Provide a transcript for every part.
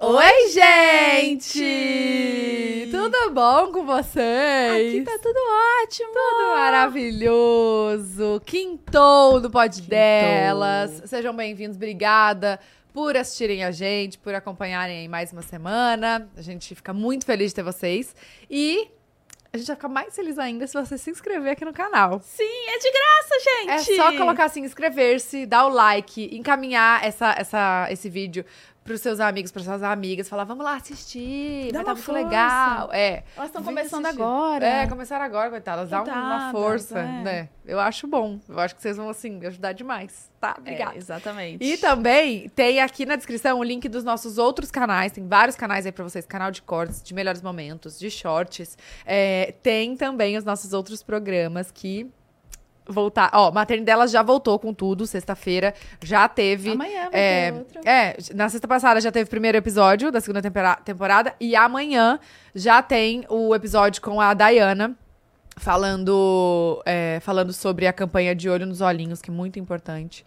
Oi, gente! Tudo bom com vocês? Aqui tá tudo ótimo! Tudo maravilhoso! Quintou do Pod Delas. Sejam bem-vindos, obrigada por assistirem a gente, por acompanharem aí mais uma semana. A gente fica muito feliz de ter vocês. E a gente vai ficar mais feliz ainda se você se inscrever aqui no canal. Sim, é de graça, gente! É só colocar assim, inscrever-se, dar o like, encaminhar essa, essa, esse vídeo pros seus amigos, pras suas amigas, falar, vamos lá assistir, Dá vai tá uma muito força. legal. É. Elas estão começando assistir. agora. É, começaram agora, coitadas. Dá uma força, é. né? Eu acho bom. Eu acho que vocês vão, assim, me ajudar demais. Tá? Obrigada. É, exatamente. E também tem aqui na descrição o link dos nossos outros canais. Tem vários canais aí pra vocês. Canal de cortes, de melhores momentos, de shorts. É, tem também os nossos outros programas que voltar. Ó, Maternidelas já voltou com tudo. Sexta-feira já teve. Amanhã vai É, ter outro. é, na sexta passada já teve o primeiro episódio da segunda temporada. E amanhã já tem o episódio com a Dayana. Falando, é, falando sobre a campanha de Olho nos Olhinhos, que é muito importante.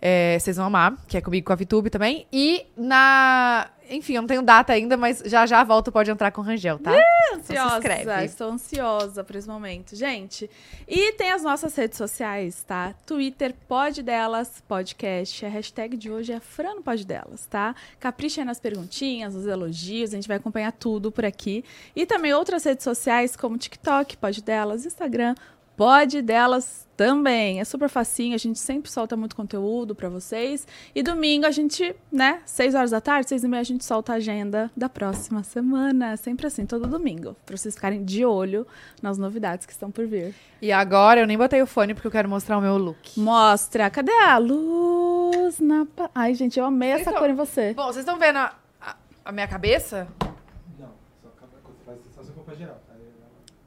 É, vocês vão amar, que é comigo com a Vitube também. E na. Enfim, eu não tenho data ainda, mas já já volto, pode entrar com o Rangel, tá? Então se ansiosa, inscreve. estou ansiosa por esse momento. Gente, e tem as nossas redes sociais, tá? Twitter, Pod Delas, podcast. A hashtag de hoje é Fran no Pod Delas, tá? Capricha aí nas perguntinhas, nos elogios, a gente vai acompanhar tudo por aqui. E também outras redes sociais como TikTok, Pod Delas, Instagram, Pod Delas também. É super facinho, a gente sempre solta muito conteúdo pra vocês. E domingo a gente, né, seis horas da tarde, seis e meia, a gente solta a agenda da próxima semana. Sempre assim, todo domingo. Pra vocês ficarem de olho nas novidades que estão por vir. E agora eu nem botei o fone porque eu quero mostrar o meu look. Mostra, cadê a luz na... pa- Ai, gente, eu amei Vocês essa estão- cor em você. Bom, vocês estão vendo a, a- a minha cabeça? Não, só só se for pra geral. Aí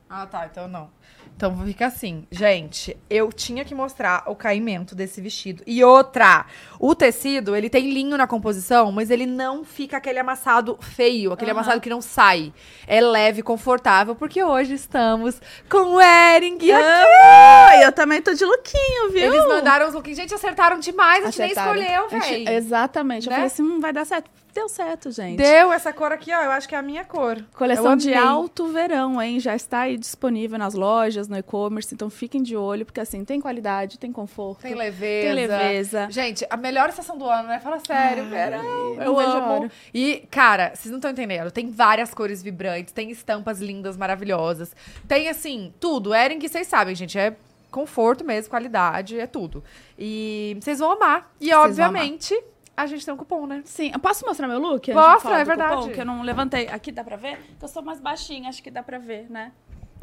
Ah, tá. Então não. Então fica assim. Gente, eu tinha que mostrar o caimento desse vestido. E outra, o tecido, ele tem linho na composição, mas ele não fica aquele amassado feio, aquele Aham. amassado que não sai. É leve, confortável, porque hoje estamos com o Ering aqui. Eu também tô de lookinho, viu? Eles mandaram os looks. Gente, acertaram demais. A gente Acertaram. nem escolheu, velho. Exatamente. Eu Né? falei assim, hum, vai dar certo. Deu certo, gente. Deu essa cor aqui, ó. Eu acho que é a minha cor. Coleção Eu de alto verão, hein? Já está aí disponível nas lojas, no e-commerce, então fiquem de olho, porque assim, tem qualidade, tem conforto. Tem leveza. Tem leveza. Gente, a melhor estação do ano, né? Fala sério, Ai, verão. Eu a amo. E, cara, vocês não estão entendendo. Tem várias cores vibrantes, tem estampas lindas, maravilhosas. Tem, assim, tudo. Ering, vocês sabem, gente, é conforto mesmo, qualidade, é tudo. E vocês vão amar. E, vão obviamente, a gente tem um cupom, né? Sim, eu posso mostrar meu look? Mostra, é verdade. cupom, que eu não levantei. Aqui dá pra ver? Que eu sou mais baixinha, acho que dá pra ver, né?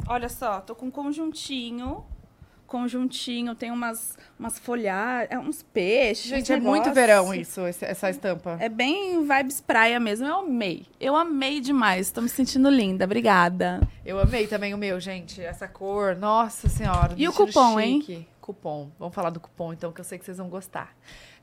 Olha só, tô com um conjuntinho. Conjuntinho, tem umas, umas folhagens, é, uns peixes. Gente, é muito verão isso, esse- essa estampa. É bem vibes praia mesmo. Eu amei. Eu amei demais. Tô me sentindo linda. Obrigada. Eu amei também o meu, gente. Essa cor, nossa senhora. E o cupom, hein? chique. Cupom. Vamos falar do cupom, então, que eu sei que vocês vão gostar.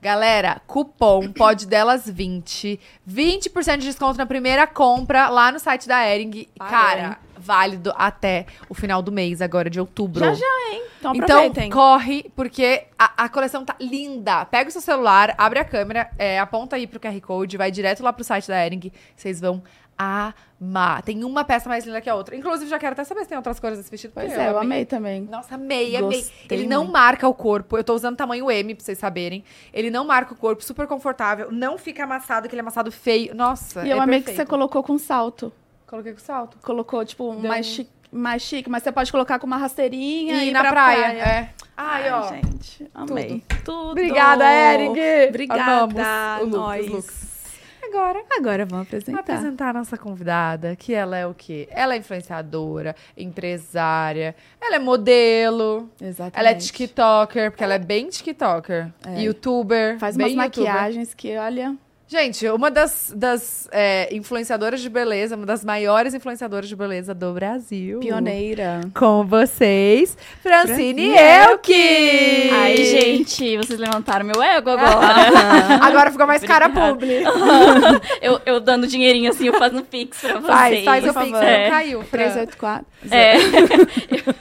Galera, cupom pode delas 20. 20% de desconto na primeira compra lá no site da Ering. Parou, Cara, válido até o final do mês, agora de outubro. Já já, hein? Então Então, corre, porque a, a coleção tá linda. Pega o seu celular, abre a câmera, é, aponta aí pro QR Code, vai direto lá pro site da Ering. Vocês vão amar. Tem uma peça mais linda que a outra. Inclusive, já quero até saber se tem outras cores desse vestido. Pois é, eu amei também. Nossa, amei, amei. Gostei Ele não muito. marca o corpo. Eu tô usando tamanho M, pra vocês saberem. Ele não marca o corpo, super confortável. Não fica amassado, aquele amassado feio. Nossa, E eu é amei que você perfeito. colocou com salto. Coloquei com salto. Colocou, tipo, um Deu mais, um- chique, mais chique, mas você pode colocar com uma rasteirinha E, e, ir na pra praia, é. Ai, Ai, ó. gente, amei. Tudo. Obrigada, Ering. Obrigada, Amamos o look, nós. Agora, Agora vamos apresentar. apresentar a nossa convidada, que ela é o quê? Ela é influenciadora, empresária, ela é modelo, Exatamente. ela é tiktoker, porque ela é bem tiktoker, É. youtuber, Faz umas youtuber. maquiagens que, olha, Gente, uma das, das é, influenciadoras de beleza, uma das maiores influenciadoras de beleza do Brasil. pioneira. Com vocês, Francine Elke! Ai, gente, vocês levantaram meu ego agora. Agora ficou mais cara publi. eu, eu dando dinheirinho assim, eu fazendo pix pra vocês. Faz, faz o pix, não É. caiu. Fran. 384. É.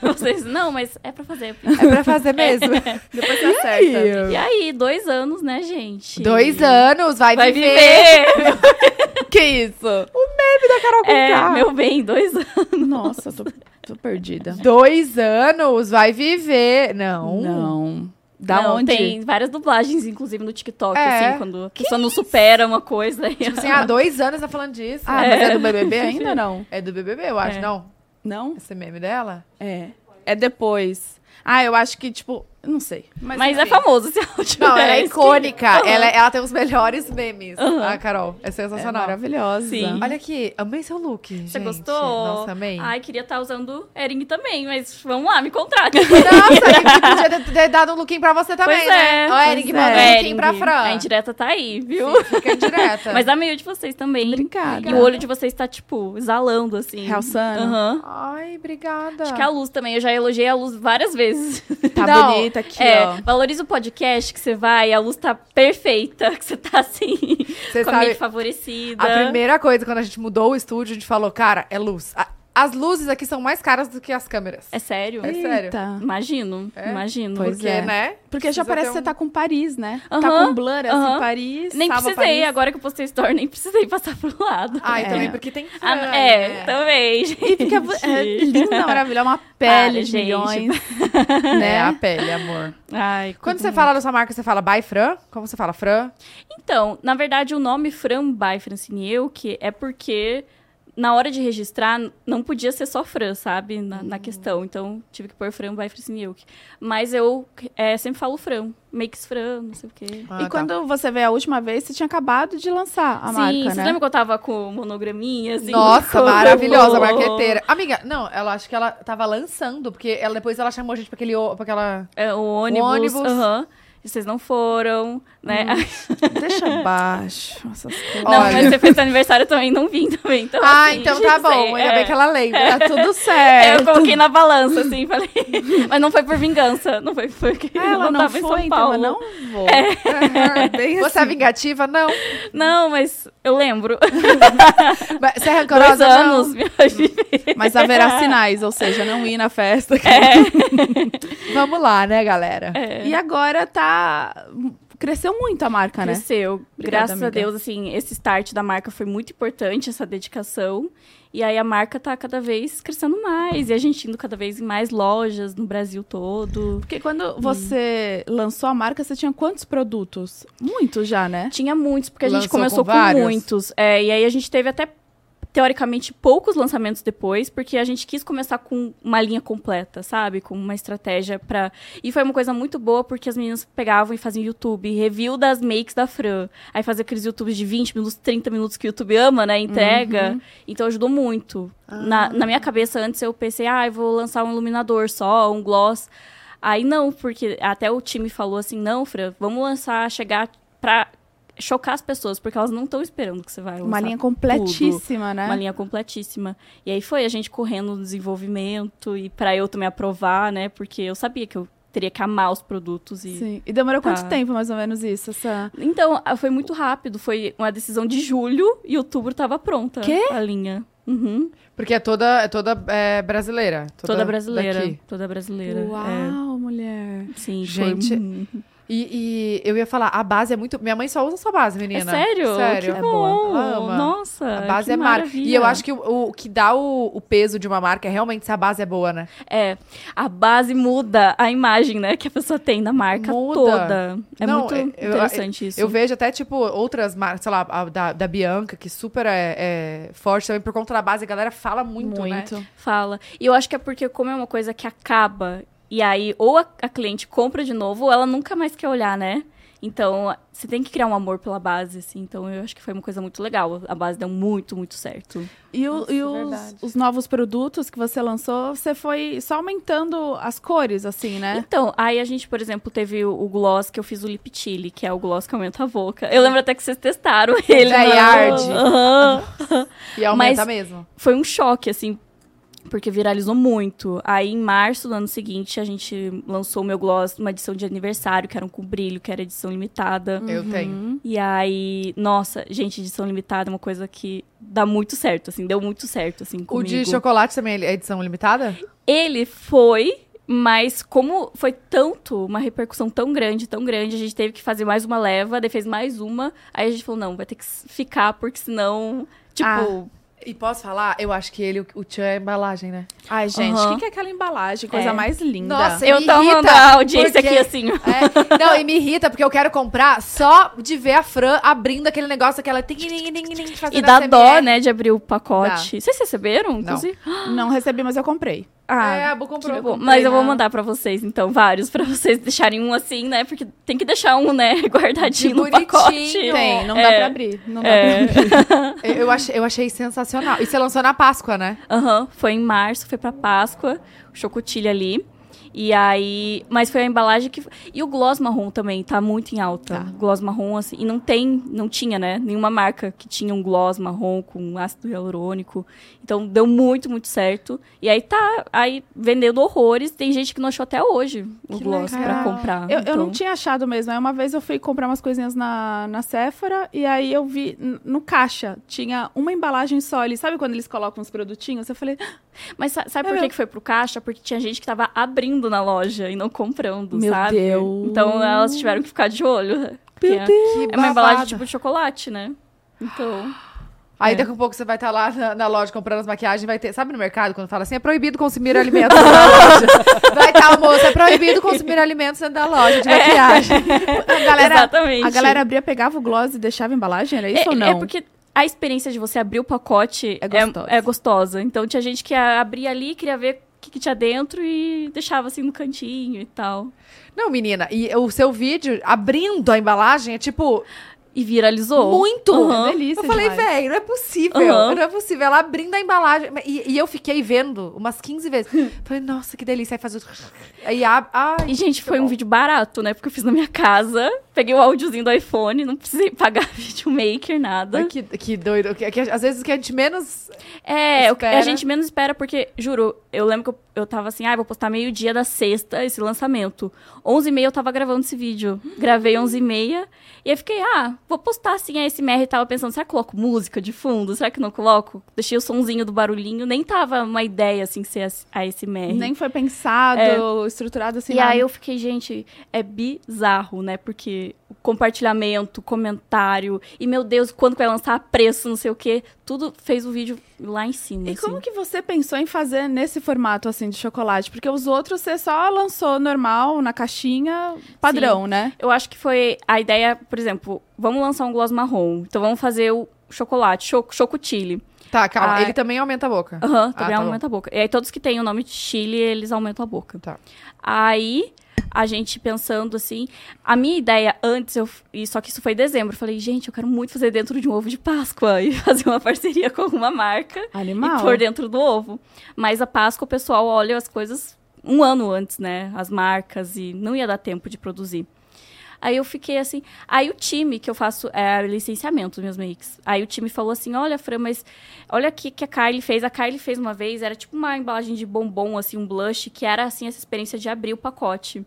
Vocês, não, mas é pra fazer. É pra fazer mesmo. Depois você acerta. E aí, dois anos, né, gente? Dois anos, vai, Vai viver. viver! Que isso? da Carol é, Conká. meu bem, dois anos. Nossa, tô, tô perdida. Dois anos, vai viver. Não. Não. Da Não, onde? Tem várias dublagens, inclusive no TikTok, É. assim, quando a pessoa não supera uma coisa. aí Tipo assim, há dois anos tá falando disso. Ah, mas é do BBB ainda não? É do BBB, eu acho, É. não? Não? Esse meme dela? É. É depois. Ah, eu acho que, tipo, não sei. Mas, Mas é famoso esse áudio. Não, ela é né? icônica. Aham. Ela, ela tem os melhores memes. Aham. A Carol. É É sensacional. maravilhosa. Sim. Olha aqui, amei seu look. Você gente. gostou? Nossa, amei. Ai, queria estar usando Ering também, mas vamos lá, me contrate. Nossa, que podia ter, ter dado um lookinho pra você também, Pois né? é, Ó, pois manda é. um lookinho pra Fran. A indireta tá aí, viu? Sim, fica indireta. Mas dá meio de vocês também. Obrigada. E o olho de vocês tá, tipo, exalando, assim. Realçando. Aham. Ai, obrigada. Acho que é a luz também. Eu já elogiei a luz várias vezes. Tá Não, bonita aqui, é, ó. valoriza o podcast que você vai, a luz tá perfeita, que você tá assim, Você com a sabe, mente favorecida. a primeira coisa, quando a gente mudou o estúdio, a gente falou, cara, é luz. A- as luzes aqui são mais caras do que as câmeras. É sério? É sério. Eita. Imagino, É? imagino. Pois Porque, é. né? Porque já parece ter que você um- tá com Paris, né? Tá Aham, com blur, assim. Paris. Nem precisei, Paris. agora que eu postei story, nem precisei passar pro lado. Ah, e É. também porque tem Ah, Fran, é, né? também, gente. E fica é, linda, maravilhosa, uma pele de gente. milhões. É, né? a pele, amor. Ai, Quando você muito. fala da sua marca, você fala by Fran? Como você fala? Fran? Então, na verdade, o nome Fran by Francine Euck é porque na hora de registrar não podia ser só Fran, sabe? Na, na questão. Então, tive que pôr Fran by Francine Euck. Mas eu é, sempre falo Fran. Makes Fran, não sei o quê. Ah, e tá. quando você veio a última vez, você tinha acabado de lançar a Sim, marca, você né? lembra que eu tava com monograminha, assim? Nossa, maravilhosa, marqueteira. Amiga, não, ela acho que ela tava lançando, porque ela, depois ela chamou a gente pra aquele. o- Pra aquela... É, o ônibus. ônibus. aham. E vocês não foram, né? Deixa baixo essas coisas. Não, Olha. mas você fez aniversário também, não vim também. Então, Ah, assim, então tá não sei, bom. Ainda é. bem que ela lembra. Tá tudo É, certo. eu coloquei na balança, assim, falei. Mas não foi por vingança. Não foi porque Ela eu não tava em foi, São então Paulo. eu não vou. Bem Você é assim. vingativa? Não. Não, mas eu lembro. Mas Você é Dois rancorosa? Não. anos viver. Mas haverá sinais, ou seja, não ir na festa. Vamos lá, né, galera? É. E agora tá. Cresceu muito a marca, né? Cresceu. Graças a amiga. Deus, assim, esse start da marca foi muito importante, essa dedicação. E aí a marca tá cada vez crescendo mais. E a gente indo cada vez em mais lojas no Brasil todo. Porque quando você lançou a marca, você tinha quantos produtos? Muitos já, né? Tinha muitos, porque a gente Lançou começou com com, muitos. É, e aí a gente teve até, teoricamente, poucos lançamentos depois, porque a gente quis começar com uma linha completa, sabe? Com uma estratégia pra. E foi uma coisa muito boa, porque as meninas pegavam e faziam YouTube, review das makes da Fran. Aí fazia aqueles YouTubes de 20 minutos, 30 minutos que o YouTube ama, né? Entrega. Então ajudou muito. Na, na minha cabeça, antes eu pensei, ah, eu vou lançar um iluminador só, um gloss. Aí não, porque até o time falou assim, não, Fran, vamos lançar, chegar pra chocar as pessoas, porque elas não estão esperando que você vai lançar Uma linha tudo. completíssima, né? Uma linha completíssima. E aí foi a gente correndo no desenvolvimento e pra eu também aprovar, né? Porque eu sabia que eu teria que amar os produtos e Sim. E demorou quanto Tá. tempo, mais ou menos, isso? Essa... então, ah, foi muito rápido. Foi uma decisão de julho e outubro tava pronta Quê? a linha. Uhum. Porque é toda, é toda é, brasileira. Toda, brasileira. daqui. Toda brasileira. é. Uau, mulher. Sim, Gente, foi... E, e eu ia falar, a base é muito. Minha mãe só usa sua base, É menina. sério? Sério. Que É bom. Ela ama. Nossa, A base é marca. maravilha. E eu acho que o, o que dá o, o peso de uma marca é realmente se a base é boa, né? É, a base muda a imagem, né, que a pessoa tem da marca Muda. toda. É Não, muito eu- interessante isso. Eu vejo até, tipo, outras marcas, sei lá, a da, da Bianca, que super é, é forte também por conta da base, a galera fala muito, né? Muito. Fala. E eu acho que é porque, como é uma coisa que acaba, e aí ou a, a cliente compra de novo, ou ela nunca mais quer olhar, né? Então, você tem que criar um amor pela base, assim. Então, eu acho que foi uma coisa muito legal. A base deu muito, muito certo. E, o- Nossa, e é os, os novos produtos que você lançou, você foi só aumentando as cores, assim, né? Então, aí a gente, por exemplo, teve o, o gloss que eu fiz o Lip Chili, que é o gloss que aumenta a boca. Eu lembro até que vocês testaram ele. Daí no- arde. Aham. E aumenta Mas- mesmo. foi um choque, assim, porque viralizou muito. Aí, em março do ano seguinte, a gente lançou o meu gloss numa edição de aniversário, que era um com brilho, que era edição limitada. Eu tenho. E aí, nossa, gente, edição limitada é uma coisa que dá muito certo, assim, deu muito certo, assim, O comigo. de chocolate também é edição limitada? Ele foi, mas como foi tanto, uma repercussão tão grande, tão grande, a gente teve que fazer mais uma leva, daí fez mais uma, aí a gente falou, não, vai ter que ficar, porque senão, tipo... Ah. E posso falar? Eu acho que ele, o, tchan é a embalagem, né? Ai, gente, o Aham. que, que é aquela embalagem? Coisa É. mais linda. Nossa, eu me tô irrita, a audiência porque- aqui, assim. É, não, e me irrita porque eu quero comprar só de ver a Fran abrindo aquele negócio, ting, ting, fazendo E dá SMR. dó, né, de abrir o pacote. Vocês receberam, inclusive? Não recebi, mas eu comprei. Ah, É, a Bu comprou. bom. comprei, Mas eu vou né? mandar pra vocês, então, vários, pra vocês deixarem um assim, né? Porque tem que deixar um, né, guardadinho no pacote. Tem, não dá É. pra abrir. Não dá É. pra abrir. Eu, achei, eu achei sensacional. E você lançou na Páscoa, né? Aham, foi em março, foi pra Páscoa, o chocotilha ali. E aí. Mas foi a embalagem que. E o gloss marrom também tá muito em alta. Tá. Gloss marrom, assim. E não tem, não tinha, né? Nenhuma marca que tinha um gloss marrom com ácido hialurônico. Então deu muito, muito certo. E aí tá aí vendendo horrores. Tem gente que não achou até hoje o Que gloss legal. pra comprar. Eu, eu Então, não tinha achado mesmo. Aí uma vez eu fui comprar umas coisinhas na, na Sephora e aí eu vi no caixa, tinha uma embalagem só ali. Sabe quando eles colocam os produtinhos? Eu falei, Mas sa- sabe É por que meu. que foi pro caixa? Porque tinha gente que tava abrindo na loja e não comprando, Meu sabe? Deus. Então elas tiveram que ficar de olho. Porque Meu é- Deus. É uma embalagem tipo de chocolate, né? Então. Aí É. daqui a pouco você vai estar lá na, na loja comprando as maquiagens, vai ter. Sabe no mercado, quando fala assim, é proibido consumir alimentos na loja? Vai estar, moça, é proibido consumir alimentos dentro da loja de maquiagem. A galera, Exatamente. a galera abria, pegava o gloss e deixava a embalagem? Era isso é, ou não? é porque a experiência de você abrir o pacote É é gostosa. é gostosa. Então tinha gente que abria ali, queria ver que, que tinha dentro e deixava assim no cantinho e tal. Não, menina, e o seu vídeo abrindo a embalagem é tipo E viralizou. muito. Aham. Delícia Eu falei, velho, não é possível. Aham. Não é possível. Ela abrindo a embalagem. E, e eu fiquei vendo umas 15 vezes. Falei, nossa, que delícia. Aí faz o. Aí abre. Ai, E, gente, foi um bom. vídeo barato, né? Porque eu fiz na minha casa, peguei o áudiozinho do iPhone, não precisei pagar videomaker, nada. Ai, que, que doido. Que, que, às vezes o que a gente menos. É, o que Espera. a gente menos espera, porque, juro, eu lembro que eu, eu tava assim, ah, vou postar meio-dia da sexta esse lançamento. 11h30 eu tava gravando esse vídeo. Gravei 11h30 e aí fiquei, ah, vou postar assim a SMR e tava pensando, será que coloco música de fundo? Será que não coloco? Deixei o sonzinho do barulhinho, nem tava uma ideia assim ser a ASMR. Nem foi pensado, estruturado assim. E nada. aí eu fiquei, gente, é bizarro, né? Porque compartilhamento, comentário, e meu Deus, quando vai lançar preço, não sei o quê, tudo fez o vídeo lá em cima. E assim. como que você pensou em fazer nesse formato, assim, de chocolate? Porque os outros você só lançou normal, na caixinha, padrão, né? Eu acho que foi a ideia, por exemplo, vamos lançar um gloss marrom, então vamos fazer o chocolate, cho chocotile. Tá, calma. Ah, ele também aumenta a boca. Aham, também tá bom. aumenta a boca. E aí todos que têm o nome de Chile, eles aumentam a boca. Tá. Aí a gente pensando assim, a minha ideia antes, eu, e só que isso foi em dezembro, eu falei, gente, eu quero muito fazer dentro de um ovo de Páscoa e fazer uma parceria com alguma marca Animal. e pôr dentro do ovo. Mas a Páscoa o pessoal olha as coisas um ano antes, né? As marcas e não ia dar tempo de produzir. Aí eu fiquei assim. Aí o time que eu faço é licenciamento dos meus makes. Aí o time falou assim: olha, Fran, mas olha aqui que a Kylie fez. A Kylie fez uma vez, era tipo uma embalagem de bombom, assim, um blush, que era assim, essa experiência de abrir o pacote.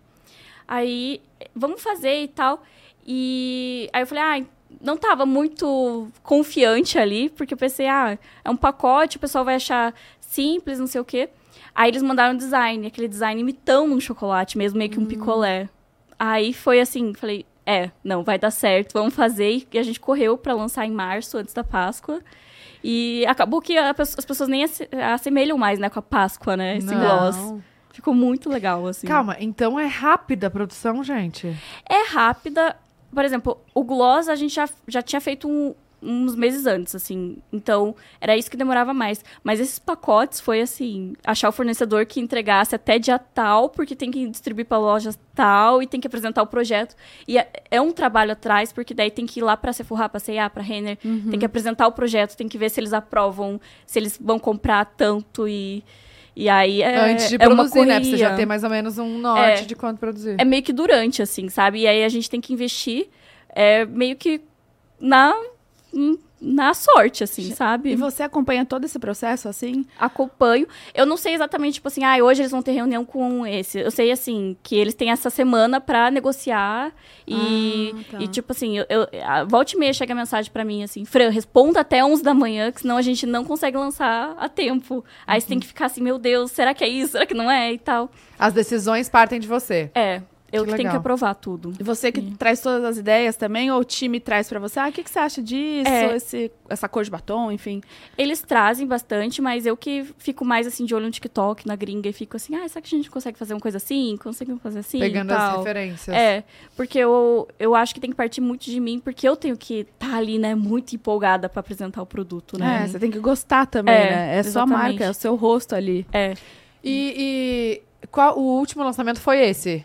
Aí, vamos fazer e tal. E aí eu falei, ah, não tava muito confiante ali, porque eu pensei, ah, é um pacote, o pessoal vai achar simples, não sei o quê. Aí eles mandaram um design, aquele design imitando um chocolate mesmo, meio que um picolé. Aí foi assim, falei, é, não, vai dar certo, vamos fazer. E a gente correu pra lançar em março, antes da Páscoa. E acabou que a as pessoas nem asse- assemelham mais, né, com a Páscoa, né, esse Não. gloss. Ficou muito legal, assim. Calma, então é rápida a produção, gente. É rápida. Por exemplo, o gloss a gente já, já tinha feito um- uns meses antes, assim. Então, era isso que demorava mais. Mas esses pacotes foi assim, achar o fornecedor que entregasse até dia tal, porque tem que distribuir para lojas tal e tem que apresentar o projeto. E é, é um trabalho atrás, porque daí tem que ir lá para Sephora, para C&A, para Renner, tem que apresentar o projeto, tem que ver se eles aprovam, se eles vão comprar tanto e e aí é Antes de é uma produzir, né? Pra você já ter mais ou menos um norte É. de quanto produzir. É meio que durante, assim, sabe? E aí a gente tem que investir é, meio que na na sorte, assim, sabe? E você acompanha todo esse processo, assim? acompanho. Eu não sei exatamente, tipo assim, ah, hoje eles vão ter reunião com esse. Eu sei, assim, que eles têm essa semana pra negociar. E, Ah, tá. e tipo assim, eu, eu, a- volta e meia chega a mensagem pra mim, assim, Fran, responda até 11 da manhã, que senão a gente não consegue lançar a tempo. Aí você tem que ficar assim, meu Deus, será que é isso? Será que não é? E tal. As decisões partem de você. É, eu Que que tenho que aprovar tudo. E você que traz todas as ideias também, ou o time traz pra você? Ah, o que, que você acha disso? É. Esse, essa cor de batom, enfim. Eles trazem bastante, mas eu que fico mais assim de olho no TikTok, na gringa, e fico assim, ah, será que a gente consegue fazer uma coisa assim? Conseguimos fazer assim? Pegando e as tal. referências. É, porque eu, eu acho que tem que partir muito de mim, porque eu tenho que estar ali, né, muito empolgada pra apresentar o produto, né? É, você tem que gostar também, É, né? É sua exatamente. marca, é o seu rosto ali. É, E, e qual o último lançamento foi esse?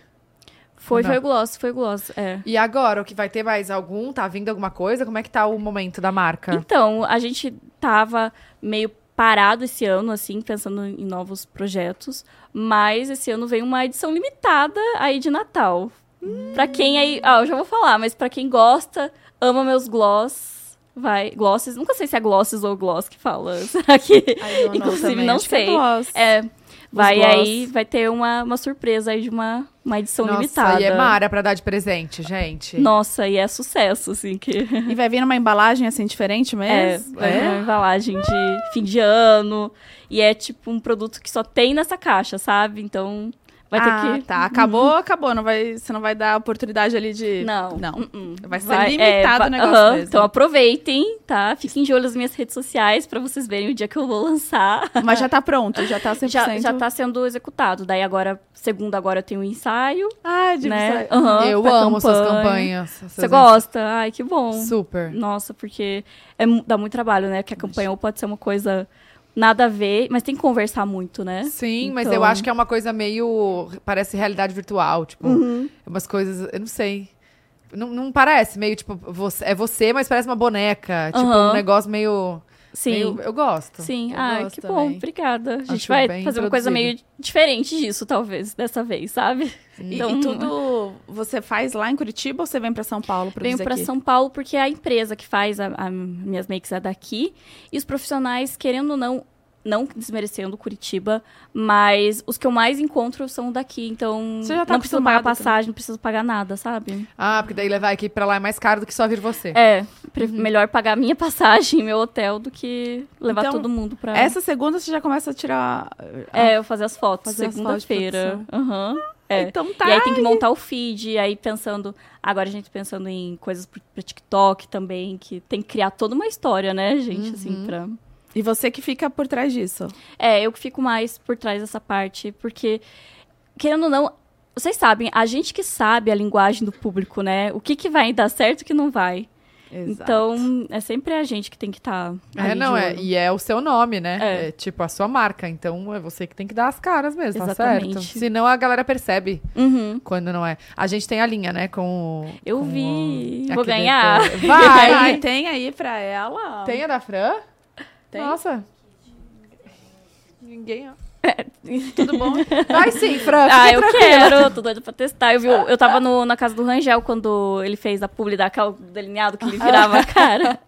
Foi, Não. foi o Gloss, foi o Gloss, é. E agora, o que vai ter mais algum? Tá vindo alguma coisa? Como é que tá o momento da marca? Então, a gente tava meio parado esse ano, assim, pensando em novos projetos, mas esse ano veio uma edição limitada aí de Natal. Pra quem aí, ah, eu já vou falar, mas pra quem gosta, ama meus gloss, vai, glosses, nunca sei se é glosses ou gloss que fala, será que... Know Inclusive, não que é sei. gloss. É, vai gloss. aí, vai ter uma, uma surpresa aí de uma, uma edição Nossa, limitada. e é Mara pra dar de presente, gente. Nossa, e é sucesso, assim, que... E vai vir numa embalagem assim diferente É, mesmo? vai vir uma embalagem de fim de ano. E é tipo um produto que só tem nessa caixa, sabe? Então vai ah, ter que. tá. Acabou, acabou. Não vai, você não vai dar oportunidade ali de... Não. Não. Uh-uh. Vai ser Vai- limitado é, o negócio. Então aproveitem, tá? Fiquem de olho nas minhas redes sociais pra vocês verem o dia que eu vou lançar. Mas já tá pronto, já tá 100%. Já, já tá sendo executado. Daí agora, segunda agora eu tenho um ensaio, Ah, de né? Aham, Eu amo suas campanha. campanhas. Você gosta? Ai, que bom. Super. Nossa, porque é, dá muito trabalho, né? Que a campanha ou pode ser uma coisa nada a ver, mas tem que conversar muito, né? Sim, mas Então- eu acho que é uma coisa meio. Parece realidade virtual. Tipo, Uhum. umas coisas. Eu não sei. Não, não parece meio, tipo, você, é você, mas parece uma boneca. Tipo, Aham. um negócio meio. Sim. meio- eu gosto. Sim, Eu ai, gosto que também. bom, obrigada. A gente Acho vai fazer uma coisa meio diferente disso, talvez, dessa vez, sabe? E, Então, e tudo você faz lá em Curitiba ou você vem pra São Paulo produzir Venho pra aqui? São Paulo porque a empresa que faz a, a minhas makes é daqui. E os profissionais, querendo ou não, não desmerecendo Curitiba, mas os que eu mais encontro são daqui. Então, Você já tá não preciso pagar acostumado passagem, não preciso pagar nada, sabe? Ah, porque daí levar a equipe pra lá é mais caro do que só vir você. É, pre- melhor pagar minha passagem, meu hotel, do que levar Então, todo mundo pra... Essa segunda você já começa a tirar... É, eu fazer as fotos, segunda-feira. Aham. É. Então tá. E aí tem que montar o feed, aí pensando. Agora a gente pensando em coisas pro TikTok também, que tem que criar toda uma história, né, gente? Assim, pra. E você que fica por trás disso. É, eu que fico mais por trás dessa parte, porque, querendo ou não, vocês sabem, a gente que sabe a linguagem do público, né? O que, que vai dar certo e o que não vai. Então, é sempre a gente que tem que estar. É, não, é. E é o seu nome, né? É. É. tipo a sua marca. Então é você que tem que dar as caras mesmo, tá Exatamente. certo? Senão a galera percebe Uhum. quando não é. A gente tem a linha, né? Com. Eu com vi. o- Vou ganhar. dentro. Ai, Vai! tem aí pra ela? tem a da Fran? Tem? Nossa. Ninguém. ó. Tudo bom? Vai sim, Fran. Ah, eu tranquila. quero, tô doida pra testar. Eu, vi, eu tava no- na casa do Rangel quando ele fez a publi daquele delineado que ele virava a cara.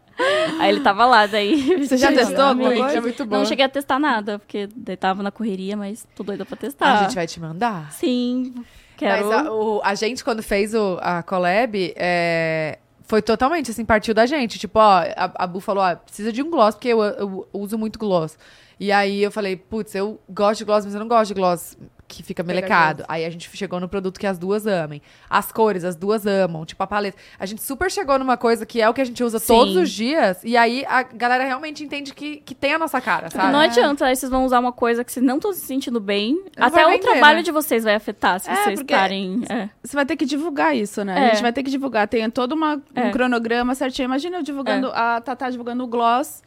Aí ele tava lá, daí. Você já testou alguma gente, coisa? É muito bom. Não cheguei a testar nada, porque daí tava na correria, mas tô doida pra testar. A gente vai te mandar. Sim, quero. Mas a, o- a gente, quando fez o- a collab, é, foi totalmente assim, partiu da gente. Tipo, ó, a, a Bu falou, ó, precisa de um gloss, porque eu, eu uso muito gloss. E aí eu falei, putz, eu gosto de gloss, mas eu não gosto de gloss que fica melecado. Aí a gente chegou no produto que as duas amem. As cores, as duas amam. Tipo, a paleta. A gente super chegou numa coisa que é o que a gente usa Sim. todos os dias. E aí a galera realmente entende que, que tem a nossa cara, sabe? Não adianta, aí vocês vão usar uma coisa que vocês não estão se sentindo bem. Não Até o vender, trabalho né? de vocês vai afetar se É, vocês estarem. é. Você vai ter que divulgar isso, né? É. A gente vai ter que divulgar. Tem todo uma, um É. cronograma certinho. Imagina eu divulgando, a Tatá divulgando o gloss.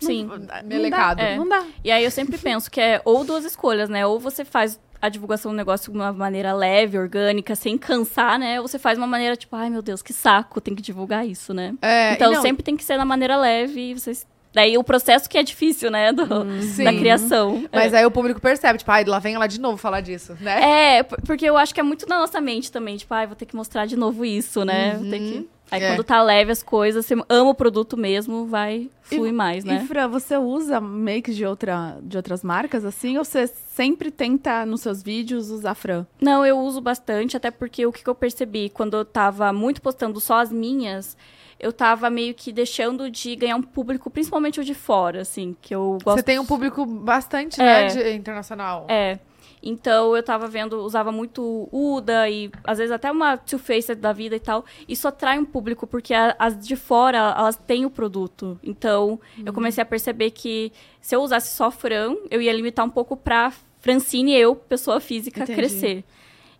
Sim. Melecado. É. Não dá. E aí eu sempre penso que é ou duas escolhas, né? Ou você faz a divulgação do negócio de uma maneira leve, orgânica, sem cansar, né? Ou você faz uma maneira tipo, ai meu Deus, que saco, tem que divulgar isso, né? É, então não- sempre tem que ser na maneira leve vocês. Daí o processo que é difícil, né? do- Sim. da criação. Mas aí o público percebe, tipo, ai, lá vem ela de novo falar disso, né? É, por- porque eu acho que é muito na nossa mente também, tipo, ai, vou ter que mostrar de novo isso, né? Vou ter Uhum. que... Aí É. quando tá leve as coisas, você ama o produto mesmo, vai fluir mais, né? E Fran, você usa makes de, outra, de outras marcas assim? Ou você sempre tenta nos seus vídeos usar Fran? Não, eu uso bastante, até porque o que, que eu percebi quando eu tava muito postando só as minhas, eu tava meio que deixando de ganhar um público, principalmente o de fora, assim, que eu gosto. Você tem um público bastante, É. né, de- internacional. É. Então eu tava vendo, usava muito Uda e às vezes até uma Too Faced da vida e tal. Isso atrai um público, porque a- as de fora, elas têm o produto. Então eu comecei a perceber que se eu usasse só Fran, eu ia limitar um pouco pra Francine, eu, pessoa física, Entendi. crescer.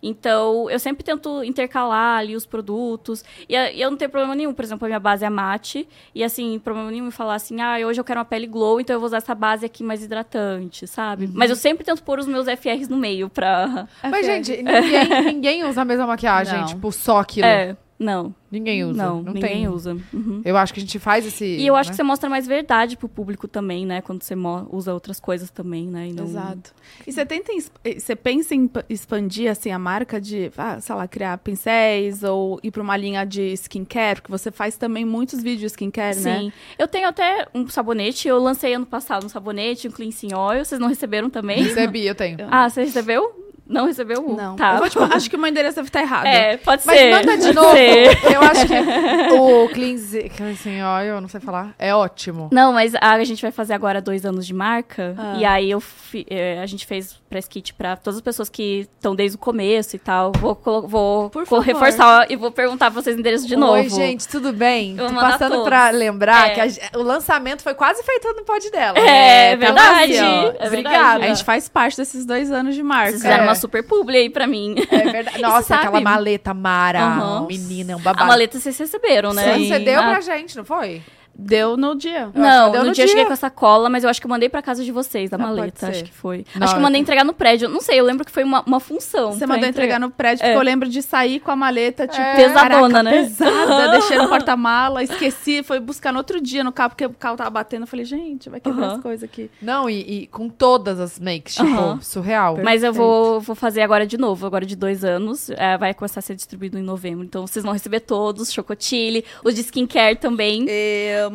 Então, eu sempre tento intercalar ali os produtos. E, e eu não tenho problema nenhum. Por exemplo, a minha base é mate. E, assim, problema nenhum em falar assim, ah, hoje eu quero uma pele glow, então eu vou usar essa base aqui mais hidratante, sabe? Uhum. Mas eu sempre tento pôr os meus FRs no meio pra... Mas, Ok. gente, ninguém, ninguém usa a mesma maquiagem, Não. tipo, só aquilo. É, não. Ninguém usa. Não, Não, ninguém tem. usa. Uhum. Eu acho que a gente faz esse. E eu acho né? que você mostra mais verdade pro público também, né? Quando você usa outras coisas também, né? E não- Exato. E você tenta, você pensa em expandir assim a marca de, ah, sei lá, criar pincéis ou ir pra uma linha de skincare, porque você faz também muitos vídeos de skincare, né? Sim. Eu tenho até um sabonete, eu lancei ano passado um sabonete, um cleansing oil. Vocês não receberam também? Recebi, eu tenho. Ah, você recebeu? Não recebeu? Não. Tá. Eu fa- acho que o meu endereço deve estar errado. É, pode Mas ser. manda de novo. ser. Eu acho que o cleanse, cleansing oil, eu não sei falar, é ótimo. Não, mas a, gente vai fazer agora dois anos de marca. Ah. E aí eu fi- eh, a gente fez press kit pra todas as pessoas que estão desde o começo e tal. Vou, vou favor. reforçar e vou perguntar pra vocês o endereço de novo. Oi, gente, tudo bem? Eu vou Tô passando pra lembrar É. que a o lançamento foi quase feito no pod dela. É, Então, verdade, assim, ó, é Obrigada. verdade. A gente faz parte desses dois anos de marca. Vocês fizeram É. uma super publi aí pra mim. É verdade. Nossa, aquela maleta Mara, Aham. menina, um A babado. maleta vocês receberam, né? Você deu Ah, pra gente, não foi? Deu no dia. Eu Não, deu no, no dia eu dia. cheguei com essa cola, mas eu acho que eu mandei pra casa de vocês, da Ah, maleta, acho que foi. Não, acho que eu mandei entregar no prédio. Não sei, eu lembro que foi uma, uma função. Você mandou entregar no prédio, porque É. eu lembro de sair com a maleta, tipo, É. Pesadona, caraca, né? pesada, deixei no porta-mala, esqueci, foi buscar no outro dia no carro, porque o carro tava batendo. Eu falei, gente, vai quebrar Aham. as coisas aqui. Não, e, e com todas as makes, tipo, surreal. Mas eu vou, vou fazer agora de novo, agora de dois anos. É, vai começar a ser distribuído em novembro. Então vocês vão receber todos, chocotile, os de skincare também.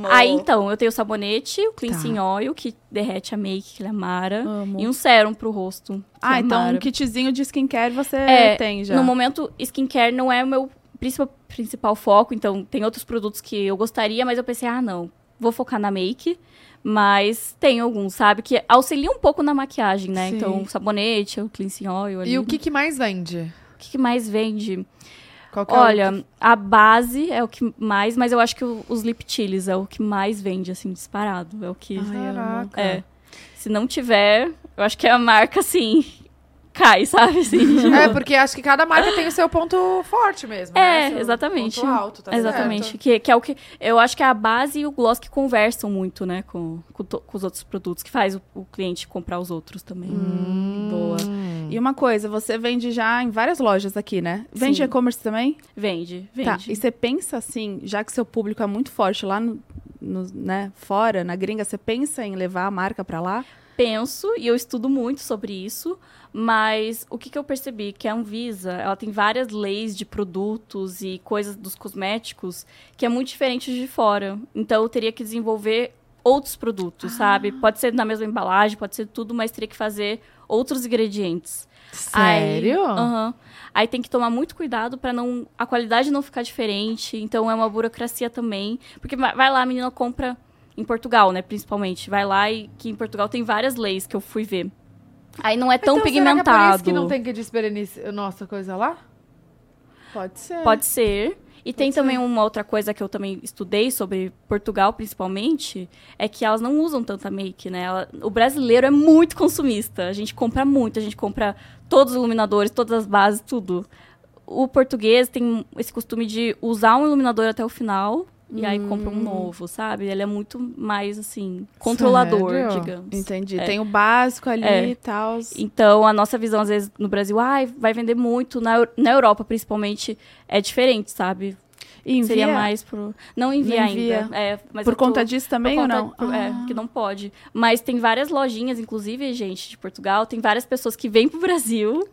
Amo. Aí então, eu tenho o sabonete, o cleansing Tá. oil, que derrete a make, que é Mara. Amo. E um sérum pro rosto. é Ah, a então Mara. um kitzinho de skincare você É, tem já. No momento, skincare não é o meu principal, principal foco, então tem outros produtos que eu gostaria, mas eu pensei, ah, não, vou focar na make. Mas tem alguns, sabe? Que auxilia um pouco na maquiagem, né? Sim. Então, o sabonete, o cleansing oil ali. E o que, que mais vende? O que que mais vende? É Olha, a base é o que mais, mas eu acho que o- os lip é o que mais vende, assim, disparado. É o que. Ai, é. Se não tiver, eu acho que é a marca, assim, cai, sabe? Assim, É, porque acho que cada marca tem o seu ponto forte mesmo. né? É, Seu exatamente. Ponto alto, tá Exatamente. certo. Que, que é o que. Eu acho que é a base e o gloss que conversam muito, né, com, com, to- com os outros produtos, que faz o, o cliente comprar os outros também. Hum. Boa. E uma coisa, você vende já em várias lojas aqui, né? Vende e-commerce também? Vende, vende. Tá. E você pensa assim, já que seu público é muito forte lá no, no- né, fora, na gringa, você pensa em levar a marca pra lá? Penso e eu estudo muito sobre isso, mas o que, que eu percebi? Que a Anvisa, ela tem várias leis de produtos e coisas dos cosméticos que é muito diferente de fora. Então eu teria que desenvolver outros produtos, sabe? Pode ser na mesma embalagem, pode ser tudo, mas teria que fazer outros ingredientes. Aí, Sério? aham. Aí tem que tomar muito cuidado para não a qualidade não ficar diferente. Então é uma burocracia também, porque vai lá a menina compra em Portugal, né, principalmente. Vai lá e que em Portugal tem várias leis que eu fui ver. Aí não é tão então, pigmentado. Será que é por isso que não tem que desperenice nossa coisa lá? Pode ser. Pode ser. E tem ser. também uma outra coisa que eu também estudei sobre Portugal, principalmente, é que elas não usam tanta make, né? Ela- o brasileiro é muito consumista. A gente compra muito, a gente compra todos os iluminadores, todas as bases, tudo. O português tem esse costume de usar um iluminador até o final e aí compra um novo, sabe? Ele é muito mais, assim, controlador, Sério? digamos. Entendi. É. Tem o básico ali É. e tal. Então, a nossa visão, às vezes, no Brasil, ai, vai vender muito. Na, na Europa, principalmente, é diferente, sabe? Envia Seria mais pro. Não envia Não envia. ainda. É, por tô- conta disso também por ou conta- não? por- É, Ah. que não pode. Mas tem várias lojinhas, inclusive, gente, de Portugal, tem várias pessoas que vêm pro Brasil,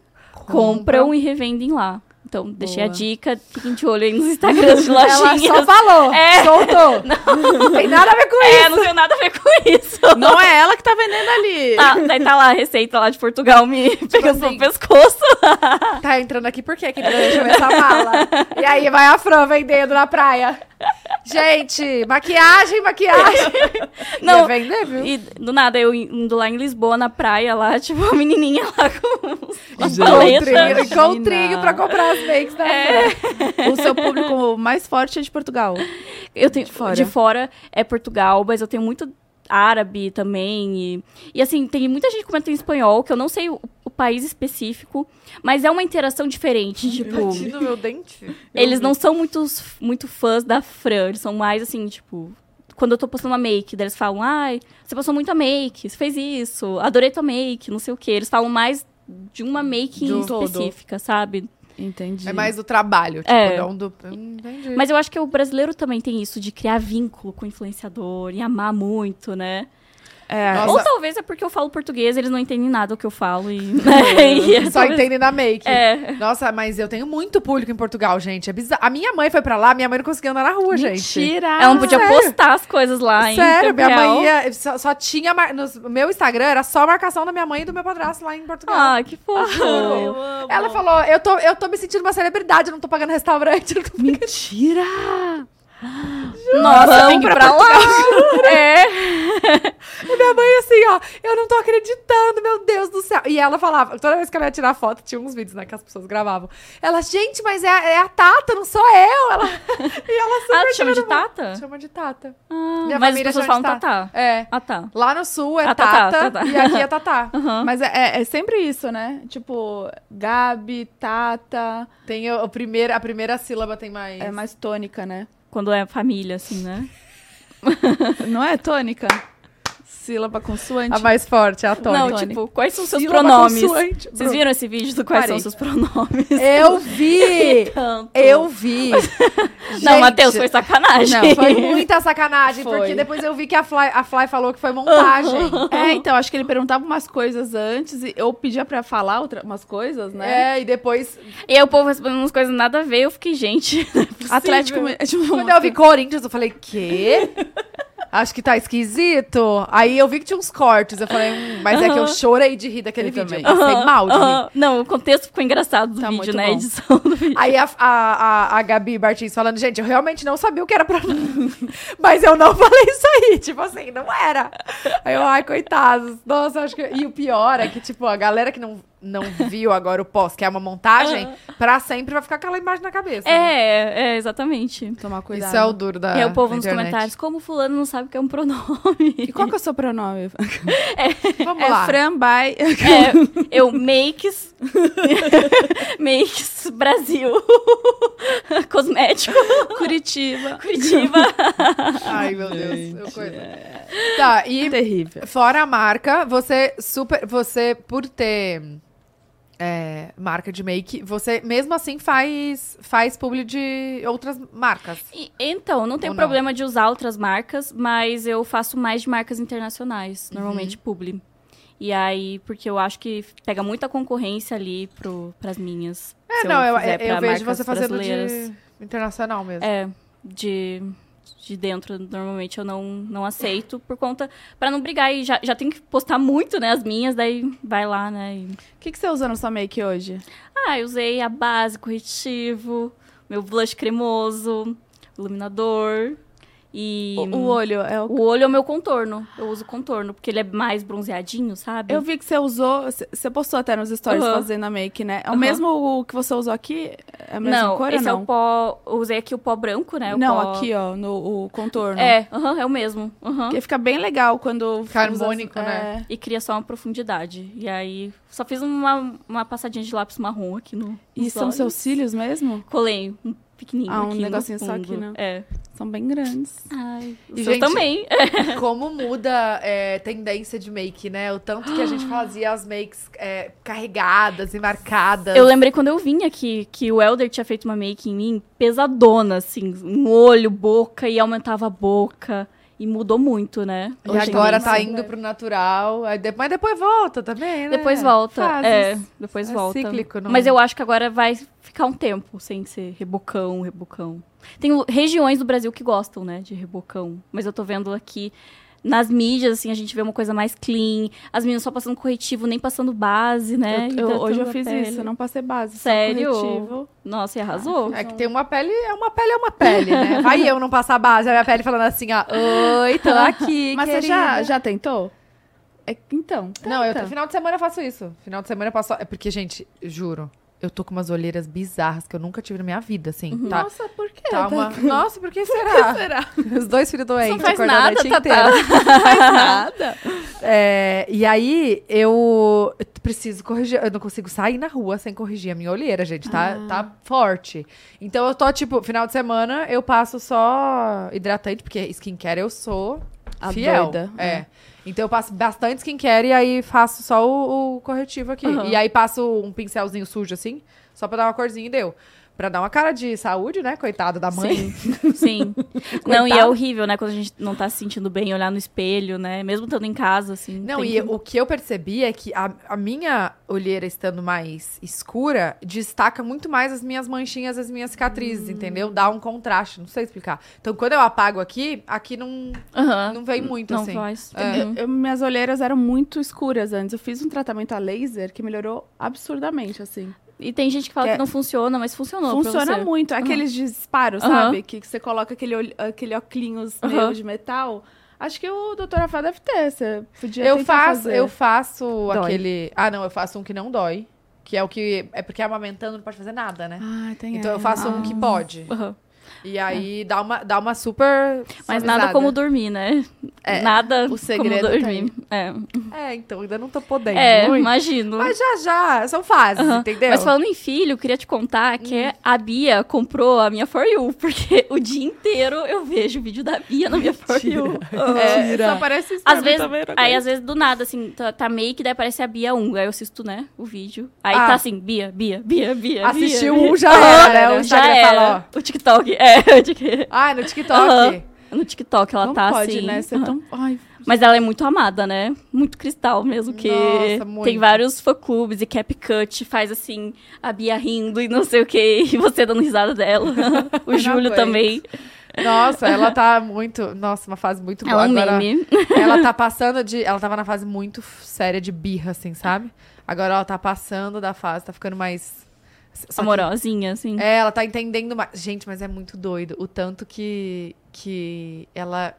compram e revendem lá. Então, deixei a Boa. dica. Fiquem de olho aí nos Instagrams de lojinhas. Ela só falou, É. soltou. Não. tem nada a ver com É, isso. não tem nada a ver com isso. Não é ela que tá vendendo ali. Tá, daí tá lá a receita lá de Portugal me pegando assim, no pescoço. Tá entrando aqui por quê? Que deixa essa mala. E aí vai a Fran vendendo na praia. Gente, maquiagem, maquiagem. Não. Ia vender, viu? E do nada, eu indo lá em Lisboa, na praia, lá, tipo, a menininha lá com Encontrinho, paletas. encontrinho pra comprar as makes da É. O seu público mais forte é de Portugal. Eu tenho, De de fora. fora. é Portugal, mas eu tenho muito árabe também. E, e assim, tem muita gente que comenta em espanhol, que eu não sei o, o país específico, mas é uma interação diferente. Tipo, Bati no meu dente. eles não são muito, muito fãs da Fran, eles são mais assim, tipo. Quando eu tô postando uma make, eles falam, ai, você postou muita make, você fez isso, adorei tua make, não sei o quê. Eles falam mais de uma make De um em todo. específica, sabe? Entendi. É mais do trabalho, tipo, É. não do... Entendi. Mas eu acho que o brasileiro também tem isso de criar vínculo com o influenciador e amar muito, né? É, Nossa. Ou talvez é porque eu falo português, eles não entendem nada do que eu falo e. né? E é Só talvez- entende na make. É. Nossa, mas eu tenho muito público em Portugal, gente. É bizarro. A minha mãe foi pra lá, minha mãe não conseguia andar na rua, gente. Mentira! Ela não podia sério? postar as coisas lá em Sério, minha real. mãe ia, só, só tinha. mar- No meu Instagram era só a marcação da minha mãe e do meu padrasto lá em Portugal. Ah, que fofo. Amo. Ela falou: eu tô, eu tô me sentindo uma celebridade, eu não tô pagando restaurante. tô pagando- Mentira! Nossa, Vamos tem que ir pra pra lá. é. E minha mãe assim, ó, eu não tô acreditando, meu Deus do céu. E ela falava, toda vez que ela ia tirar foto, tinha uns vídeos, né, que as pessoas gravavam. Ela, gente, mas é, a- é a Tata, não sou eu. Ela, e ela super Ah, tu chama de Tata? Chama de Tata. Ah, Minha mas as pessoas chama falam Tata. Tatá. É. Ah, tá. Lá no sul é Ah, Tatá, Tata, Tatá. e aqui é Tatá. Aham. Mas é, é- é sempre isso, né? Tipo, Gabi, Tata, Tem o, o primeiro, a primeira sílaba tem mais. é mais tônica, né? Quando é família, assim, né? Não é tônica? Sílaba consoante. A mais forte, a tônica. Não, tipo, quais são os seus pronomes? consoante. Vocês viram esse vídeo do quais Parei. são os seus pronomes? Eu vi! Eu vi! Não, Gente, Matheus, foi sacanagem. Não, Foi muita sacanagem, Foi. porque depois eu vi que a Fly, a Fly falou que foi montagem. É, então, acho que ele perguntava umas coisas antes e eu pedia pra falar outra, umas coisas, né? É, e depois, E aí o povo respondendo umas coisas nada a ver, eu fiquei, gente. não é. Atlético. Tipo, quando eu vi Corinthians, eu falei, quê? Acho que tá esquisito. Aí eu vi que tinha uns cortes, eu falei, hum, mas é que eu chorei de rir daquele Eu vídeo. também. Eu passei mal de rir. Não, o contexto ficou engraçado do Tá vídeo, né? A edição do vídeo. Aí a, a, a, a Gabi Martins falando, gente, eu realmente não sabia o que era pra Mas eu não falei isso aí. Tipo assim, não era. Aí eu, ai, coitados. Nossa, acho que. E o pior é que, tipo, a galera que não, não viu agora o pós, que é uma montagem, pra sempre vai ficar aquela imagem na cabeça. né? É, é, exatamente. Tomar cuidado. Isso é o duro da. e aí o povo nos internet. comentários, como fulano não sabe o que é um pronome? E qual que é o seu pronome? Vamos é lá. Fran by... É, eu makes. makes Brasil. Cosmético. Curitiba. Curitiba. Ai, meu Deus. eu coisa. Tá, e Terrível. fora a marca, você super. Você, por ter. É, marca de make, você mesmo assim faz faz publi de outras marcas. E- então, não tenho não? problema de usar outras marcas, mas eu faço mais de marcas internacionais, Uhum. normalmente publi. E aí, porque eu acho que pega muita concorrência ali pro, pras minhas. É, não, eu, eu, pra vejo você fazendo de internacional mesmo. É, de, de dentro, normalmente eu não, não aceito, por conta. Pra não brigar e já, já tenho que postar muito, né, as minhas, daí vai lá, né. e- O que, que você usa na sua make hoje? Ah, eu usei a base, corretivo, meu blush cremoso, iluminador e. O, o olho é o... O olho é o meu contorno. Eu uso contorno, porque ele é mais bronzeadinho, sabe? Eu vi que você usou... Você postou até nos stories Aham. fazendo a make, né? É o mesmo o que você usou aqui? É a mesma não, cor ou esse é não? o pó. Eu usei aqui o pó branco, né? o não, pó- aqui, ó, no o contorno. É, aham, é o mesmo. aham. Porque fica bem legal quando... Fica usa- harmônico, né? E cria só uma profundidade. E aí, só fiz uma, uma passadinha de lápis marrom aqui no. E são olhos. seus cílios mesmo? Colei um pequenininho. Ah, um aqui no negocinho só aqui, né? É. São bem grandes. Ai, E, gente, também. Como muda é, tendência de make, né? O tanto que a gente fazia as makes é, carregadas e marcadas. Eu lembrei quando eu vim aqui que o Elder tinha feito uma make em mim pesadona, assim, um olho, boca e aumentava a boca. E mudou muito, né? E Hoje agora tá indo pro natural. aí de- Mas depois volta também, né? Depois volta. Fases. É, depois É volta. cíclico, não Mas é? eu acho que agora vai ficar um tempo sem ser rebocão, rebocão. Tem regiões do Brasil que gostam, né, de rebocão. Mas eu tô vendo aqui nas mídias, assim, a gente vê uma coisa mais clean. As meninas só passando corretivo, nem passando base, né? Eu- eu- hidratando hoje eu fiz pele. isso, eu não passei base. só Sério? corretivo. Nossa, e arrasou. É que tem uma pele, é uma pele, é uma pele, né? Vai eu não passar base, a minha pele falando assim, ó, oi, tô aqui, Mas você já, querida." já tentou? É, então. Não, eu tenta. final de semana eu faço isso. Final de semana eu passo. É porque, gente, juro, eu tô com umas olheiras bizarras que eu nunca tive na minha vida, assim. Tá, Nossa, por quê? tá uma. Nossa, por que será? Será? Os dois filhos doentes, faz acordando a nada, noite Tatá. inteira. Não faz nada. É, e aí, eu preciso corrigir. Eu não consigo sair na rua sem corrigir a minha olheira, gente. Tá, tá forte. Então, eu tô, tipo, final de semana, eu passo só hidratante, porque skincare eu sou A fiel. doida. É. Então, eu passo bastante skincare e aí faço só o, o corretivo aqui. Aham. E aí, passo um pincelzinho sujo, assim, só pra dar uma corzinha e deu. Pra dar uma cara de saúde, né? Coitado da mãe. Sim. Sim. não, e é Coitada. horrível, né? Quando a gente não tá se sentindo bem, olhar no espelho, né? Mesmo estando em casa, assim. Não, tem e que- o que eu percebi é que a, a minha olheira estando mais escura destaca muito mais as minhas manchinhas, as minhas cicatrizes, entendeu? Dá um contraste, não sei explicar. Então, quando eu apago aqui, aqui não, não vem muito, Não assim. faz. É. Uhum. Eu- minhas olheiras eram muito escuras antes. Eu fiz um tratamento a laser que melhorou absurdamente, assim. E tem gente que fala Que que, não funciona, mas funcionou. pra Funciona você. muito. Aqueles disparos, Aham. sabe? Que, que você coloca aquele, aquele óculos meu de metal. Acho que o Dr. Rafa deve ter. Você podia Eu faço, fazer. eu faço Dói. aquele. Ah, não, eu faço um que não dói. Que é o que. É porque amamentando não pode fazer nada, né? Ah, tem Então eu faço um que pode. Aham. E aí dá, uma, dá uma super. Mas nada como dormir, né? É, nada o segredo como dormir. É, É, então ainda não tô podendo. é muito. imagino. Mas já já, são fases, entendeu? Mas falando em filho, eu queria te contar que a Bia comprou a minha For You, porque o dia inteiro eu vejo vídeo da Bia na minha For You. É, Mentira. só aparece Às vezes, também, aí às vezes do nada, assim, tá, tá make, daí aparece a Bia 1. Aí eu assisto, né, o vídeo. Aí Ah. tá assim, Bia, Bia, Bia, Bia. Assistiu um, já Aham, era, né? O já Instagram era. fala, O TikTok, é. Tik- Ah, no TikTok. No TikTok ela Não tá pode, assim. né? Ser tão... Ai, Mas ela é muito amada, né? Muito cristal mesmo, que Nossa, muito. tem vários fã-clubes e cap cut, faz assim, a Bia rindo e não sei o que, e você dando risada dela. o Júlio também. Nossa, ela tá muito. Nossa, uma fase muito boa. Ela é um Agora, meme. ela tá passando de. Ela tava na fase muito séria de birra, assim, sabe? Agora ela tá passando da fase, tá ficando mais. Só que- Amorosinha, assim. É, ela tá entendendo mais. Gente, mas é muito doido. O tanto que. que ela.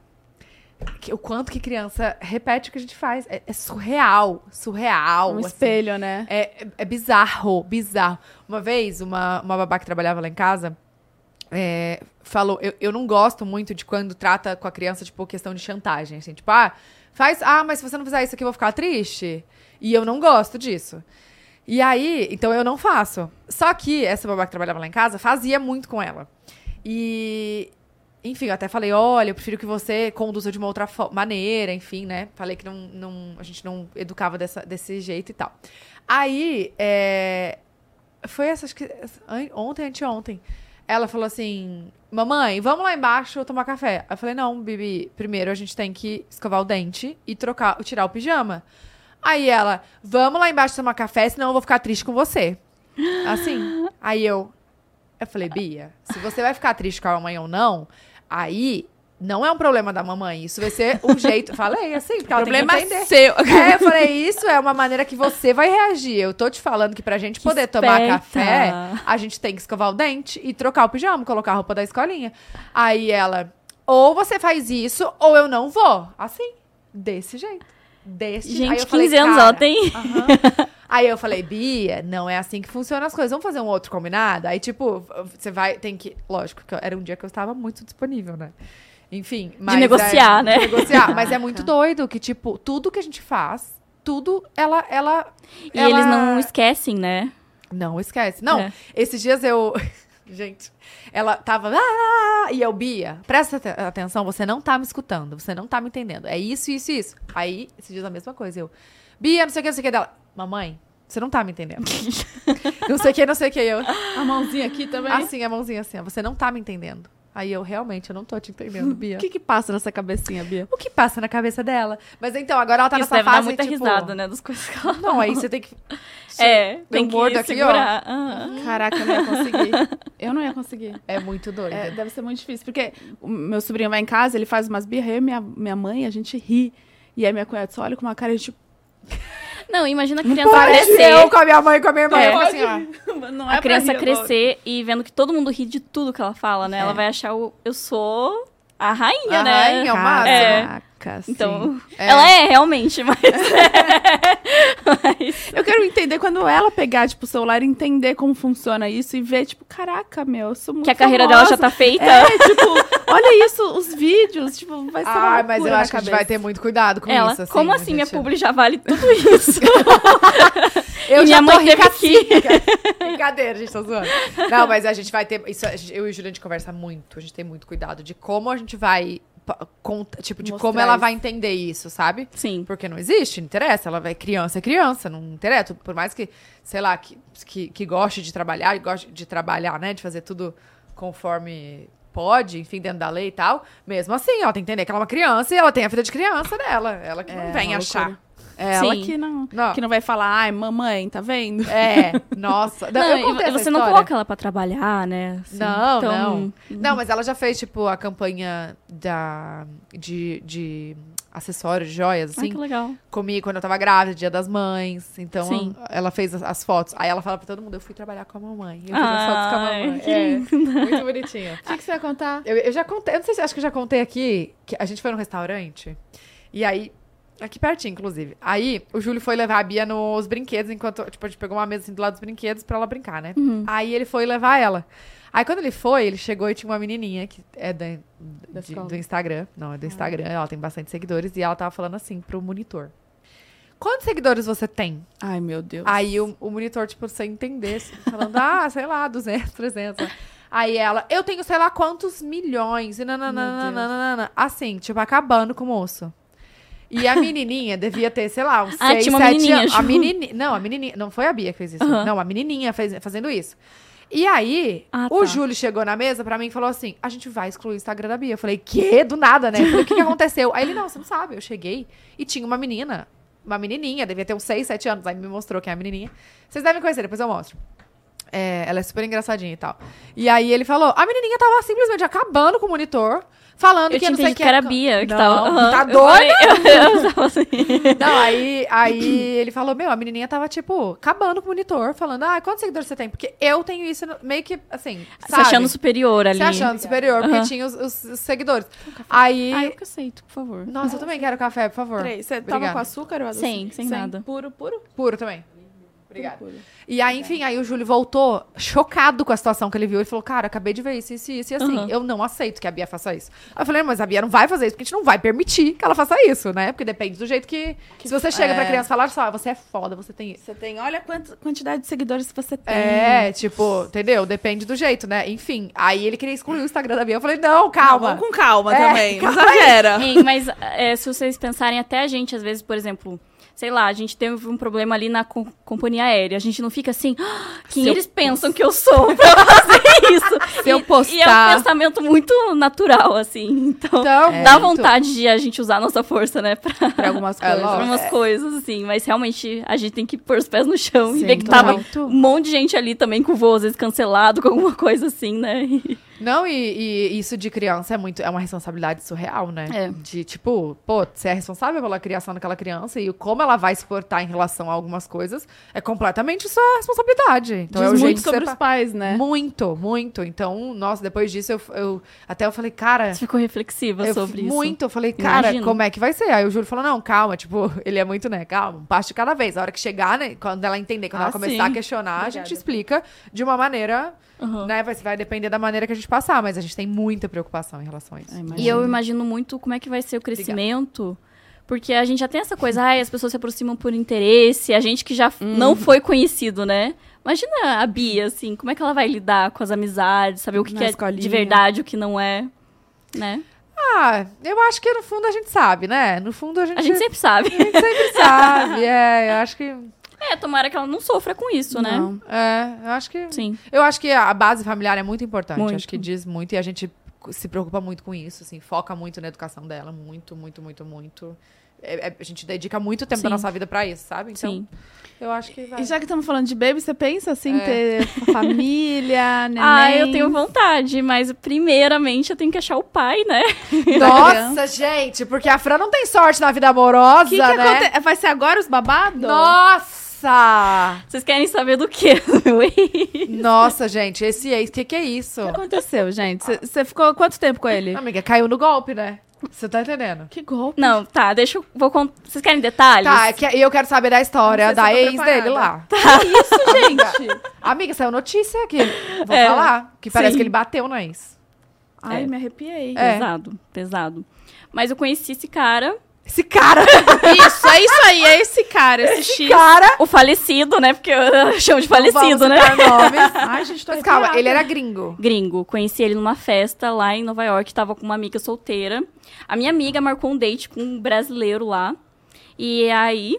que- o quanto que criança repete o que a gente faz. É, é surreal. Surreal. um assim. espelho, né? É, é- é bizarro, bizarro. Uma vez, uma, uma babá que trabalhava lá em casa é, falou: eu, eu não gosto muito de quando trata com a criança, tipo, questão de chantagem. Assim, tipo, ah, faz. Ah, mas se você não fizer isso aqui, eu vou ficar triste. E eu não gosto disso. E aí, então eu não faço. Só que essa babá que trabalhava lá em casa fazia muito com ela. E. Enfim, eu até falei, olha, eu prefiro que você conduza de uma outra maneira, enfim, né? Falei que não, não, a gente não educava dessa, desse jeito e tal. Aí, é, foi essa, acho que ontem, anteontem, ela falou assim, mamãe, vamos lá embaixo tomar café. Eu falei, não, Bibi, primeiro a gente tem que escovar o dente e trocar, tirar o pijama. Aí ela, vamos lá embaixo tomar café, senão eu vou ficar triste com você. Assim. Aí eu, eu falei, Bia, se você vai ficar triste com a mamãe ou não, aí não é um problema da mamãe. Isso vai ser um jeito. Falei assim, porque ela Problema tem que entender. seu. É, eu falei, isso é uma maneira que você vai reagir. Eu tô te falando que pra gente Que poder tomar esperta. café, a gente tem que escovar o dente e trocar o pijama, colocar a roupa da escolinha. Aí ela, ou você faz isso, ou eu não vou. Assim, desse jeito. Desse Aí Gente, eu falei, 15 anos cara, ela tem. Aí eu falei, Bia, não é assim que funcionam as coisas. Vamos fazer um outro combinado? Aí, tipo, você vai, tem que. Lógico, que era um dia que eu estava muito disponível, né? Enfim. mas negociar, é- né? De negociar. Mas é muito doido que, tipo, tudo que a gente faz, tudo, ela. ela E ela- eles não esquecem, né? Não esquece. Não, É. esses dias eu. Gente, ela tava. "Ah!" E eu, Bia, presta ate- atenção, você não tá me escutando, você não tá me entendendo. É isso, isso, isso. Aí, esses dias a mesma coisa. Eu, Bia, não sei o que, não sei o que dela. Mamãe, você não tá me entendendo. não sei o que, não sei o que. Eu, A mãozinha aqui também. assim, a mãozinha assim, ó, você não tá me entendendo. Aí eu realmente eu não tô te entendendo, Bia. O que que passa nessa cabecinha, Bia? O que passa na cabeça dela? Mas então, agora ela tá Isso nessa deve fase, dar muita tipo... risada, né? Das coisas que ela Não, aí você tem que... É, tem que mordo aqui, ó. segurar. Aham. Caraca, eu não ia conseguir. Eu não ia conseguir. É muito doido. É, deve ser muito difícil, porque o meu sobrinho vai em casa, ele faz umas birras, eu e minha, minha mãe, a gente ri. E aí minha cunhada só olha com uma cara de tipo, Não, imagina a criança Parece crescer. eu com a minha mãe e com a minha irmã. É. Eu fico assim, ó. não é A criança crescer e vendo que todo mundo ri de tudo que ela fala, né? É. Ela vai achar o eu sou a rainha, A né? rainha, o máximo. Caraca, sim. Então, É. ela é realmente, mas. mas- Eu quero entender quando ela pegar, tipo, o celular e entender como funciona isso e ver, tipo, caraca, meu, eu sou muito que a carreira dela já famosa. tá feita. É, tipo, olha isso, os vídeos, tipo, vai ser uma Ah, mas eu acho que a gente vai ter muito cuidado com Ela, isso. Assim, como a assim minha publi já vale tudo isso? Eu E já minha tô mãe rica assim. Brincadeira, a gente tá zoando. Não, mas a gente vai ter. Isso, eu e o Júlio, a gente conversa muito. A gente tem muito cuidado de como a gente vai. Conta- Tipo, de Mostrar como ela isso. vai entender isso, sabe? Sim. Porque não existe, não interessa. Ela vai criança, é criança, não interessa. Por mais que, sei lá, que, que, que goste de trabalhar, goste de trabalhar, né? De fazer tudo conforme pode, enfim, dentro da lei e tal. Mesmo assim, ela tem que entender que ela é uma criança e ela tem a vida de criança dela. Ela que É, não vem achar. É ela Sim. que não, Não. que não vai falar, ai, mamãe, tá vendo? É, nossa. Não, Não, eu e contei essa você não coloca ela pra trabalhar, né? Assim, Não, então- não. Não, mas ela já fez, tipo, a campanha da, de, de acessórios, de joias, Ah, assim, que legal. comigo quando eu tava grávida, dia das mães. Então, Sim. ela fez as, as fotos. Aí ela fala pra todo mundo, eu fui trabalhar com a mamãe. Eu fiz as fotos com a Ai, mamãe. que É, muito bonitinha. O que, que você vai contar? Eu, eu já contei, eu não sei se acho que eu já contei aqui, que a gente foi num restaurante, e aí, aqui pertinho, inclusive. Aí, o Júlio foi levar a Bia nos brinquedos, enquanto, tipo, a gente pegou uma mesa assim do lado dos brinquedos pra ela brincar, né? Aí ele foi levar ela. Aí quando ele foi, ele chegou e tinha uma menininha que é da, de- do Instagram. Não, é do Instagram, ela tem bastante seguidores, e ela tava falando assim pro monitor. Quantos seguidores você tem? Ai, meu Deus. Aí o, o monitor, tipo, sem entender, assim, falando, ah, sei lá, 200, 300. Aí ela, eu tenho sei lá quantos milhões, e nananana, assim, tipo, acabando com o moço. E a menininha devia ter, sei lá, uns Ah, 6, tinha uma 7 menininha anos. A menininha, não, a menininha, não foi a Bia que fez isso. Aham. Não, a menininha fez, fazendo isso. E aí, Ah, o tá. Júlio chegou na mesa pra mim e falou assim: a gente vai excluir o Instagram da Bia. Eu falei, quê? Do nada, né? Eu falei, o que, que aconteceu? Aí ele, não, você não sabe. Eu cheguei e tinha uma menina, uma menininha, devia ter uns 6, 7 anos. Aí me mostrou quem é a menininha. Vocês devem conhecer, depois eu mostro. É, ela é super engraçadinha e tal. E aí ele falou: a menininha tava simplesmente acabando com o monitor, falando Eu que tinha não sei que que era a Bia que Não, tava. Aham, tá eu doida? Eu, eu tava assim. Não, aí, aí ele falou, meu, a menininha tava, tipo, acabando com o monitor, falando, ah, quantos seguidores você tem? Porque eu tenho isso meio que, assim, Se achando superior ali. Se achando superior, porque Aham. tinha os, os- os seguidores. Aí, Ai, eu que aceito, por favor. nossa, eu também quero café, por favor. Três. Você tava Obrigada. com açúcar ou adoçante? Sem, sem nada. Puro, puro? Puro também. Obrigada. E aí, enfim, aí o Júlio voltou chocado com a situação que ele viu. Ele falou, cara, acabei de ver isso, isso, isso e assim. Aham. Eu não aceito que a Bia faça isso. Aí eu falei, mas a Bia não vai fazer isso, porque a gente não vai permitir que ela faça isso, né? Porque depende do jeito que... se você chega é. pra criança e falar só, você é foda, você tem isso. Você tem, olha quanta quantidade de seguidores você tem. É, tipo, entendeu? Depende do jeito, né? Enfim, aí ele queria excluir o Instagram da Bia. Eu falei, não, Calma. calma. Vamos com calma É, também. Não exagera. Hein, mas é, se vocês pensarem até a gente, às vezes, por exemplo, sei lá, a gente teve um problema ali na co- companhia aérea. A gente não fica assim, "Ah, quem Se eu eles pensam que eu sou pra fazer isso? Se eu E- E é um postar- pensamento muito natural, assim. Então, Então, dá muito. vontade de a gente usar a nossa força, né? Pra, Pra algumas É, coisas. pra umas coisas, assim. Mas realmente a gente tem que pôr os pés no chão e Sim, ver que tava muito. um monte de gente ali também com voo, às vezes cancelado, com alguma coisa assim, né? E- Não, e, e isso de criança é muito, é uma responsabilidade surreal, né? É. De tipo, pô, você é responsável pela criação daquela criança e como ela vai se portar em relação a algumas coisas é completamente sua responsabilidade. Então Diz é o muito sobre os pais, né? Muito, muito. Então, nossa, depois disso eu, eu até eu falei, cara, Você ficou reflexiva sobre isso. muito, eu falei, cara, como é que vai ser? Aí o Júlio falou, não, calma, tipo, ele é muito, né, calma, um passo de cada vez. A hora que chegar, né, quando ela entender, quando Ah, ela começar sim. a questionar, a Obrigada. gente explica de uma maneira, Uhum. né, vai, vai depender da maneira que a gente passar, mas a gente tem muita preocupação em relação a isso. Ai, E imagina. eu imagino muito como é que vai ser o crescimento. Porque a gente já tem essa coisa, ai, as pessoas se aproximam por interesse, a gente que já Uhum. não foi conhecido, né? Imagina a Bia, assim, como é que ela vai lidar com as amizades, saber o que, que é escolinha. de verdade, o que não é, né? Ah, eu acho que no fundo a gente sabe, né? No fundo a gente, A gente sempre sabe. a gente sempre sabe, é, eu acho que, É, tomara que ela não sofra com isso, né? Não. é, eu acho que... Sim. Eu acho que a base familiar é muito importante. Muito. Acho que diz muito. E a gente se preocupa muito com isso, assim, foca muito na educação dela, muito, muito, muito, muito. É- é- a gente dedica muito tempo da Sim. nossa vida pra isso, sabe? Então, Sim. eu acho que vai. E já que estamos falando de baby, você pensa assim, É. ter família, neném? Ah, eu tenho vontade, mas primeiramente eu tenho que achar o pai, né? Nossa, gente, porque a Fran não tem sorte na vida amorosa, O que, que né? acontece? Vai ser agora os babados? Nossa! Vocês querem saber do quê? meu ex? Nossa, gente, esse ex, o que, que é isso? O que aconteceu, gente? Você- ficou quanto tempo com ele? Amiga, caiu no golpe, né? Você tá entendendo? Que golpe. Não, tá, deixa eu. Vou cont... Vocês querem detalhes? Tá, é que eu quero saber da história da ex preparada. dele lá. isso, gente? Amiga, saiu notícia aqui. Vou É, falar. Que parece sim. que ele bateu no ex. Ai, É. me arrepiei. É. Pesado, pesado. Mas eu conheci esse cara, Esse cara, Isso, é isso aí, é esse cara, esse, X. cara. o falecido, né? Porque eu chamo de falecido, né? nomes. Ai, gente, tô Mas calma, ele era gringo. Gringo. Conheci ele numa festa lá em Nova York, tava com uma amiga solteira. A minha amiga marcou um date com um brasileiro lá. E aí.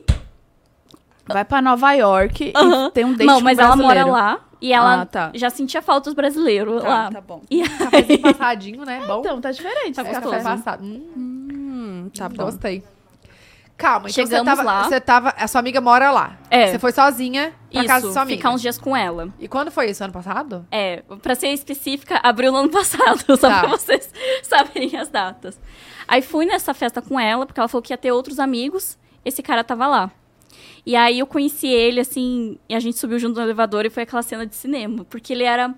Vai pra Nova York e tem um date Não, com mas um ela mora lá. E ela Ah, tá. já sentia falta dos brasileiros Tá, lá. tá bom. E Cafézinho passadinho, né? Bom. Então, tá diferente. Tá esse Café gostoso. café. passado. Hum, Hum, tá bom. gostei. Calma, então Chegamos você tava, lá. você tava. A sua amiga mora lá. É. Você foi sozinha pra isso, casa da sua amiga. ficar uns dias com ela. E quando foi isso? Ano passado? É, pra ser específica, abriu no ano passado, só Tá. pra vocês saberem as datas. Aí fui nessa festa com ela, porque ela falou que ia ter outros amigos, esse cara tava lá. E aí eu conheci ele, assim, e a gente subiu junto no elevador e foi aquela cena de cinema. Porque ele era.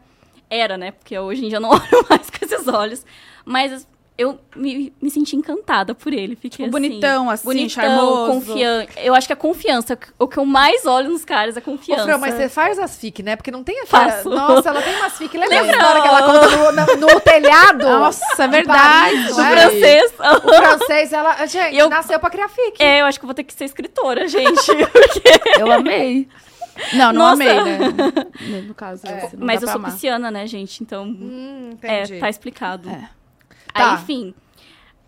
Era, né? Porque hoje em dia eu não olho mais com esses olhos. Mas eu me, me senti encantada por ele. Fiquei Tipo, assim, bonitão, assim, bonitão, charmoso. confiante. Eu acho que a confiança, o que eu mais olho nos caras é Ô, confiança. Fran, mas você faz as fic, né? Porque não tem a Faço. Nossa, ela tem umas fic legais. Lembra? A história que ela conta no, no- no telhado. Nossa, é verdade. Paris, Do É. francês. O francês, ela. Gente, eu- nasceu pra criar fic. É, eu acho que eu vou ter que ser escritora, gente. Eu amei. Não, não Nossa. amei, né? No- caso, esse, não Mas eu sou amar. pisciana, né, gente? Então, Hum, é, tá explicado. É. Tá. Aí, enfim,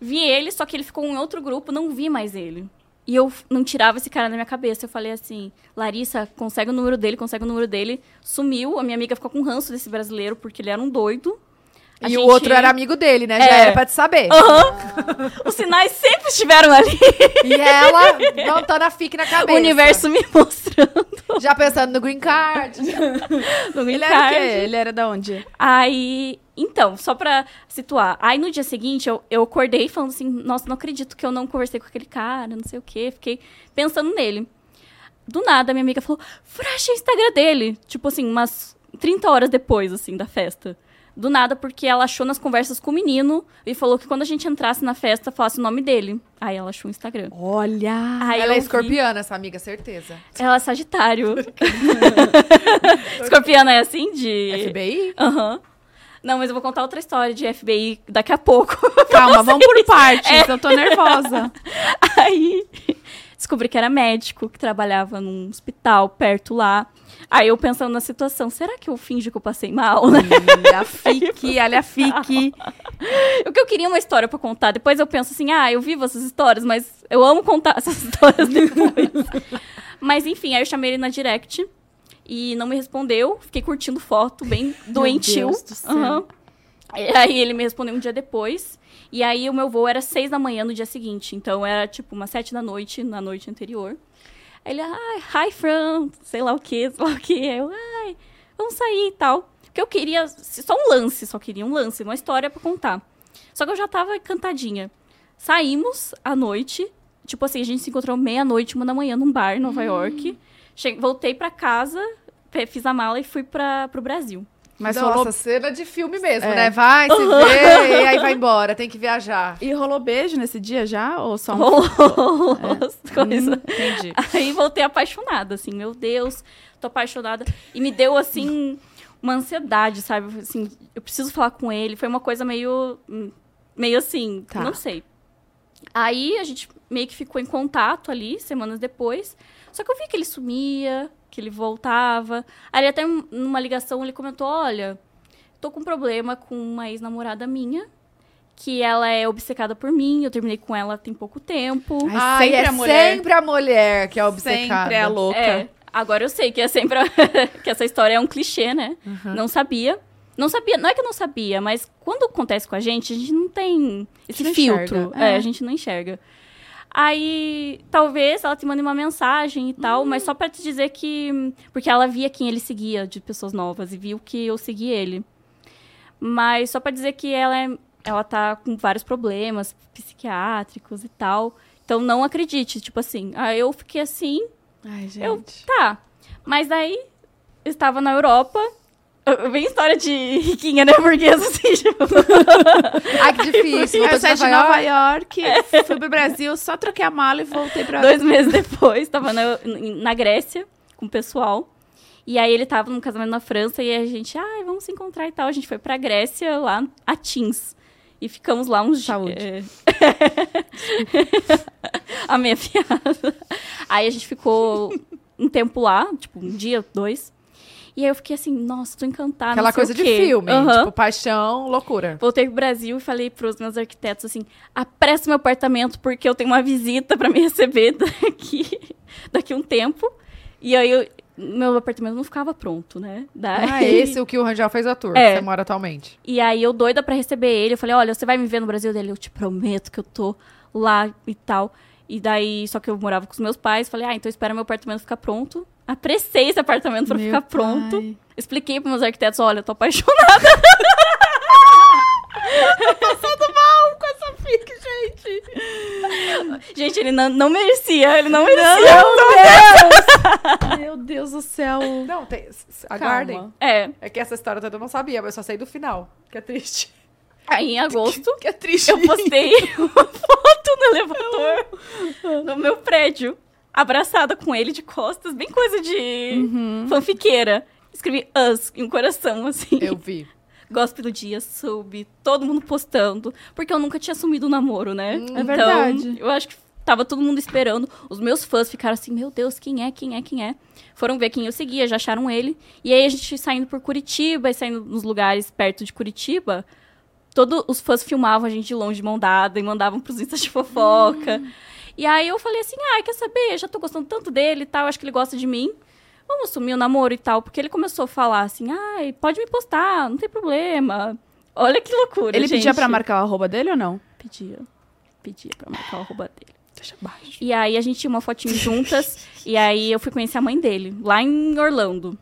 vi ele, só que ele ficou em outro grupo, não vi mais ele. E eu não tirava esse cara da minha cabeça. Eu falei assim, Larissa, consegue o número dele, consegue o número dele. Sumiu, a minha amiga ficou com ranço desse brasileiro, porque ele era um doido. A E gente- o outro era amigo dele, né? Já É. era pra te saber. Aham. Os sinais sempre estiveram ali. E ela montando a fic na cabeça. O universo me mostrando Já pensando no green card. no green Ele era o quê? card. Ele era da onde? Aí, então, só pra situar. Aí no dia seguinte eu, eu acordei falando assim: nossa, não acredito que eu não conversei com aquele cara, não sei o quê. Fiquei pensando nele. Do nada, minha amiga falou: Fura, achei o Instagram dele. Tipo assim, umas 30 horas depois, assim, da festa. Do nada, porque ela achou nas conversas com o menino e falou que quando a gente entrasse na festa, falasse o nome dele. Aí ela achou o Instagram. Olha! Aí ela é vi- escorpiana, essa amiga, certeza. Ela é Sagitário. Escorpiana é assim de. FBI? Aham. Não, mas eu vou contar outra história de FBI daqui a pouco. Calma, vamos por partes. Eu tô nervosa. Aí descobri que era médico, que trabalhava num hospital perto lá. Aí eu pensando na situação, será que eu finjo que eu passei mal, né? Olha fique, olha a fique. O que eu queria uma história pra contar. Depois eu penso assim, ah, eu vivo essas histórias, mas eu amo contar essas histórias depois. mas enfim, aí eu chamei ele na direct e não me respondeu. Fiquei curtindo foto, bem doentio. Deus do céu. E aí ele me respondeu um dia depois. E aí o meu voo era seis da manhã no dia seguinte. Então era tipo umas sete da noite, na noite anterior. Aí ele, ai, hi, Fran, sei lá o que, sei lá o que. Eu, ai, vamos sair e tal. Porque eu queria só um lance, só queria um lance, uma história pra contar. Só que eu já tava encantadinha. Saímos à noite, tipo assim, a gente se encontrou meia-noite, uma da manhã, num bar em Nova York. Che voltei pra casa, fiz a mala e fui pra, pro Brasil. Mas Nossa, rolou... cena de filme mesmo, É. né? Vai, se vê, e aí vai embora, tem que viajar. E rolou beijo nesse dia já? Ou só um... Rolou as coisas. Hum, entendi. Aí voltei apaixonada, assim, meu Deus, tô apaixonada. E me deu, assim, uma ansiedade, sabe? Assim, eu preciso falar com ele. Foi uma coisa meio. meio assim, Tá. não sei. Aí a gente meio que ficou em contato ali, semanas depois. Só que eu vi que ele sumia, que ele voltava. Aí até um- numa ligação ele comentou: olha, tô com um problema com uma ex-namorada minha. Que ela é obcecada por mim, eu terminei com ela tem pouco tempo. Ai, Ai, sempre é a mulher. sempre a mulher que é obcecada. Sempre é a louca. É, agora eu sei que é sempre a- que essa história é um clichê, né? Uhum. Não sabia. Não sabia, não é que eu não sabia, mas quando acontece com a gente, a gente não tem esse não filtro. É, é. a gente não enxerga. Aí, talvez ela te mande uma mensagem e tal, mas só pra te dizer que. Porque ela via quem ele seguia de pessoas novas e viu que eu segui ele. Mas só pra dizer que ela, é, ela tá com vários problemas psiquiátricos e tal. Então não acredite, tipo assim. Aí eu fiquei assim, Ai, gente. eu, tá. Mas daí, eu estava na Europa. Eu- Bem história de riquinha, né? Burguesa, assim, tipo. Ai, que difícil. Eu Voltou saí de Nova York. York, fui pro Brasil, só troquei a mala e voltei pra... Dois meses depois, tava na, na Grécia com o pessoal. E aí ele tava num casamento na França e a gente, ai, vamos se encontrar e tal. A gente foi pra Grécia, lá, a Teams. E ficamos lá uns. Saúde. É... a minha piada. Aí a gente ficou um tempo lá, tipo, um dia, dois. E aí eu fiquei assim, nossa, tô encantada. Aquela coisa de filme. Aham. Tipo, paixão, loucura. Voltei pro Brasil e falei pros meus arquitetos assim: apressa meu apartamento porque eu tenho uma visita pra me receber daqui, daqui um tempo. E aí eu- meu apartamento não ficava pronto, né? Daí, Ah, esse é o que o Rangel fez a tour, É. que você mora atualmente. E aí eu doida pra receber ele, eu falei: olha, você vai me ver no Brasil dele? Eu te prometo que eu tô lá e tal. E daí, só que eu morava com os meus pais, falei: ah, então espera meu apartamento ficar pronto. Apressei esse apartamento pra Meu ficar pai. pronto. Expliquei pros meus arquitetos: olha, eu tô apaixonada. com essa fique, gente. Gente, ele não, não merecia, ele não merecia. Meu Deus do céu. Não, tem, aguardem. Calma. É, É que essa história toda eu não sabia, mas eu só sei do final. Que é triste. aí em agosto Que é triste. eu postei uma foto no elevador no meu prédio, abraçada com ele de costas, bem coisa de fanfiqueira. Escrevi us em um coração, assim. Eu vi. Gosto do dia, soube, todo mundo postando, porque eu nunca tinha assumido o namoro, né? é verdade. Eu acho que tava todo mundo esperando. Os meus fãs ficaram assim, meu Deus, quem é, quem é, quem é? Foram ver quem eu seguia, já acharam ele. E aí a gente saindo por Curitiba e saindo nos lugares perto de Curitiba, todos os fãs filmavam a gente de longe de mão dada e mandavam pros instas de fofoca. E aí eu falei assim, ah, quer saber? Já tô gostando tanto dele e tal, acho que ele gosta de mim. Vamos assumir o namoro e tal. Porque ele começou a falar assim, ai, pode me postar, não tem problema. Olha que loucura, Ele gente. pedia pra marcar o arroba dele ou não? Pedia. Pedia pra marcar o arroba dele. Deixa baixo. E aí a gente tinha uma fotinho juntas. e aí eu fui conhecer a mãe dele, lá em Orlando.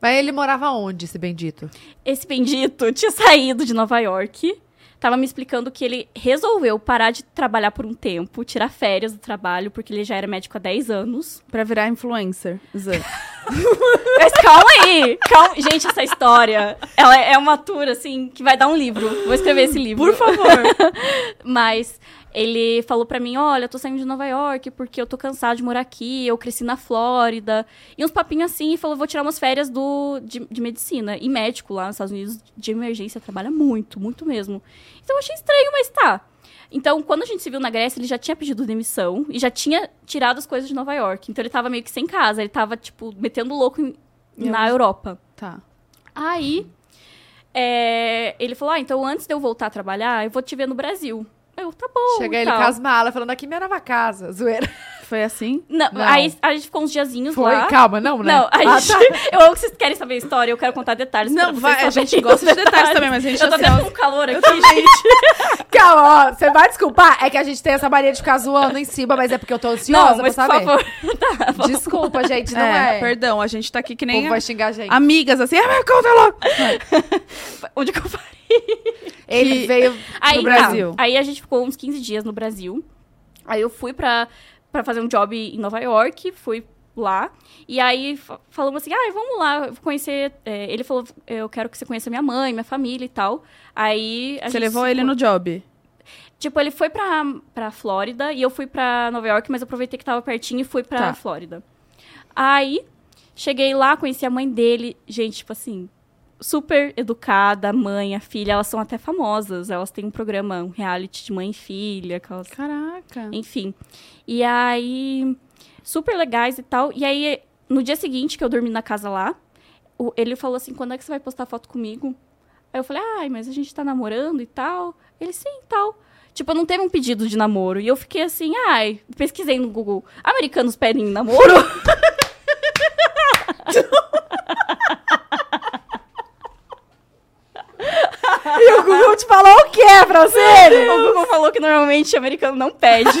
Mas ele morava onde, esse bendito? Esse bendito tinha saído de Nova York. Tava me explicando que ele resolveu parar de trabalhar por um tempo, tirar férias do trabalho, porque ele já era médico há 10 anos. Pra virar influencer. Mas calma aí! Calma. Gente, essa história, ela é uma tour, assim, que vai dar um livro. Vou escrever esse livro. Por favor. Mas ele falou pra mim, olha, eu tô saindo de Nova York porque eu tô cansado de morar aqui, eu cresci na Flórida. E uns papinhos assim, e falou, vou tirar umas férias do, de, de medicina. E médico lá nos Estados Unidos, de emergência, trabalha muito, muito mesmo. Então eu achei estranho, mas tá. Então, quando a gente se viu na Grécia, ele já tinha pedido demissão e já tinha tirado as coisas de Nova York. Então ele tava meio que sem casa, ele tava, tipo, metendo louco em- na Deus. Europa. Tá. Aí, é, ele falou, ah, então antes de eu voltar a trabalhar, eu vou te ver no Brasil. Eu, tá bom. Chega ele tal. com as malas, falando aqui minha nova casa. Zoeira. Foi assim? Não, Não. Aí a gente ficou uns diazinhos Foi? lá. Calma, não, né? Não, a Ah, gente, tá. eu amo que vocês querem saber a história, eu quero contar detalhes. Não, vai, a gente gosta os de detalhes também, mas a gente Eu tô assim, até ó, com calor aqui, gente. Calma, ó, você vai desculpar? É que a gente tem essa mania de ficar zoando em cima, mas é porque eu tô ansiosa Não, mas pra por saber. favor. Tá. Desculpa, gente, não é, é. perdão, a gente tá aqui que O nem povo vai xingar a gente. amigas, assim, ah, meu conta logo. Onde que eu parei? Ele que- veio Aí, no tá. Brasil. Aí a gente ficou uns 15 dias no Brasil. Aí eu fui pra, pra fazer um job em Nova York, fui lá. E aí fa- falamos assim, ah, vamos lá, eu vou conhecer... é, ele falou, eu quero que você conheça minha mãe, minha família e tal. Aí... a Você levou se- ele no job. Tipo, ele foi pra, pra Flórida e eu fui pra Nova York, mas aproveitei que tava pertinho e fui pra Tá. Flórida. Aí, cheguei lá, conheci a mãe dele. Gente, tipo assim, super educada, a mãe, a filha, elas são até famosas. Elas têm um programa, um reality de mãe e filha, aquelas Caraca. enfim. E aí, super legais e tal. E aí, no dia seguinte que eu dormi na casa lá, ele falou assim: quando é que você vai postar foto comigo? Aí eu falei: ai, mas a gente tá namorando e tal. Ele, sim, tal. Tipo, não teve um pedido de namoro. E eu fiquei assim, ai, pesquisei no Google. Americanos pedem namoro? é, Francine? O Google falou que normalmente americano não pede.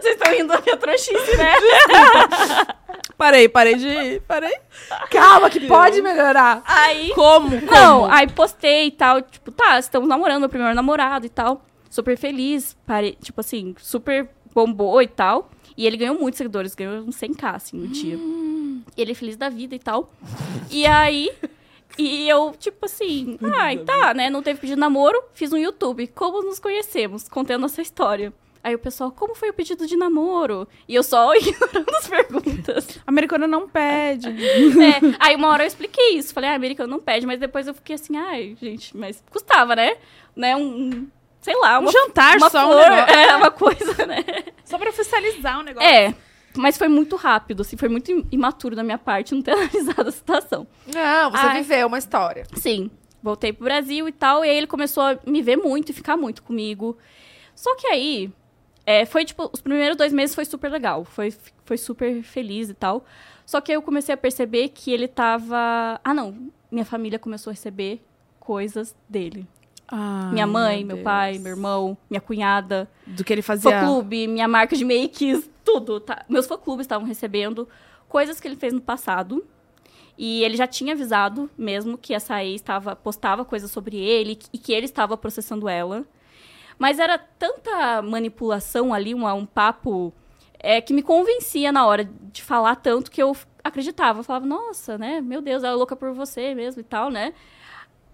Vocês estão rindo da minha trouxice, né? Parei, parei de. Parei. Calma, que pode melhorar. Aí. Como? Não, Como? aí postei e tal. Tipo, tá, estamos namorando, meu primeiro namorado e tal. Super feliz. Pare... Tipo assim, super bombou e tal. E ele ganhou muitos seguidores, ganhou uns 100k, assim, no dia. E ele é feliz da vida e tal. E aí. E eu, tipo assim, ai, tá, né? Não teve pedido de namoro, fiz um YouTube. Como nos conhecemos? Contando essa história. Aí o pessoal, como foi o pedido de namoro? E eu só ignorando as perguntas. Americano não pede. É, aí uma hora eu expliquei isso. Falei, ah, americano não pede, mas depois eu fiquei assim, ai, gente, mas custava, né? né? Um- sei lá, Um uma, jantar uma só, um flor, negócio. é, uma coisa, né? Só pra oficializar o negócio. É, mas foi muito rápido, assim, foi muito im- imaturo da minha parte não ter analisado a situação. Não, você Ai. viveu uma história. Sim, voltei pro Brasil e tal, e aí ele começou a me ver muito e ficar muito comigo. Só que aí, é, foi tipo, os primeiros dois meses foi super legal, foi, foi super feliz e tal. Só que aí eu comecei a perceber que ele tava. Ah, não, minha família começou a receber coisas dele. Ai, minha mãe, meu, Deus. pai, meu irmão, minha cunhada, Do que ele fazia. fã-clube, minha marca de makes, tudo. Tá? Meus fã-clubes estavam recebendo coisas que ele fez no passado. E ele já tinha avisado mesmo que essa ex tava, postava coisas sobre ele e que ele estava processando ela. Mas era tanta manipulação ali, um, um papo é, que me convencia na hora de falar tanto que eu acreditava. Eu falava, nossa, né? Meu Deus, ela é louca por você mesmo e tal, né?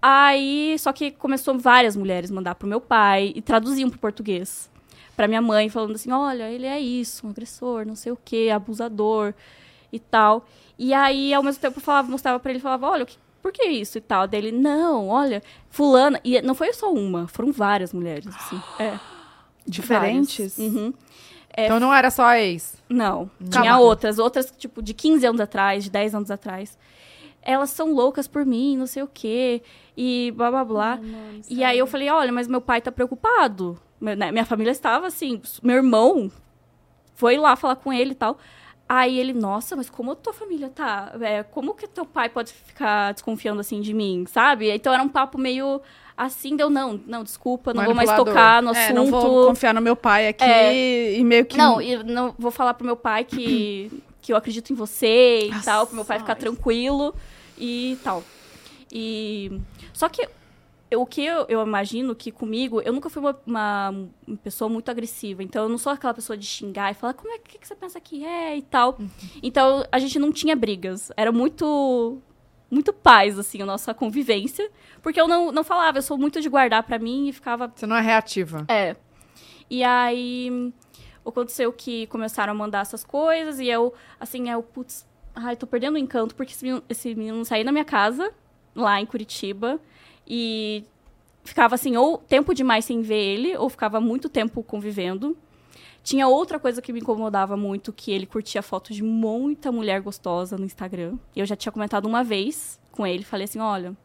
Aí, só que começou várias mulheres mandar pro meu pai e traduziam pro português. Pra minha mãe, falando assim: olha, ele é isso, um agressor, não sei o quê, abusador e tal. E aí, ao mesmo tempo, eu falava, mostrava pra ele, falava: olha, por que isso e tal? Dele, não, olha, fulana. E não foi só uma, foram várias mulheres, assim. É. Diferentes? várias. Uhum. É, Então não era só a ex. não, Calma. tinha outras, outras, tipo, de 15 anos atrás, de 10 anos atrás. Elas são loucas por mim, não sei o quê, e blá blá blá. e aí eu falei, olha, mas meu pai tá preocupado. Né, Minha família estava assim, meu irmão foi lá falar com ele e tal. Aí ele, nossa, mas como a tua família tá? É, como que teu pai pode ficar desconfiando assim de mim, sabe? Então era um papo meio assim, deu, não, não, desculpa, não vou mais tocar no É, assunto. não vou confiar no meu pai aqui É. e meio que. Não, e não vou falar pro meu pai que, que eu acredito em você e Nossa, tal, pro meu pai ficar tranquilo e tal. E. Só que eu- o que eu, eu imagino que comigo, eu nunca fui uma, uma- pessoa muito agressiva. Então eu não sou aquela pessoa de xingar e falar como é que, que você pensa que é e tal. Então a gente não tinha brigas. Era muito. Muito paz, assim, a nossa convivência. Porque eu não, não falava, eu sou muito de guardar pra mim e ficava Você não é reativa. é. E aí aconteceu que começaram a mandar essas coisas e eu, assim, eu, putz, ai, tô perdendo o encanto porque esse menino, esse menino não saía da minha casa, lá em Curitiba, e ficava assim, ou tempo demais sem ver ele, ou ficava muito tempo convivendo. Tinha outra coisa que me incomodava muito, que ele curtia foto de muita mulher gostosa no Instagram. Eu já tinha comentado uma vez com ele, falei assim, olha,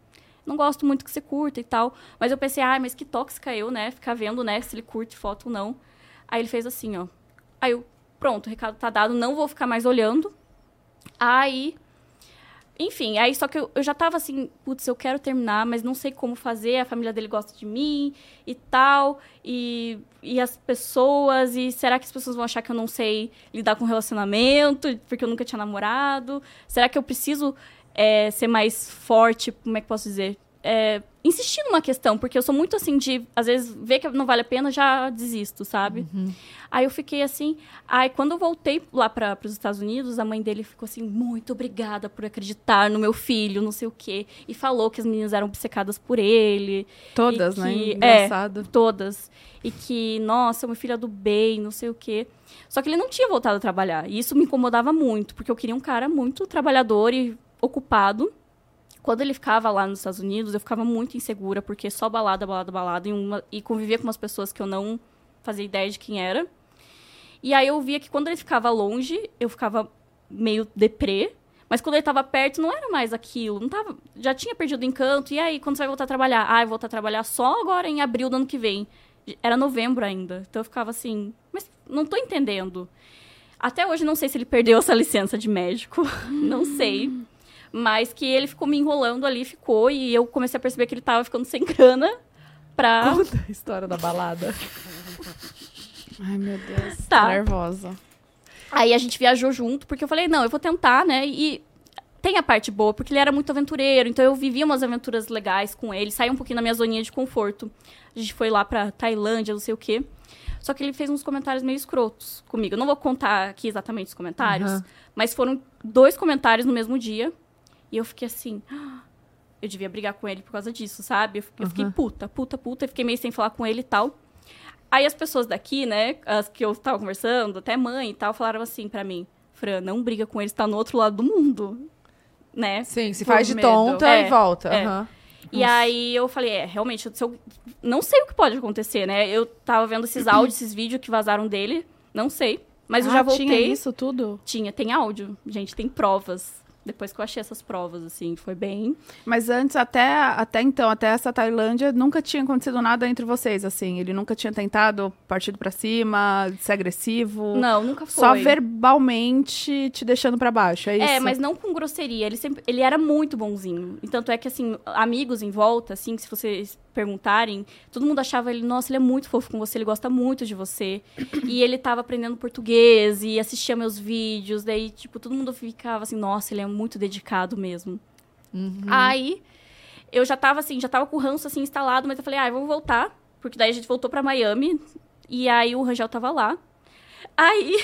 não gosto muito que você curta e tal. Mas eu pensei, ah, mas que tóxica eu, né? Ficar vendo, né, se ele curte foto ou não. Aí ele fez assim, ó. Aí eu, pronto, o recado tá dado, não vou ficar mais olhando. Aí. Enfim, aí só que eu, eu já tava assim, putz, eu quero terminar, mas não sei como fazer, a família dele gosta de mim e tal, e, e as pessoas, e será que as pessoas vão achar que eu não sei lidar com relacionamento, porque eu nunca tinha namorado? Será que eu preciso é, ser mais forte, como é que posso dizer? É, insistir numa questão, porque eu sou muito assim de, às vezes, ver que não vale a pena, já desisto, sabe? Aí eu fiquei assim. Aí quando eu voltei lá para os Estados Unidos, a mãe dele ficou assim: muito obrigada por acreditar no meu filho, não sei o quê. E falou que as meninas eram obcecadas por ele. Todas, né? que- Engraçado. Todas. E que, nossa, meu filho é do bem, não sei o quê. Só que ele não tinha voltado a trabalhar. E isso me incomodava muito, porque eu queria um cara muito trabalhador e ocupado. Quando ele ficava lá nos Estados Unidos, eu ficava muito insegura, porque só balada, balada, balada, e, uma, e convivia com umas pessoas que eu não fazia ideia de quem era. E aí eu via que quando ele ficava longe, eu ficava meio deprê. Mas quando ele tava perto, não era mais aquilo. Não tava, já tinha perdido o encanto. E aí, quando você vai voltar a trabalhar? Ah, eu vou voltar a trabalhar só agora em abril do ano que vem. Era novembro ainda. Então eu ficava assim, mas não tô entendendo. Até hoje não sei se ele perdeu essa licença de médico. não sei. Mas que ele ficou me enrolando ali, ficou, e eu comecei a perceber que ele tava ficando sem grana pra. Conta a história da balada. Ai, meu Deus. Tá. Tô nervosa. Aí a gente viajou junto, porque eu falei, não, eu vou tentar, né? E tem a parte boa, porque ele era muito aventureiro, então eu vivia umas aventuras legais com ele, saí um pouquinho da minha zoninha de conforto. A gente foi lá pra Tailândia, não sei o quê. Só que ele fez uns comentários meio escrotos comigo. Eu não vou contar aqui exatamente os comentários, Aham. mas foram dois comentários no mesmo dia. E eu fiquei assim. "Ah, Eu devia brigar com ele por causa disso, sabe? Eu fiquei, eu fiquei puta, puta, puta. e Fiquei meio sem falar com ele e tal. Aí as pessoas daqui, né, as que eu tava conversando, até mãe e tal, falaram assim pra mim: Fran, não briga com ele, você tá no outro lado do mundo. Né? Sim, se faz de medo. tonta É, e volta. é. Aham. E aí eu falei, é, realmente, eu não sei o que pode acontecer, né? Eu tava vendo esses áudios, esses vídeos que vazaram dele, não sei. Mas eu Ah, já voltei. Tinha isso tudo? Tinha, tem áudio. Gente, tem provas. Depois que eu achei essas provas, assim, foi bem. Mas antes, até, até então, até essa Tailândia, nunca tinha acontecido nada entre vocês, assim. Ele nunca tinha tentado partido pra cima, ser agressivo. Não, nunca foi. Só verbalmente te deixando pra baixo, é isso? É, mas não com grosseria. Ele sempre, ele era muito bonzinho. E tanto é que, assim, amigos em volta, assim, que se vocês perguntarem, todo mundo achava ele, nossa, ele é muito fofo com você, ele gosta muito de você. e ele tava aprendendo português e assistia meus vídeos. Daí, tipo, todo mundo ficava assim, nossa, ele é muito dedicado mesmo. Aí, eu já tava assim, já tava com o ranço assim instalado, mas eu falei, ah, vamos voltar. Porque daí a gente voltou pra Miami. E aí o Rangel tava lá. Aí,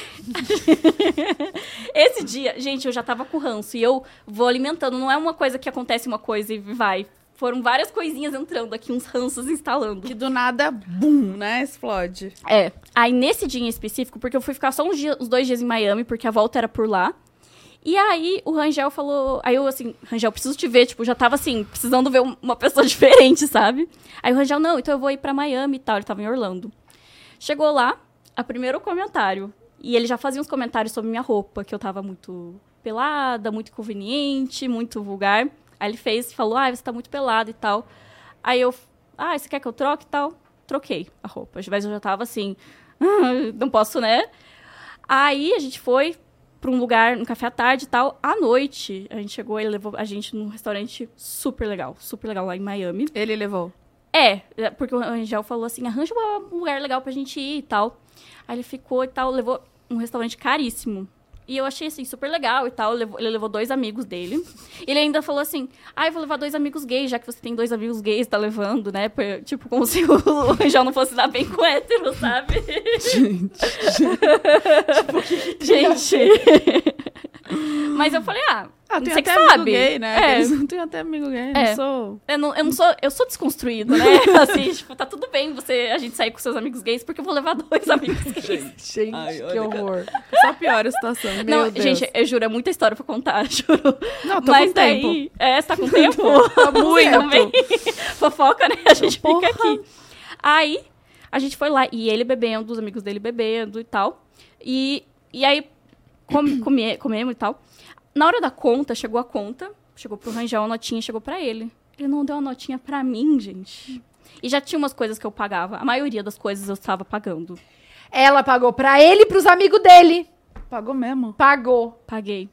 esse dia, gente, eu já tava com ranço e eu vou alimentando. Não é uma coisa que acontece uma coisa e vai. Foram várias coisinhas entrando aqui, uns ranços instalando. Que do nada, bum, né? Explode. É. Aí nesse dia em específico, porque eu fui ficar só uns, dias, uns dois dias em Miami, porque a volta era por lá. E aí o Rangel falou. Aí eu assim, Rangel, preciso te ver. Tipo, já tava assim, precisando ver um- uma pessoa diferente, sabe? Aí o Rangel, não, então eu vou ir pra Miami e tal. Ele tava em Orlando. Chegou lá, a primeiro comentário. E ele já fazia uns comentários sobre minha roupa, que eu tava muito pelada, muito inconveniente, muito vulgar. Aí ele fez, falou, ah, você tá muito pelada e tal. Aí eu, ah, você quer que eu troque e tal? Troquei a roupa. Mas eu já tava assim, "Ah, não posso, né? Aí a gente foi pra um lugar, um café à tarde e tal. À noite, a gente chegou, ele levou a gente num restaurante super legal, super legal lá em Miami. Ele levou. É, é, porque o Angel falou assim, arranja um lugar legal pra gente ir e tal. Aí ele ficou e tal, levou um restaurante caríssimo. E eu achei, assim, super legal e tal. Ele levou dois amigos dele. Ele ainda falou assim, ah, eu vou levar dois amigos gays, já que você tem dois amigos gays, tá levando, né? Tipo, como se o Angel não fosse dar bem com hétero, sabe? Gente. Mas eu falei, ah, Ah, tem você que até amigo sabe. gay, né? É. Eles não tem até amigo gay, não É. sou... Eu não, eu não sou, eu sou desconstruída, né? Assim, tipo, tá tudo bem você, a gente sair com seus amigos gays, porque eu vou levar dois amigos gays. Gente, Ai, que horror. Só piora a situação, meu não, Deus. gente, eu juro, é muita história pra contar, juro. Não, tô Mas com tempo. daí, é, você tá com tempo? Tá muito. Também. Fofoca, né? A gente Porra. fica aqui. Aí, a gente foi lá, e ele bebendo, os amigos dele bebendo e tal. E, e aí, come, comemos e tal. Na hora da conta, chegou a conta, chegou pro Rangel a notinha, chegou pra ele. Ele não deu a notinha pra mim, gente. E já tinha umas coisas que eu pagava. A maioria das coisas eu estava pagando. Ela pagou pra ele e pros amigos dele. Pagou mesmo. Pagou. Paguei.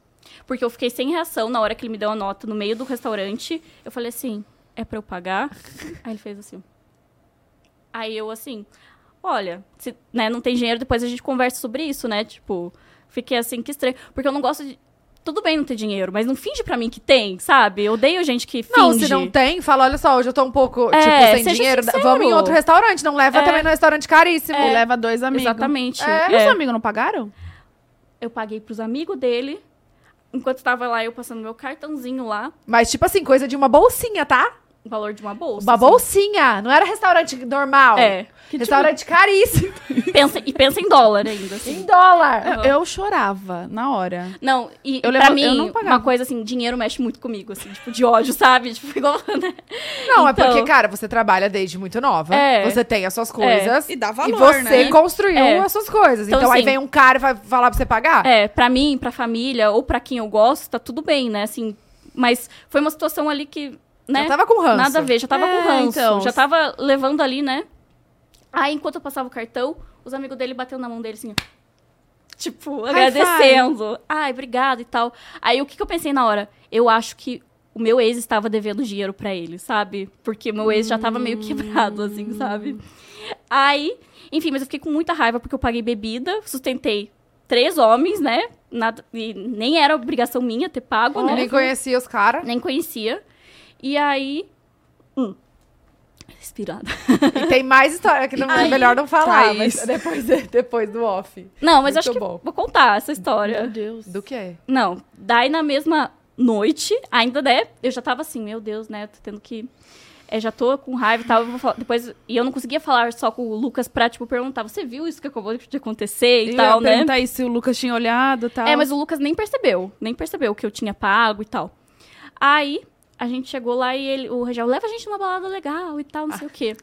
Porque eu fiquei sem reação na hora que ele me deu a nota no meio do restaurante. Eu falei assim, é pra eu pagar? Aí ele fez assim. Aí eu assim, olha, se né, não tem dinheiro, depois a gente conversa sobre isso, né? Tipo, fiquei assim, que estranho. Porque eu não gosto de. Tudo bem não ter dinheiro, mas não finge pra mim que tem, sabe? Eu odeio gente que finge. Não, se não tem, fala, olha só, hoje eu tô um pouco, É, tipo, sem dinheiro. sincero. Vamos em outro restaurante. Não leva É. também no restaurante caríssimo. E leva dois amigos. Exatamente. É. E os É. amigos não pagaram? Eu paguei pros amigos dele. Enquanto tava lá, eu passando meu cartãozinho lá, Mas, tipo assim, coisa de uma bolsinha, tá? O valor de uma bolsa. Uma assim. bolsinha. Não era restaurante normal. É. Que, tipo, Restaurante caríssimo. pensa, e pensa em dólar ainda, assim. em dólar. Aham. Eu chorava na hora. Não, e Eu pra levo- mim, eu não pagava. uma coisa assim, dinheiro mexe muito comigo, assim, tipo, de ódio, sabe? Tipo, igual, né? Não, é Então- porque, cara, você trabalha desde muito nova. É. Você tem as suas coisas. E dá E valor, você né? construiu É. as suas coisas. Então, Então, aí assim- vem um cara e vai falar pra você pagar? É, pra mim, pra família, ou pra quem eu gosto, tá tudo bem, né? Assim, mas foi uma situação ali que, né? Já tava com ranço. Nada a ver, já tava É, com ranço. então. Já tava levando ali, né? Aí, enquanto eu passava o cartão, os amigos dele bateu na mão dele assim, tipo, High agradecendo. Ai, obrigado e tal. Aí o que, que eu pensei na hora? Eu acho que o meu ex estava devendo dinheiro pra ele, sabe? Porque o meu ex já tava meio quebrado, assim, sabe? Aí, enfim, mas eu fiquei com muita raiva porque eu paguei bebida, sustentei três homens, né? Nada, e nem era obrigação minha ter pago, né? Nem conhecia os caras. Nem conhecia. E aí. Hum. Respirada. E tem mais história que não, é Aí, melhor não falar, mas depois, depois do off. Não, mas Muito acho que bom. vou contar essa história. Deus. Do quê? Não, daí na mesma noite, ainda, né? Eu já tava assim, meu Deus, né? Tô tendo que. é, já tô com raiva e tal. Eu vou falar, depois, e eu não conseguia falar só com o Lucas pra, tipo, perguntar: você viu isso que acabou de acontecer e Eu tal, ia né? perguntar aí se o Lucas tinha olhado e tal. É, mas o Lucas nem percebeu. Nem percebeu que eu tinha pago e tal. Aí, a gente chegou lá e ele, o Regel leva a gente numa balada legal e tal, não sei o quê.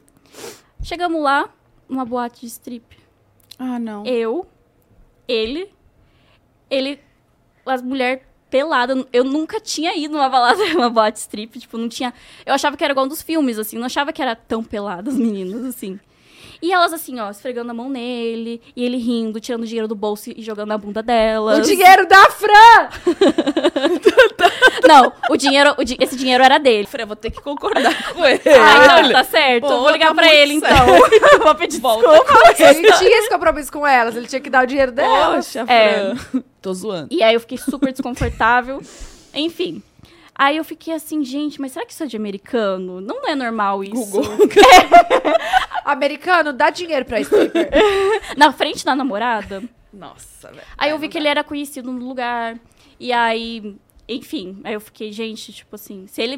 Chegamos lá, numa boate de strip. Ah, não. Eu, ele, ele, as mulheres peladas. Eu nunca tinha ido numa balada, uma boate strip, tipo, não tinha... Eu achava que era igual um dos filmes, assim, não achava que era tão pelada as meninas, assim. E elas, assim, ó, esfregando a mão nele, e ele rindo, tirando dinheiro do bolso e jogando na bunda delas. O dinheiro da Fran! Não, o dinheiro, o di- esse dinheiro era dele. Fran, vou ter que concordar com ele. Ah, então, tá certo. Pô, vou ligar tá pra ele, então. certo. vou pedir Volta. desculpa. Ele tinha esse compromisso com elas, ele tinha que dar o dinheiro delas. Poxa, É. Fran. Tô zoando. E aí eu fiquei super desconfortável. Enfim. Aí eu fiquei assim, gente, mas será que isso é de americano? Não é normal isso. Americano, dá dinheiro pra stripper. Na frente da namorada. Nossa, velho. Aí eu vi que ele era conhecido no lugar. E aí, enfim, aí eu fiquei, gente, tipo assim, se ele